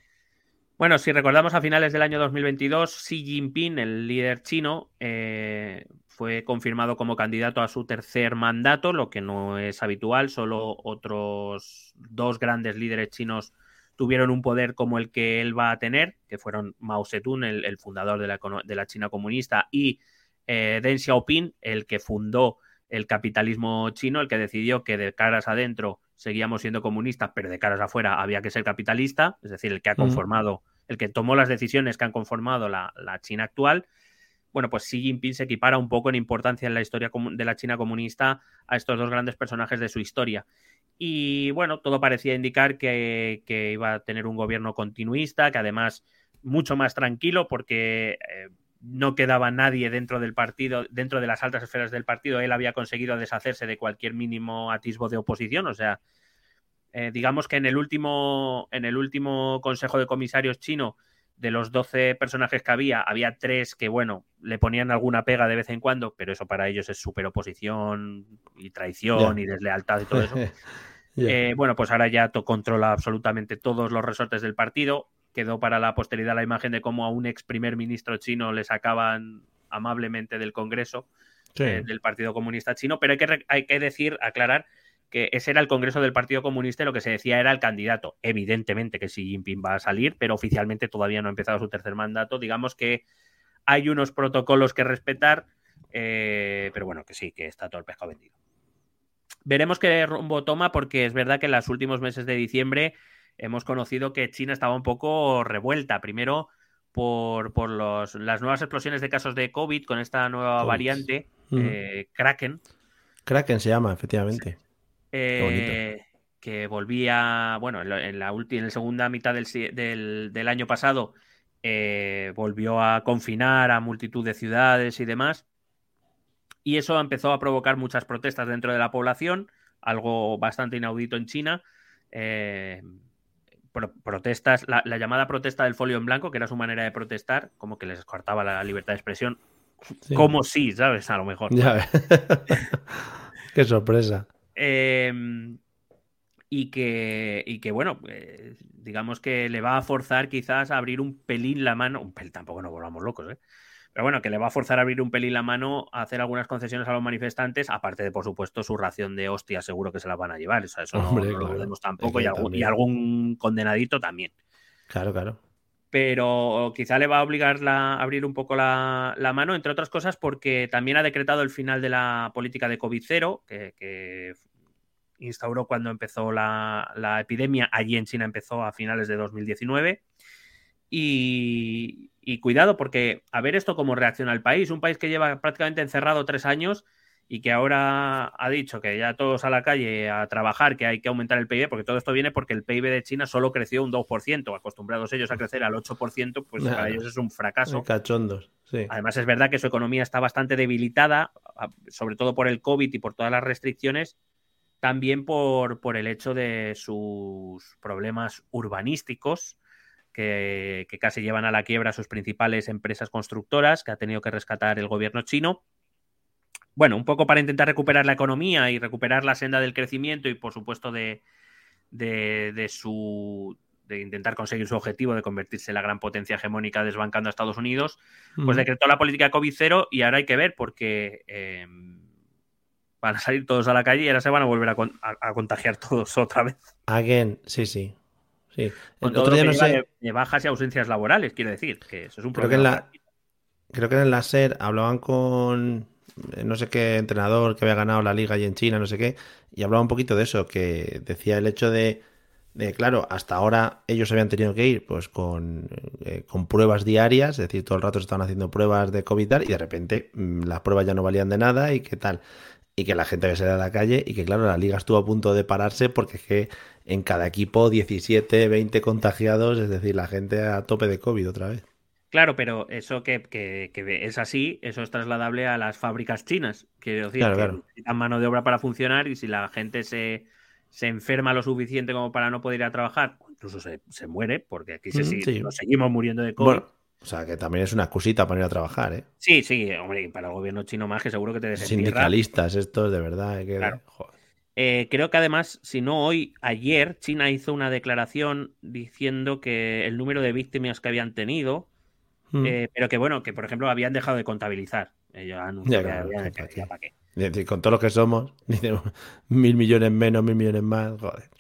Bueno, si recordamos a finales del año 2022, Xi Jinping, el líder chino, eh, fue confirmado como candidato a su tercer mandato, lo que no es habitual. Solo otros dos grandes líderes chinos tuvieron un poder como el que él va a tener, que fueron Mao Zedong, el, fundador de la, de la China comunista, y eh, Deng Xiaoping, el que fundó el capitalismo chino, el que decidió que de caras adentro seguíamos siendo comunistas, pero de caras afuera había que ser capitalista, es decir, el que ha conformado, el que tomó las decisiones que han conformado la, China actual. Bueno, pues Xi Jinping se equipara un poco en importancia en la historia de la China comunista a estos dos grandes personajes de su historia. Y bueno, todo parecía indicar que, iba a tener un gobierno continuista, que además mucho más tranquilo, porque eh, no quedaba nadie dentro del partido, dentro de las altas esferas del partido. Él había conseguido deshacerse de cualquier mínimo atisbo de oposición. O sea, eh, digamos que en el último, en el último Consejo de Comisarios chino, de los 12 personajes que había, había tres que, bueno, le ponían alguna pega de vez en cuando, pero eso para ellos es super oposición y traición y deslealtad y todo eso. Eh, bueno, pues ahora ya controla absolutamente todos los resortes del partido. Quedó para la posteridad la imagen de cómo a un ex primer ministro chino le sacaban amablemente del Congreso eh, del Partido Comunista Chino, pero hay que, hay que decir, aclarar que ese era el Congreso del Partido Comunista y lo que se decía era el candidato. Evidentemente que Xi Jinping va a salir, pero oficialmente todavía no ha empezado su tercer mandato. Digamos que hay unos protocolos que respetar, eh, pero bueno, que sí, que está todo el pescado vendido. Veremos qué rumbo toma, porque es verdad que en los últimos meses de diciembre hemos conocido que China estaba un poco revuelta. Primero por, por los, las nuevas explosiones de casos de COVID con esta nueva variante, eh, Kraken. Kraken se llama, efectivamente. Eh, que volvía, bueno, en la, última, en la segunda mitad del, del, año pasado, eh, volvió a confinar a multitud de ciudades y demás. Y eso empezó a provocar muchas protestas dentro de la población, algo bastante inaudito en China protestas, la, llamada protesta del folio en blanco, que era su manera de protestar, como que les cortaba la libertad de expresión. Como sí, ¿sabes? A lo mejor. Qué sorpresa. Em, y, que, y que, bueno, eh, digamos que le va a forzar quizás a abrir un pelín la mano. Un pelín, tampoco nos volvamos locos, ¿eh? Pero bueno, que le va a forzar a abrir un pelín la mano a hacer algunas concesiones a los manifestantes, aparte de, por supuesto, su ración de hostias, seguro que se las van a llevar. eso no, lo vemos tampoco, y algún, condenadito también. Claro, claro. Pero quizá le va a obligar a abrir un poco la, mano, entre otras cosas, porque también ha decretado el final de la política de COVID-0, que, instauró cuando empezó la, la epidemia. Allí en China empezó a finales de 2019. Y, y cuidado, porque a ver esto cómo reacciona el país. Un país que lleva prácticamente encerrado tres años y que ahora ha dicho que ya todos a la calle a trabajar, que hay que aumentar el PIB, porque todo esto viene porque el PIB de China solo creció un 2%, acostumbrados ellos a crecer al 8%, pues para ellos es un fracaso. Cachondos, sí. Además es verdad que su economía está bastante debilitada, sobre todo por el COVID y por todas las restricciones, también por, por el hecho de sus problemas urbanísticos, que, que, casi llevan a la quiebra a sus principales empresas constructoras, que ha tenido que rescatar el gobierno chino. Bueno, un poco para intentar recuperar la economía y recuperar la senda del crecimiento y, por supuesto, de, de, de su de intentar conseguir su objetivo de convertirse en la gran potencia hegemónica desbancando a Estados Unidos, pues decretó la política COVID cero y ahora hay que ver porque eh, van a salir todos a la calle y ahora se van a volver a, a, contagiar todos otra vez. Again, sí, sí. sí. Con todo lo que no sé... de, bajas y ausencias laborales, quiero decir, que eso es un creo. Que en la, creo que en la SER hablaban con eh, no sé qué entrenador que había ganado la liga y en China, no sé qué, y hablaba un poquito de eso, que decía el hecho de, de claro, hasta ahora ellos habían tenido que ir pues con, eh, con pruebas diarias, es decir, todo el rato estaban haciendo pruebas de COVID y de repente mmm, las pruebas ya no valían de nada y qué tal y que la gente había salido a la calle y que claro, la liga estuvo a punto de pararse porque es que en cada equipo 17, 20 contagiados, es decir, la gente a tope de COVID otra vez. Claro, pero eso que, que, que es así, eso es trasladable a las fábricas chinas. Quiero decir, claro, que claro. necesitan mano de obra para funcionar y si la gente se, se enferma lo suficiente como para no poder ir a trabajar, incluso se, se muere, porque aquí se, Mm, sí. nos seguimos muriendo de COVID. Bueno, o sea, que también es una excusita para ir a trabajar, ¿eh? Sí, sí, hombre, y para el gobierno chino más que seguro que te desentierra. Sindicalistas estos, de verdad. Que... Claro. Eh, creo que además, si no hoy, ayer, China hizo una declaración diciendo que el número de víctimas que habían tenido, Mm. eh, pero que bueno, que por ejemplo habían dejado de contabilizar. Ellos Ya, claro, habían- ¿para qué? ya para qué. Es decir, con todo lo que somos, mil millones menos, mil millones más, joder.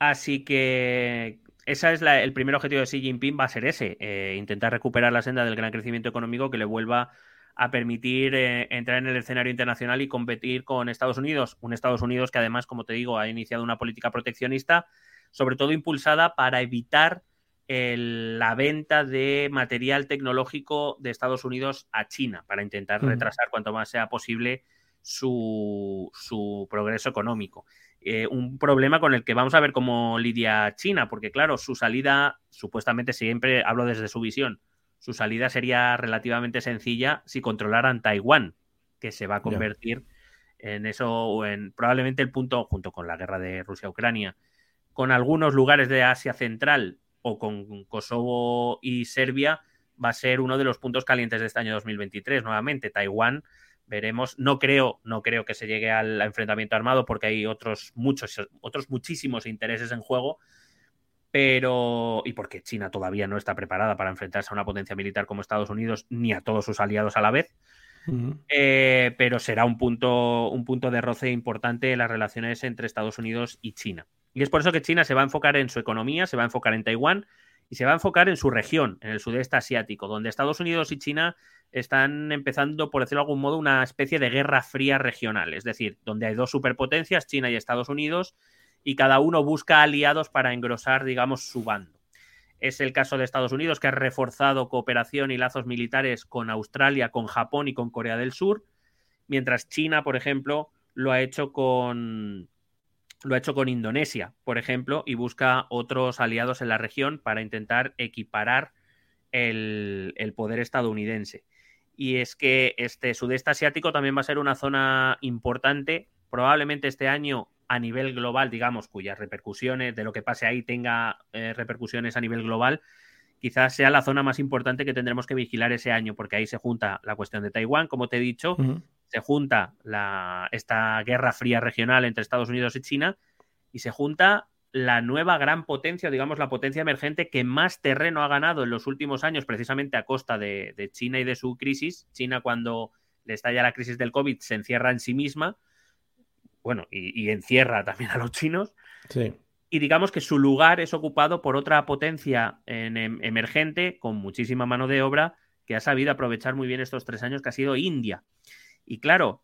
Así que ese es la- el primer objetivo de Xi Jinping, va a ser ese, eh, intentar recuperar la senda del gran crecimiento económico que le vuelva a permitir eh, entrar en el escenario internacional y competir con Estados Unidos. Un Estados Unidos que además, como te digo, ha iniciado una política proteccionista, sobre todo impulsada para evitar el- la venta de material tecnológico de Estados Unidos a China, para intentar retrasar cuanto más sea posible su, su progreso económico. Eh, un problema con el que vamos a ver cómo lidia China, porque claro, su salida, supuestamente siempre hablo desde su visión, su salida sería relativamente sencilla si controlaran Taiwán, que se va a convertir en eso, o en probablemente el punto, junto con la guerra de Rusia-Ucrania, con algunos lugares de Asia Central o con Kosovo y Serbia, va a ser uno de los puntos calientes de este año 2023. Nuevamente, Taiwán, veremos. No creo, no creo que se llegue al enfrentamiento armado porque hay otros muchos, otros muchísimos intereses en juego. Pero, y porque China todavía no está preparada para enfrentarse a una potencia militar como Estados Unidos ni a todos sus aliados a la vez. Eh, pero será un punto, un punto de roce importante en las relaciones entre Estados Unidos y China. Y es por eso que China se va a enfocar en su economía, se va a enfocar en Taiwán y se va a enfocar en su región, en el sudeste asiático, donde Estados Unidos y China están empezando, por decirlo de algún modo, una especie de guerra fría regional. Es decir, donde hay dos superpotencias, China y Estados Unidos, y cada uno busca aliados para engrosar, digamos, su bando. Es el caso de Estados Unidos, que ha reforzado cooperación y lazos militares con Australia, con Japón y con Corea del Sur, mientras China, por ejemplo, lo ha hecho con lo ha hecho con Indonesia, por ejemplo, y busca otros aliados en la región para intentar equiparar el, el poder estadounidense. Y es que este sudeste asiático también va a ser una zona importante, probablemente este año a nivel global, digamos, cuyas repercusiones de lo que pase ahí tenga eh, repercusiones a nivel global, quizás sea la zona más importante que tendremos que vigilar ese año, porque ahí se junta la cuestión de Taiwán, como te he dicho. Se junta la, esta guerra fría regional entre Estados Unidos y China y se junta la nueva gran potencia, digamos la potencia emergente que más terreno ha ganado en los últimos años, precisamente a costa de, de China y de su crisis. China cuando le estalla la crisis del COVID se encierra en sí misma, bueno, y, y encierra también a los chinos, Sí. y digamos que su lugar es ocupado por otra potencia en, em, emergente con muchísima mano de obra que ha sabido aprovechar muy bien estos tres años, que ha sido India. Y claro,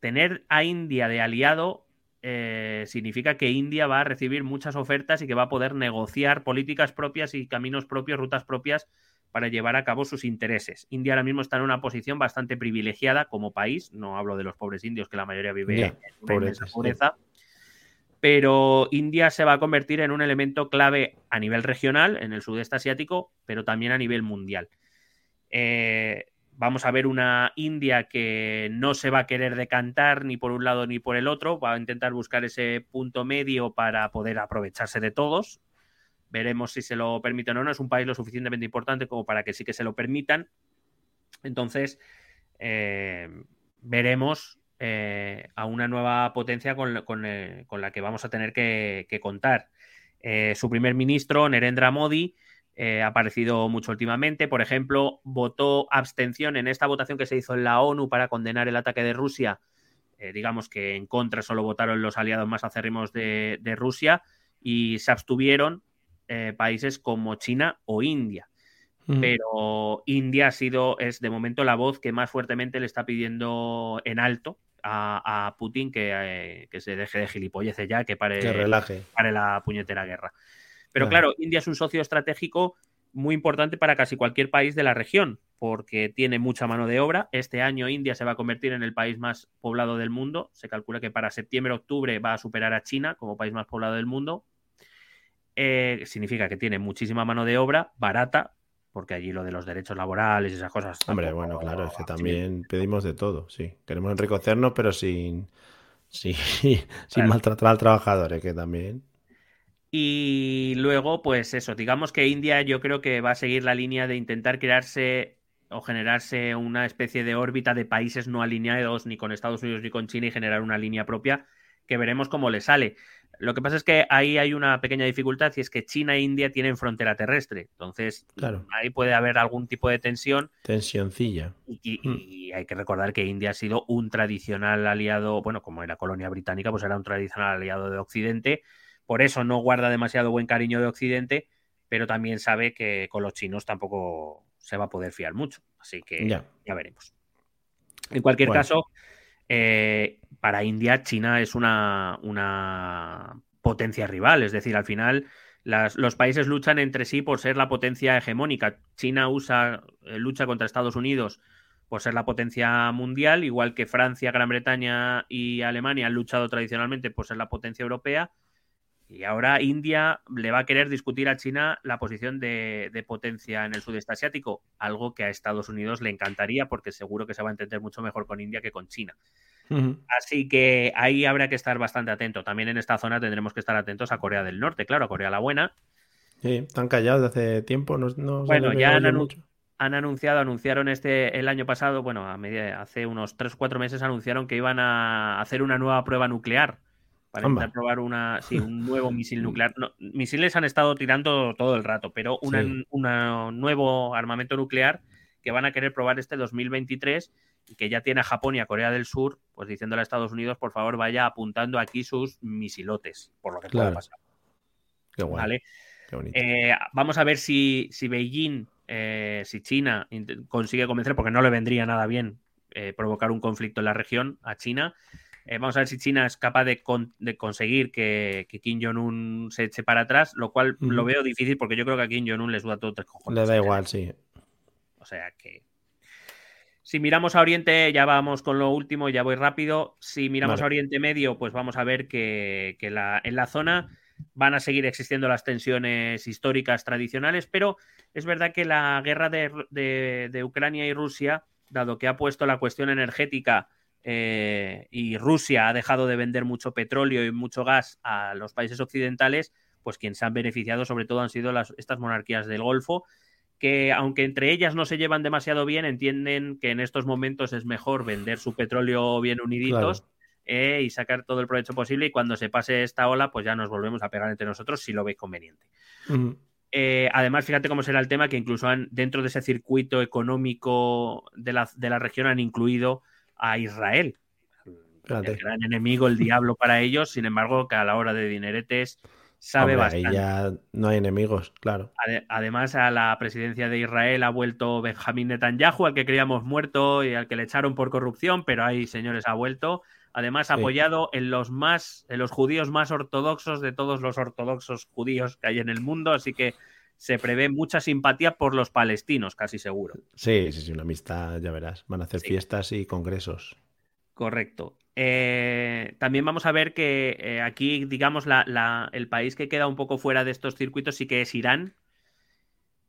tener a India de aliado eh, significa que India va a recibir muchas ofertas y que va a poder negociar políticas propias y caminos propios, rutas propias para llevar a cabo sus intereses. India ahora mismo está en una posición bastante privilegiada como país, no hablo de los pobres indios, que la mayoría vive Ya, en sí. pobreza, pero India se va a convertir en un elemento clave a nivel regional, en el sudeste asiático, pero también a nivel mundial. Eh, vamos a ver una India que no se va a querer decantar ni por un lado ni por el otro, va a intentar buscar ese punto medio para poder aprovecharse de todos. Veremos si se lo permiten o no. Es un país lo suficientemente importante como para que sí que se lo permitan. Entonces, eh, veremos eh, a una nueva potencia con, eh, la que vamos a tener que, contar. su primer ministro, Nerendra Modi, ha aparecido mucho últimamente. Por ejemplo, votó abstención en esta votación que se hizo en la ONU para condenar el ataque de Rusia. digamos que en contra solo votaron los aliados más acérrimos de, de Rusia y se abstuvieron países como China o India pero India ha sido, es de momento la voz que más fuertemente le está pidiendo en alto a, Putin eh, que, se deje de gilipolleces ya, que pare, relaje. pare la puñetera guerra. Pero claro, India es un socio estratégico muy importante para casi cualquier país de la región, porque tiene mucha mano de obra. Este año India se va a convertir en el país más poblado del mundo. Se calcula que para septiembre-octubre va a superar a China como país más poblado del mundo. Eh, significa que tiene muchísima mano de obra barata, porque allí lo de los derechos laborales y esas cosas. Hombre, bueno, claro, es que también pedimos de todo, sí. Queremos enriquecernos, pero sin, sin, sin maltratar al trabajador, ¿eh? que también. Y luego, pues eso, digamos que India yo creo que va a seguir la línea de intentar crearse o generarse una especie de órbita de países no alineados ni con Estados Unidos ni con China y generar una línea propia que veremos cómo le sale. Lo que pasa es que ahí hay una pequeña dificultad y es que China e India tienen frontera terrestre. Entonces, ahí puede haber algún tipo de tensión. Tensioncilla. Y, y, hay que recordar que India ha sido un tradicional aliado, bueno, como era colonia británica, pues era un tradicional aliado de Occidente. Por eso no guarda demasiado buen cariño de Occidente, pero también sabe que con los chinos tampoco se va a poder fiar mucho. Así que ya, veremos. En cualquier caso, eh, para India, China es una, una, potencia rival. Es decir, al final los países luchan entre sí por ser la potencia hegemónica. China usa, eh, lucha contra Estados Unidos por ser la potencia mundial, igual que Francia, Gran Bretaña y Alemania han luchado tradicionalmente por ser la potencia europea. Y ahora India le va a querer discutir a China la posición de, de, potencia en el sudeste asiático, algo que a Estados Unidos le encantaría porque seguro que se va a entender mucho mejor con India que con China. Así que ahí habrá que estar bastante atento. También en esta zona tendremos que estar atentos a Corea del Norte, claro, a Corea la Buena. Sí, están callados desde hace tiempo. No, bueno, ya han, han, anunciado, anunciaron este el año pasado, bueno, a media, hace unos 3 o 4 meses anunciaron que iban a hacer una nueva prueba nuclear para intentar probar una, sí, un nuevo misil nuclear. misiles han estado tirando todo el rato, pero un nuevo armamento nuclear que van a querer probar este 2023 y que ya tiene a Japón y a Corea del Sur, pues diciéndole a Estados Unidos, por favor, vaya apuntando aquí sus misilotes, por lo que pueda pasar. Qué ¿Vale? Eh, vamos a ver si, si Beijing, eh, si China consigue convencer, porque no le vendría nada bien eh, provocar un conflicto en la región a China. Vamos a ver si China es capaz de, conseguir que, Kim Jong-un se eche para atrás, lo cual lo veo difícil porque yo creo que a Kim Jong-un le suda todo tres cojones. Le da igual, sí. O sea que si miramos a Oriente, ya vamos con lo último, ya voy rápido. Si miramos a Oriente Medio, pues vamos a ver que, en la zona van a seguir existiendo las tensiones históricas tradicionales, pero es verdad que la guerra de, Ucrania y Rusia, dado que ha puesto la cuestión energética eh, y Rusia ha dejado de vender mucho petróleo y mucho gas a los países occidentales, pues quienes se han beneficiado sobre todo han sido las, estas monarquías del Golfo que aunque entre ellas no se llevan demasiado bien, entienden que en estos momentos es mejor vender su petróleo bien uniditos eh, y sacar todo el provecho posible y cuando se pase esta ola, pues ya nos volvemos a pegar entre nosotros si lo veis conveniente. Eh, además, fíjate cómo será el tema que incluso han, dentro de ese circuito económico de la, de la región han incluido a Israel. El gran enemigo, el diablo para ellos, sin embargo, que a la hora de dineretes sabe bastante. Ahí ya no hay enemigos, claro. Además, a la presidencia de Israel ha vuelto Benjamín Netanyahu, al que creíamos muerto y al que le echaron por corrupción, pero ahí, señores, ha vuelto. Además, apoyado en los más, en los judíos más ortodoxos de todos los ortodoxos judíos que hay en el mundo, así que se prevé mucha simpatía por los palestinos, casi seguro. Sí, sí, sí, una amistad, ya verás. Van a hacer fiestas y congresos. Correcto. Eh, también vamos a ver que eh, aquí, digamos, el país que queda un poco fuera de estos circuitos sí que es Irán,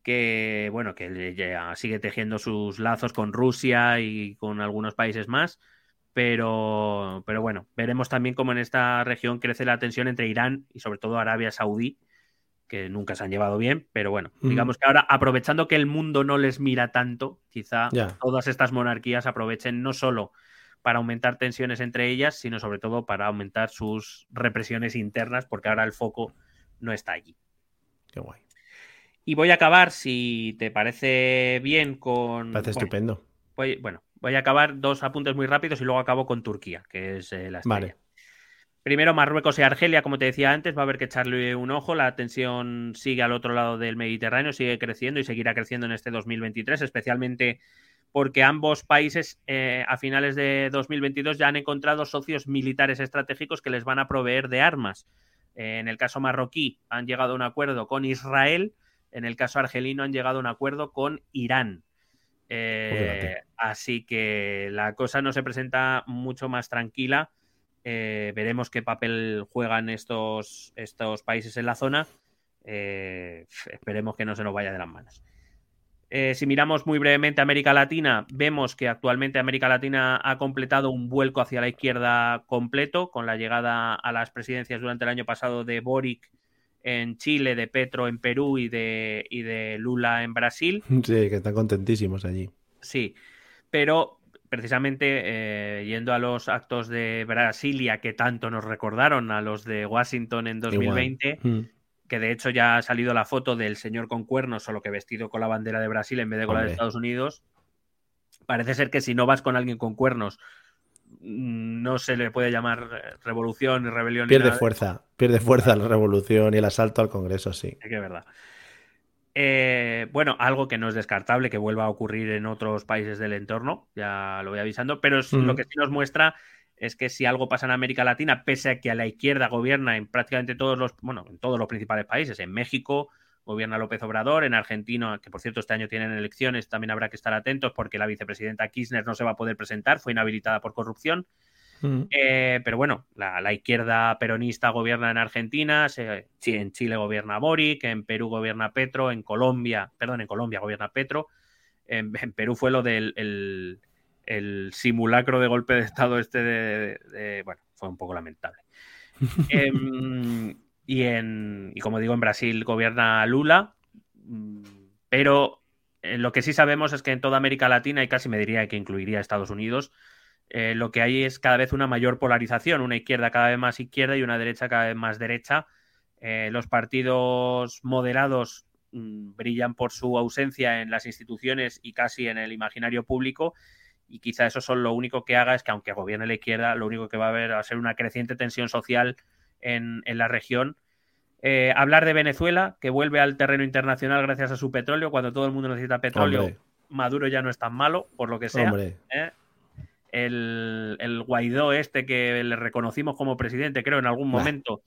que bueno, que ya sigue tejiendo sus lazos con Rusia y con algunos países más. Pero, pero bueno, veremos también cómo en esta región crece la tensión entre Irán y sobre todo Arabia Saudí, que nunca se han llevado bien, pero bueno, digamos que ahora aprovechando que el mundo no les mira tanto, quizá todas estas monarquías aprovechen no solo para aumentar tensiones entre ellas, sino sobre todo para aumentar sus represiones internas, porque ahora el foco no está allí. Qué guay. Y voy a acabar, si te parece bien, con. Parece estupendo. bueno, voy a acabar dos apuntes muy rápidos y luego acabo con Turquía, que es eh, la estrella. Vale. Primero, Marruecos y Argelia, como te decía antes, va a haber que echarle un ojo. La tensión sigue al otro lado del Mediterráneo, sigue creciendo y seguirá creciendo en este 2023, especialmente porque ambos países eh, a finales de 2022 ya han encontrado socios militares estratégicos que les van a proveer de armas. Eh, en el caso marroquí han llegado a un acuerdo con Israel, en el caso argelino han llegado a un acuerdo con Irán. Eh, así que la cosa no se presenta mucho más tranquila eh, veremos qué papel juegan estos, estos países en la zona. Eh, esperemos que no se nos vaya de las manos. Eh, si miramos muy brevemente América Latina, vemos que actualmente América Latina ha completado un vuelco hacia la izquierda completo con la llegada a las presidencias durante el año pasado de Boric en Chile, de Petro en Perú y de, y de Lula en Brasil. Sí, que están contentísimos allí. Sí, pero precisamente eh, yendo a los actos de Brasilia que tanto nos recordaron a los de Washington en 2020, mm. que de hecho ya ha salido la foto del señor con cuernos, solo que vestido con la bandera de Brasil en vez de con la de Estados Unidos. Parece ser que si no vas con alguien con cuernos, mm, no se le puede llamar eh, revolución ni rebelión. Pierde fuerza, pierde fuerza la revolución y el asalto al Congreso, sí. Es que es verdad. Eh, bueno, algo que no es descartable que vuelva a ocurrir en otros países del entorno, ya lo voy avisando, pero lo que sí nos muestra es que si algo pasa en América Latina, pese a que a la izquierda gobierna en prácticamente todos los, bueno, en todos los principales países, en México gobierna López Obrador, en Argentina, que por cierto este año tienen elecciones, también habrá que estar atentos porque la vicepresidenta Kirchner no se va a poder presentar, fue inhabilitada por corrupción. Mm. Eh, pero bueno, la, izquierda peronista gobierna en Argentina, en Chile gobierna Boric, en Perú gobierna Petro, en Colombia, perdón, en Colombia gobierna Petro, en, Perú fue lo del el, simulacro de golpe de Estado este de, bueno, fue un poco lamentable. Em, y, en, y como digo, en Brasil gobierna Lula, pero eh, lo que sí sabemos es que en toda América Latina, y casi me diría que incluiría Estados Unidos, eh, lo que hay es cada vez una mayor polarización, una izquierda cada vez más izquierda y una derecha cada vez más derecha. Eh, los partidos moderados mm, brillan por su ausencia en las instituciones y casi en el imaginario público y quizá eso son lo único que haga es que aunque gobierne la izquierda, lo único que va a haber va a ser una creciente tensión social en, la región. Eh, hablar de Venezuela, que vuelve al terreno internacional gracias a su petróleo, cuando todo el mundo necesita petróleo, Maduro ya no es tan malo, por lo que sea el, Guaidó este que le reconocimos como presidente, creo, en algún momento,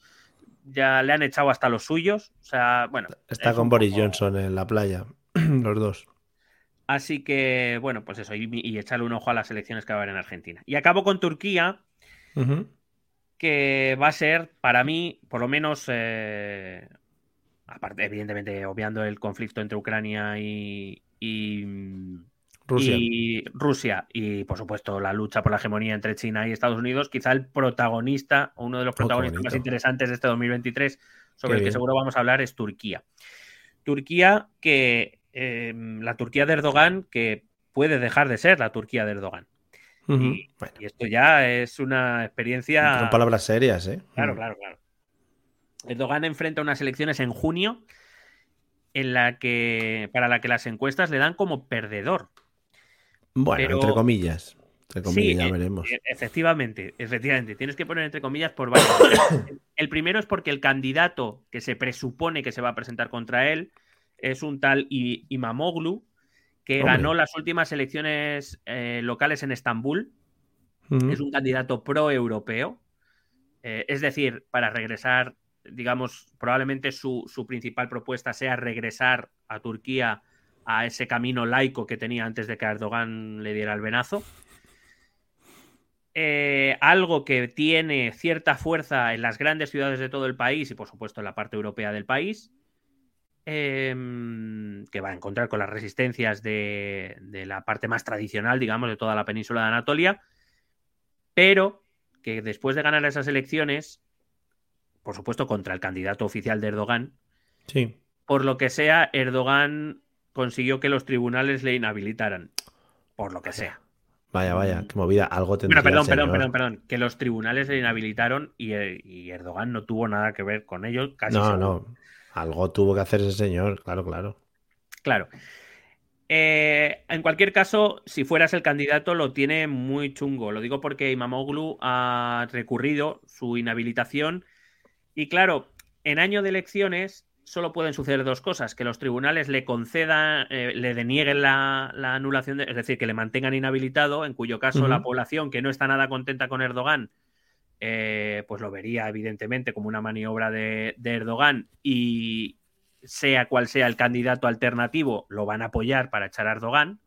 ya le han echado hasta los suyos. O sea, bueno. Está con Boris Johnson en la playa, los dos. Así que, bueno, pues eso, y, echarle un ojo a las elecciones que va a haber en Argentina. Y acabo con Turquía, que va a ser, para mí, por lo menos, eh, aparte, evidentemente, obviando el conflicto entre Ucrania y, Rusia. Y Rusia y, por supuesto, la lucha por la hegemonía entre China y Estados Unidos, quizá el protagonista, uno de los protagonistas más interesantes de este 2023, sobre el que seguro vamos a hablar, es Turquía. Turquía que em, la Turquía de Erdogan que puede dejar de ser la Turquía de Erdogan. y, esto ya es una experiencia. Son palabras serias, ¿eh? Claro, claro, claro. Erdogan enfrenta unas elecciones en junio en la que para la que las encuestas le dan como perdedor. Bueno, entre comillas. Entre comillas, ya e, veremos. E, efectivamente, efectivamente. Tienes que poner entre comillas por varios. el primero es porque el candidato que se presupone que se va a presentar contra él es un tal Imamoglu, que ganó las últimas elecciones eh, locales en Estambul. Es un candidato pro-europeo. Eh, es decir, para regresar, digamos, probablemente su, su principal propuesta sea regresar a Turquía a ese camino laico que tenía antes de que Erdogan le diera el venazo. Eh, algo que tiene cierta fuerza en las grandes ciudades de todo el país y por supuesto en la parte europea del país. em, que va a encontrar con las resistencias de, la parte más tradicional, digamos, de toda la península de Anatolia, pero que después de ganar esas elecciones, por supuesto contra el candidato oficial de Erdogan, sí. por lo que sea, Erdogan consiguió que los tribunales le inhabilitaran, por lo que sea. Vaya, vaya, qué movida, algo tendría Pero perdón, perdón, perdón, perdón, que los tribunales le inhabilitaron y, Erdogan no tuvo nada que ver con ello, casi No, no, algo tuvo que hacer ese señor, claro, claro. Claro. Eh, en cualquier caso, si fueras el candidato, lo tiene muy chungo. Lo digo porque Imamoglu ha recurrido su inhabilitación. Y claro, en año de elecciones solo pueden suceder dos cosas: que los tribunales le concedan, eh, le denieguen la, anulación, es decir, que le mantengan inhabilitado, en cuyo caso la población que no está nada contenta con Erdogan, eh, pues lo vería evidentemente como una maniobra de, de Erdogan y, sea cual sea el candidato alternativo, lo van a apoyar para echar a Erdogan.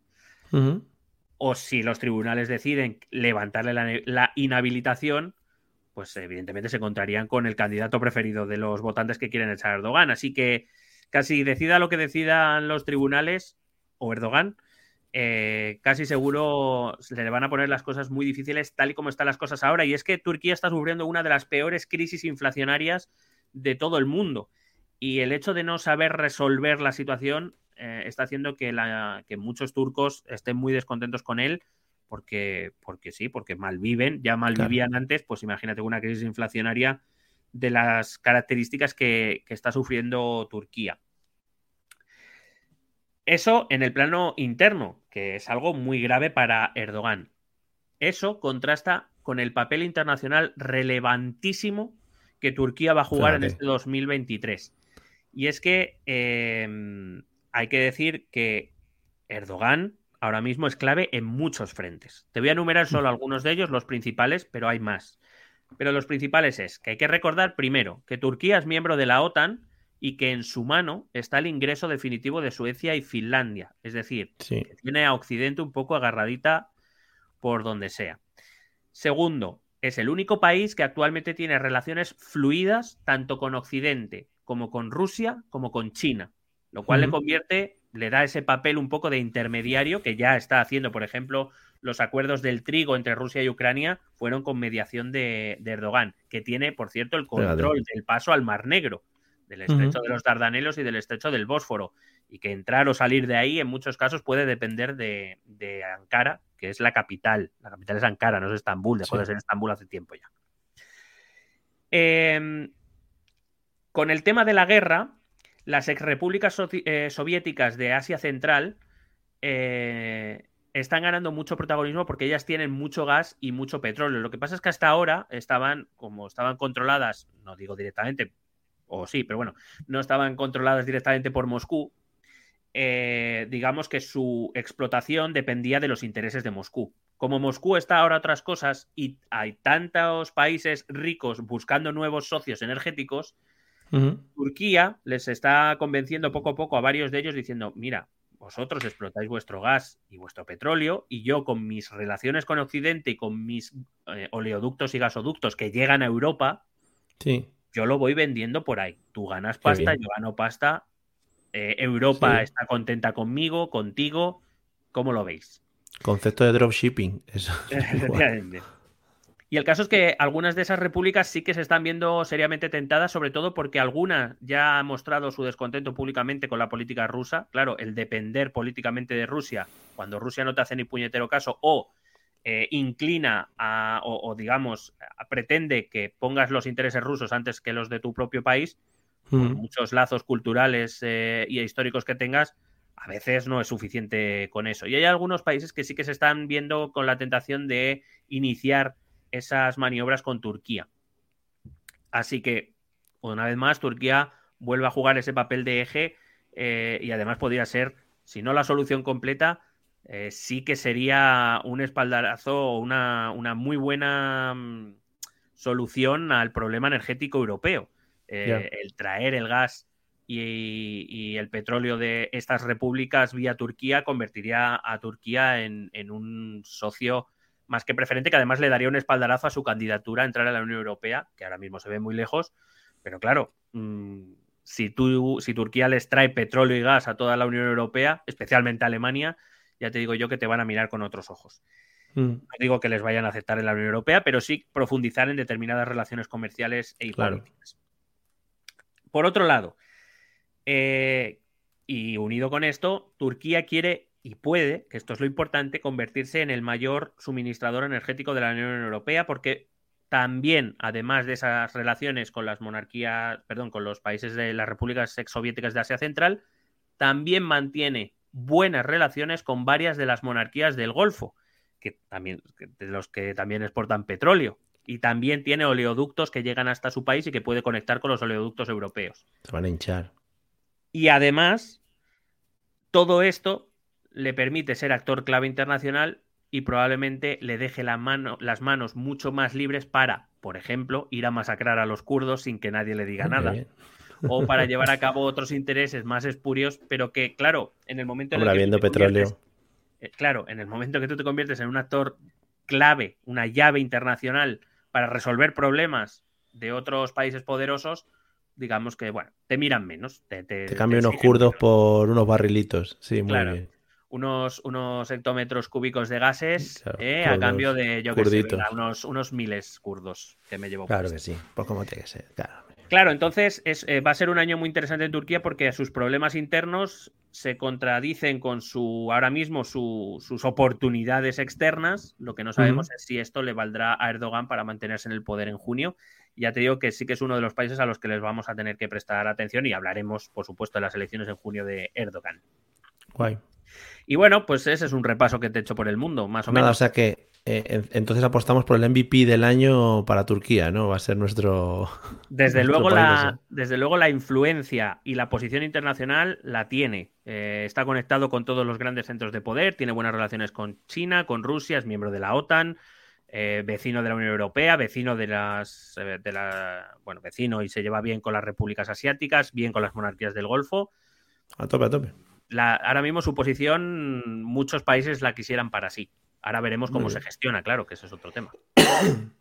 O si los tribunales deciden levantarle la, inhabilitación, pues evidentemente se encontrarían con el candidato preferido de los votantes que quieren echar a Erdogan. Así que casi decida lo que decidan los tribunales o Erdogan, eh, casi seguro le van a poner las cosas muy difíciles tal y como están las cosas ahora. Y es que Turquía está sufriendo una de las peores crisis inflacionarias de todo el mundo. Y el hecho de no saber resolver la situación eh, está haciendo que muchos turcos estén muy descontentos con él porque, porque sí, porque malviven, ya malvivían antes, pues imagínate una crisis inflacionaria de las características que, que, está sufriendo Turquía. Eso en el plano interno, que es algo muy grave para Erdogan. Eso contrasta con el papel internacional relevantísimo que Turquía va a jugar en este 2023. Y es que em, hay que decir que Erdogan ahora mismo es clave en muchos frentes. Te voy a enumerar solo algunos de ellos, los principales, pero hay más. Pero los principales es que hay que recordar primero que Turquía es miembro de la OTAN y que en su mano está el ingreso definitivo de Suecia y Finlandia. Es decir, que tiene a Occidente un poco agarradita por donde sea. Segundo, es el único país que actualmente tiene relaciones fluidas tanto con Occidente como con Rusia, como con China, lo cual le convierte, le da ese papel un poco de intermediario que ya está haciendo, por ejemplo, los acuerdos del trigo entre Rusia y Ucrania fueron con mediación de, Erdogan, que tiene, por cierto, el control del paso al Mar Negro, del estrecho de los Dardanelos y del estrecho del Bósforo, y que entrar o salir de ahí en muchos casos puede depender de, Ankara, que es la capital. La capital es Ankara, no es Estambul, dejó de ser Estambul hace tiempo ya. Eh, con el tema de la guerra, las exrepúblicas eh, soviéticas de Asia Central eh, están ganando mucho protagonismo porque ellas tienen mucho gas y mucho petróleo. Lo que pasa es que hasta ahora estaban, como estaban controladas, no digo directamente, o sí, pero bueno, no estaban controladas directamente por Moscú. Eh, digamos que su explotación dependía de los intereses de Moscú. Como Moscú está ahora otras cosas y hay tantos países ricos buscando nuevos socios energéticos, Turquía les está convenciendo poco a poco a varios de ellos diciendo, mira, vosotros explotáis vuestro gas y vuestro petróleo y yo con mis relaciones con Occidente y con mis eh, oleoductos y gasoductos que llegan a Europa, yo lo voy vendiendo por ahí. Tú ganas pasta, yo gano pasta. Eh, Europa está contenta conmigo, contigo. ¿Cómo lo veis? Concepto de dropshipping. Eso. Y el caso es que algunas de esas repúblicas sí que se están viendo seriamente tentadas, sobre todo porque alguna ya ha mostrado su descontento públicamente con la política rusa. Claro, el depender políticamente de Rusia, cuando Rusia no te hace ni puñetero caso, o eh, inclina a, o, digamos, pretende que pongas los intereses rusos antes que los de tu propio país, por muchos lazos culturales eh, y históricos que tengas, a veces no es suficiente con eso. Y hay algunos países que sí que se están viendo con la tentación de iniciar esas maniobras con Turquía. Así que, una vez más, Turquía vuelve a jugar ese papel de eje eh, y además podría ser, si no la solución completa, eh, sí que sería un espaldarazo o una, muy buena mm, solución al problema energético europeo. Eh, el traer el gas y, el petróleo de estas repúblicas vía Turquía convertiría a Turquía en un socio más que preferente, que además le daría un espaldarazo a su candidatura a entrar a la Unión Europea, que ahora mismo se ve muy lejos, pero claro, mm, si, tú, si Turquía les trae petróleo y gas a toda la Unión Europea, especialmente a Alemania, ya te digo yo que te van a mirar con otros ojos. Mm. No digo que les vayan a aceptar en la Unión Europea, pero sí profundizar en determinadas relaciones comerciales e políticas. Por otro lado, eh, y unido con esto, Turquía quiere y puede, que esto es lo importante, convertirse en el mayor suministrador energético de la Unión Europea, porque también, además de esas relaciones con las monarquías, perdón, con los países de las repúblicas exsoviéticas de Asia Central, también mantiene buenas relaciones con varias de las monarquías del Golfo, que también, de los que también exportan petróleo. Y también tiene oleoductos que llegan hasta su país y que puede conectar con los oleoductos europeos. Se van a hinchar. Y además, todo esto le permite ser actor clave internacional y probablemente le deje la mano, las manos mucho más libres para, por ejemplo, ir a masacrar a los kurdos sin que nadie le diga nada. o para llevar a cabo otros intereses más espurios, pero que, claro, en el momento en el que petróleo. Eh, claro, en el momento que tú te conviertes en un actor clave, una llave internacional para resolver problemas de otros países poderosos, digamos que, bueno, te miran menos. Te, te, unos kurdos por unos barrilitos. Sí, muy bien unos, unos hectómetros cúbicos de gases eh, a cambio de, yo que sé, unos, unos miles kurdos que me llevo. Claro que sí, pues como tiene que ser, claro. Claro, entonces es, eh, va a ser un año muy interesante en Turquía porque sus problemas internos se contradicen con su ahora mismo sus oportunidades externas. Lo que no sabemos es si esto le valdrá a Erdogan para mantenerse en el poder en junio. Ya te digo que sí que es uno de los países a los que les vamos a tener que prestar atención y hablaremos, por supuesto, de las elecciones en junio de Erdogan. Guay. Y bueno, pues ese es un repaso que te he hecho por el mundo, más o Nada, menos. O sea que eh, entonces apostamos por el MVP del año para Turquía, ¿no? Va a ser nuestro. Desde, luego, la, desde luego la influencia y la posición internacional la tiene. Eh, está conectado con todos los grandes centros de poder, tiene buenas relaciones con China, con Rusia, es miembro de la OTAN. Eh, vecino de la Unión Europea, vecino de las, de la, bueno, vecino y se lleva bien con las repúblicas asiáticas, bien con las monarquías del Golfo. A tope, a tope ahora mismo su posición, muchos países la quisieran para sí. Ahora veremos cómo se gestiona, claro, que ese es otro tema.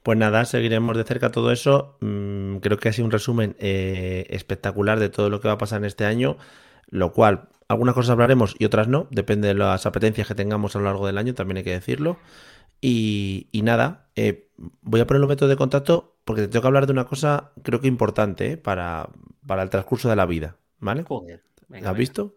Pues nada, seguiremos de cerca todo eso. Mm, creo que ha sido un resumen eh, espectacular de todo lo que va a pasar en este año, lo cual algunas cosas hablaremos y otras no, depende de las apetencias que tengamos a lo largo del año, también hay que decirlo. Y, nada, eh, voy a poner los métodos de contacto porque te tengo que hablar de una cosa creo que importante eh, para, para el transcurso de la vida, ¿vale? Joder. ¿Has visto?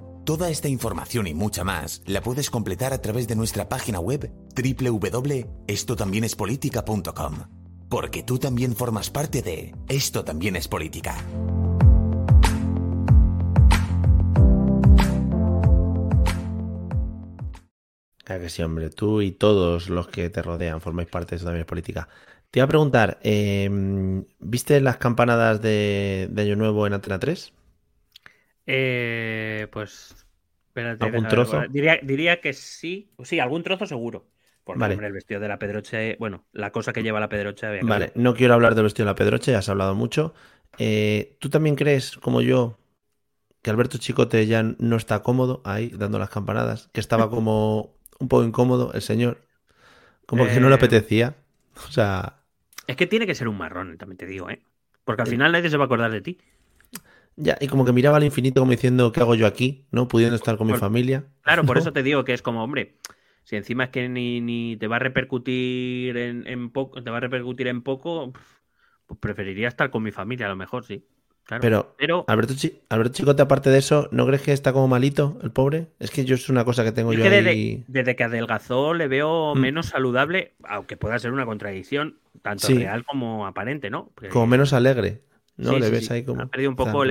Toda esta información y mucha más la puedes completar a través de nuestra página web www.estotambiénespolitica.com. Porque tú también formas parte de Esto también es política. Claro que sí, hombre. Tú y todos los que te rodean formáis parte de Esto también es política. Te iba a preguntar, em, ¿viste las campanadas de, de Año Nuevo en Antena 3? Eh, pues. Espérate, ¿Algún trozo? Diría, diría, que sí. Sí, algún trozo seguro. Porque, hombre, el vestido de la Pedroche. Bueno, la cosa que lleva la Pedroche. Vale, no quiero hablar del vestido de la Pedroche, ya has hablado mucho. Eh, ¿Tú también crees, como yo, que Alberto Chicote ya no está cómodo ahí dando las campanadas? Que estaba como un poco incómodo el señor. Como que no le eh, apetecía. O sea. Es que tiene que ser un marrón, también te digo, ¿eh? Porque al final nadie se va a acordar de ti. Ya, y como que miraba al infinito como diciendo, ¿qué hago yo aquí? ¿No? Pudiendo estar con mi familia. Claro, por eso te digo que es como, hombre, si encima es que ni, te va a repercutir en, poco, te va a repercutir en poco, pues preferiría estar con mi familia, a lo mejor, sí. Pero, Alberto, Alberto Chicote, aparte de eso, ¿no crees que está como malito el pobre? Es que yo es una cosa que tengo yo ahí... desde, que adelgazó le veo mm. menos saludable, aunque pueda ser una contradicción, tanto real como aparente, ¿no? Como menos alegre. ¿No? Le ves ahí como. Ha perdido un poco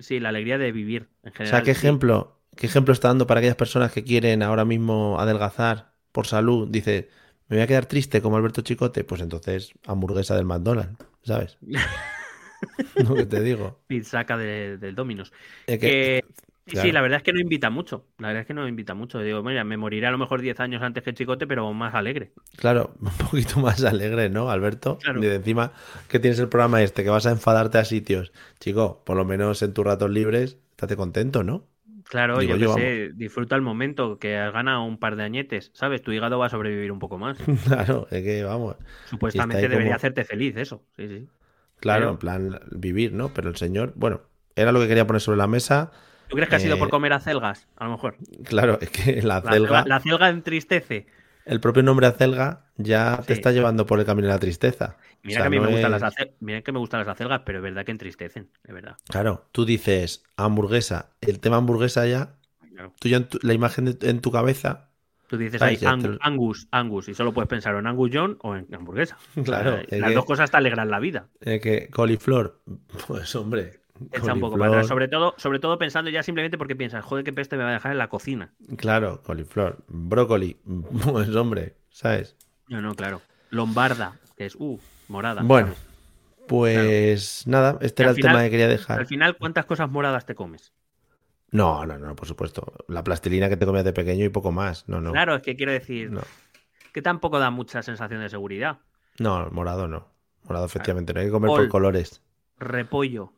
sí, la alegría de vivir en general. O sea, ¿qué ejemplo, ¿qué ejemplo está dando para aquellas personas que quieren ahora mismo adelgazar por salud? Dice, me voy a quedar triste como Alberto Chicote, pues entonces hamburguesa del McDonald's, ¿sabes? lo que te digo. Pizzaca de, del Dominos. que, Sí, la verdad es que no invita mucho. La verdad es que no invita mucho. Digo, mira, me moriré a lo mejor 10 años antes que Chicote, pero más alegre. Claro, un poquito más alegre, ¿no, Alberto? Y de encima que tienes el programa este, que vas a enfadarte a sitios. Chico, por lo menos en tus ratos libres, estate contento, ¿no? Claro, yo, yo sé, disfruta el momento, que has ganado un par de añetes, ¿sabes? Tu hígado va a sobrevivir un poco más. claro, es que vamos. Supuestamente debería hacerte feliz eso, sí, sí. Claro, en plan vivir, ¿no? Pero el señor, bueno, era lo que quería poner sobre la mesa. ¿Tú crees que ha sido por eh, comer acelgas? A lo mejor. Claro, es que la acelga. La, acelga entristece. El propio nombre acelga ya te está llevando por el camino de la tristeza. Mira, que a mí me gustan las Mira que me gustan las acelgas, pero es verdad que entristecen, es verdad. Claro, tú dices hamburguesa, el tema hamburguesa ya, tú ya la imagen en tu cabeza. Tú dices ahí Angus, Angus, y solo puedes pensar en Angus John o en hamburguesa. Claro. las dos cosas te alegran la vida. Es que coliflor, pues hombre, Echa un poco para atrás. Sobre todo, sobre todo pensando ya simplemente porque piensas, joder, qué peste me va a dejar en la cocina. Claro, coliflor. Brócoli, pues hombre, ¿sabes? No, no, claro. Lombarda, que es, uh, morada. Bueno, pues nada, este era el tema que quería dejar. Al final, ¿cuántas cosas moradas te comes? No, no, no, por supuesto. La plastilina que te comías de pequeño y poco más. No, no. Claro, es que quiero decir que tampoco da mucha sensación de seguridad. No, morado no. Morado efectivamente no hay que comer por colores. Repollo.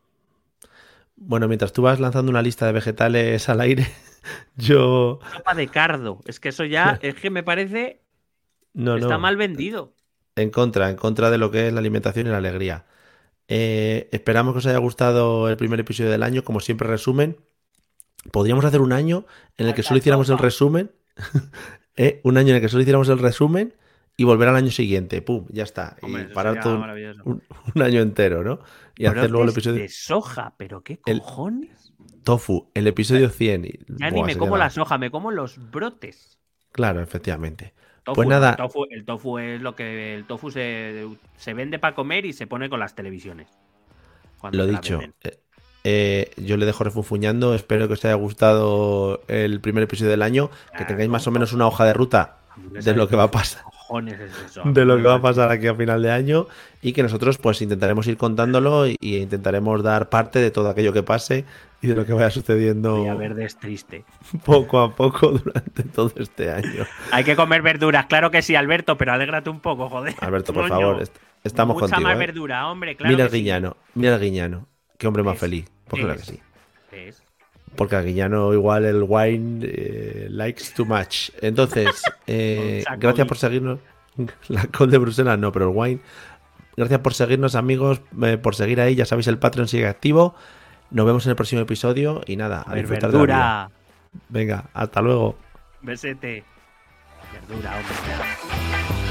Bueno, mientras tú vas lanzando una lista de vegetales al aire, yo. Sopa de cardo. Es que eso ya es que me parece. No, está mal vendido. En contra, en contra de lo que es la alimentación y la alegría. Eh, esperamos que os haya gustado el primer episodio del año. Como siempre, resumen. Podríamos hacer un año en el que solo hiciéramos el resumen. Eh, un año en el que solo hiciéramos el resumen y volver al año siguiente. ¡Pum! Ya está. y parar todo un, año entero, ¿no? Y hacer luego el episodio. De soja, pero qué cojones. tofu, el episodio 100. Ya ni me como la soja, me como los brotes. Claro, efectivamente. pues nada. El tofu, es lo que. El tofu se, vende para comer y se pone con las televisiones. Lo dicho. Eh, eh, yo le dejo refunfuñando. Espero que os haya gustado el primer episodio del año. Que tengáis más o menos una hoja de ruta de lo que va a pasar de lo que va a pasar aquí a final de año y que nosotros pues intentaremos ir contándolo y, intentaremos dar parte de todo aquello que pase y de lo que vaya sucediendo. a Verde es triste. Poco a poco durante todo este año. Hay que comer verduras, claro que sí, Alberto, pero alégrate un poco, joder. Alberto, por favor, estamos Mucha contigo. más ¿eh? verdura, hombre, claro. Mira el guiñano, mira el guiñano. Qué hombre más feliz. Pues claro que sí. Porque a Guiñano igual el wine eh, likes too much. Entonces, eh, gracias por seguirnos. La col de Bruselas no, pero el wine. Gracias por seguirnos, amigos, eh, por seguir ahí. Ya sabéis, el Patreon sigue activo. Nos vemos en el próximo episodio y nada, a, disfrutar verdura. Venga, hasta luego. Besete. Verdura, hombre.